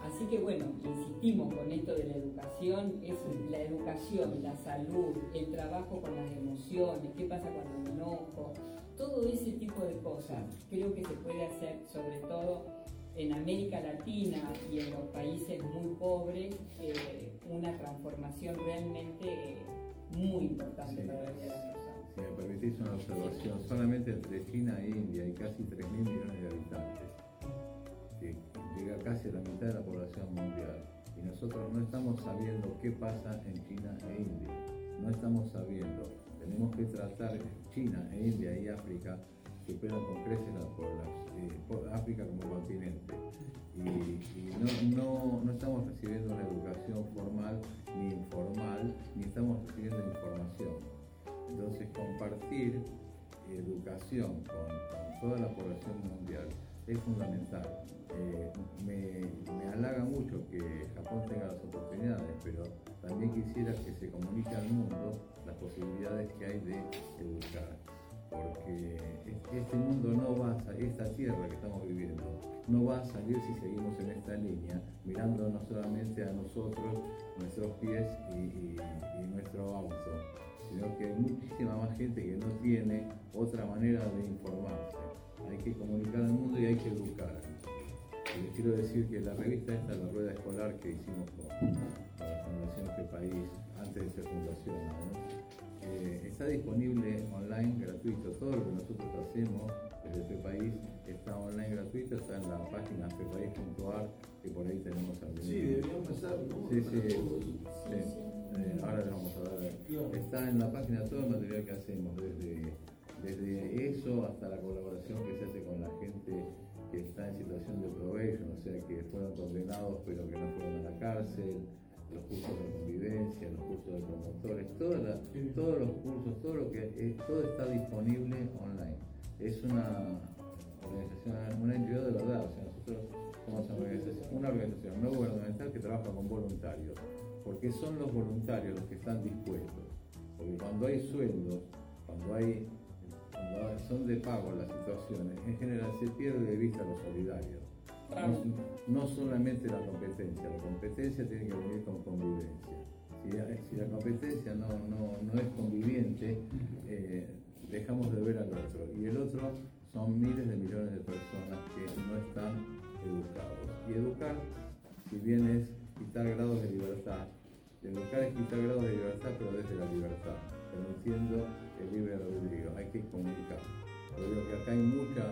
Así que bueno, insistimos con esto de la educación, es la educación, la salud, el trabajo con las emociones, qué pasa cuando me enojo, todo ese tipo de cosas creo que se puede hacer sobre todo en América Latina y en los países muy pobres, eh, una transformación realmente eh, muy importante para la vida de. Si me permitís una observación, solamente entre China e India hay casi 3.000 millones de habitantes, que llega casi a la mitad de la población mundial. Y nosotros no estamos sabiendo qué pasa en China e India. No estamos sabiendo. Tenemos que tratar China e India y África superan con creces la población, eh, África como continente. Y, y no, no, no estamos recibiendo una educación formal ni informal, ni estamos recibiendo información. Entonces, compartir educación con, toda la población mundial es fundamental. Eh, me, me halaga mucho que Japón tenga las oportunidades, pero también quisiera que se comunique al mundo las posibilidades que hay de educar. Porque es- este mundo no va a salir, esta tierra que estamos viviendo, no va a salir si seguimos en esta línea, mirándonos solamente a nosotros, nuestros pies y, y- y nuestro auto, sino que hay muchísima más gente que no tiene otra manera de informarse. Hay que comunicar al mundo y hay que educar. Y les quiero decir que la revista esta, la rueda escolar que hicimos con, con la Fundación Este País, antes de ser fundación, ¿no? Eh, está disponible online gratuito. Todo lo que nosotros hacemos desde este país está online gratuito, está en la página fepaís.ar, que por ahí tenemos algún. Sí, deberían pasar, ¿no? Sí, sí. todos. sí. Eh, ahora les vamos a dar. Está en la página todo el material que hacemos, desde desde eso hasta la colaboración que se hace con la gente que está en situación de probation, o sea, que fueron condenados pero que no fueron a la cárcel, los cursos de convivencia, los cursos de promotores, la- todos los cursos, todo lo que es, todo está disponible online. Es una organización, una entidad de verdad, o sea, nosotros somos una organización no gubernamental que trabaja con voluntarios, porque son los voluntarios los que están dispuestos, porque cuando hay sueldos, cuando hay cuando son de pago las situaciones, en general se pierde de vista lo solidario. Claro. No, no solamente la competencia, la competencia tiene que venir con convivencia. Si, si la competencia no, no, no es conviviente, eh, dejamos de ver al otro. Y el otro son miles de millones de personas que no están educados. Y educar, si bien es quitar grados de libertad, educar es quitar grados de libertad, pero desde la libertad, permitiendo el libre albedrío. Hay que comunicar. Yo que acá hay mucha,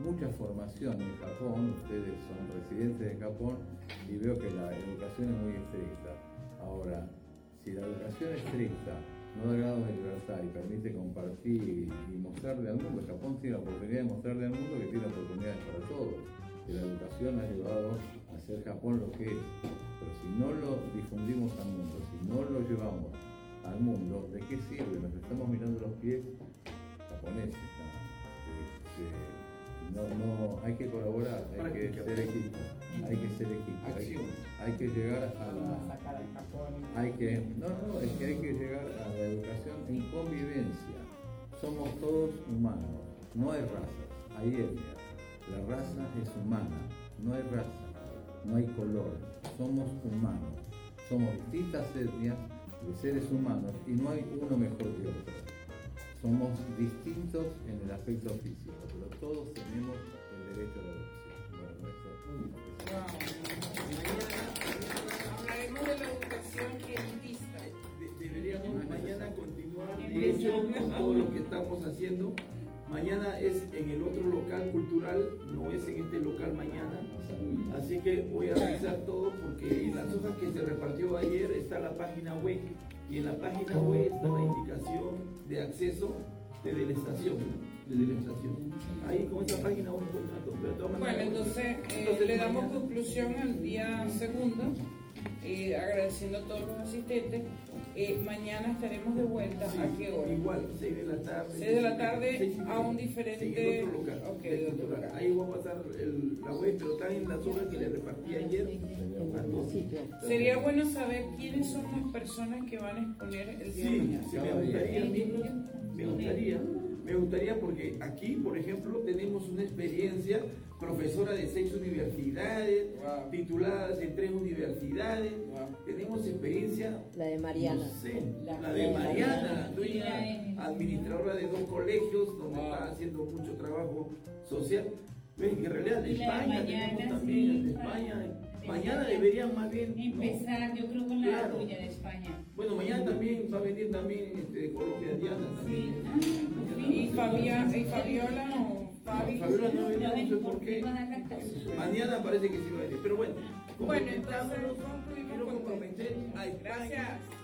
mucha formación en Japón, ustedes son residentes de Japón y veo que la educación es muy estricta. Ahora, si la educación es estricta, no da grados de libertad y permite compartir y mostrarle al mundo, Japón tiene la oportunidad de mostrarle al mundo que tiene oportunidades para todos. Que la educación ha a hacer Japón lo que es. Pero si no lo difundimos al mundo, si no lo llevamos al mundo, ¿de qué sirve? Nos estamos mirando los pies japoneses. ¿no? Este, no, no, hay que colaborar, hay que ser equipo, hay que ser equipo, hay, que llegar a la, hay que, no, no, es que hay que llegar a la educación en convivencia. Somos todos humanos, no hay razas, hay etnias. La raza es humana, no hay raza, no hay color, somos humanos. Somos distintas etnias de seres humanos y no hay uno mejor que otro. Somos distintos en el aspecto físico, pero todos tenemos el derecho a la educación. Bueno, eso. Hablaremos de la educación elitista. De- Deberíamos mañana continuar, de hecho, con todo lo que estamos haciendo. Mañana es en el otro local cultural, no es en este local mañana. Así que voy a revisar todo porque en las hojas que se repartió ayer está la página web. Y en la página web está la indicación de acceso desde la estación. Desde la estación. Ahí con esta página uno encuentra todo. Bueno, entonces eh, le damos mañana- conclusión al día segundo, eh, agradeciendo a todos los asistentes. Eh, mañana estaremos de vuelta. Sí, ¿A qué hora? Igual, 6 de la tarde. 6 de la tarde Seis a un diferente- Sí, en otro local. Ok, del de otro local. Ahí voy a pasar el- la web, pero está en las hojas que le repartí ayer. Sería bueno saber quiénes son las personas que van a exponer el día de Sí, mañana. sí, me gustaría, me gustaría, me gustaría porque aquí, por ejemplo, tenemos una experiencia profesora de seis universidades, tituladas en tres universidades, tenemos experiencia, La de Mariana. no sé, la de Mariana, dueña administradora de dos colegios donde está haciendo mucho trabajo social. Ven, que en realidad de España mañana, tenemos también, sí. de España. Mañana deberían más bien ¿no? Empezar, yo creo, con la Claro. tuya de España. Bueno, mañana también va a venir también este, Colombia Diana también. ¿Y, Fabia, ¿Y Fabiola o Fabi? Fabiola no venía, no sé por qué. Mañana parece que sí va a venir, pero bueno. Bueno, entonces quiero comprometer a España Gracias.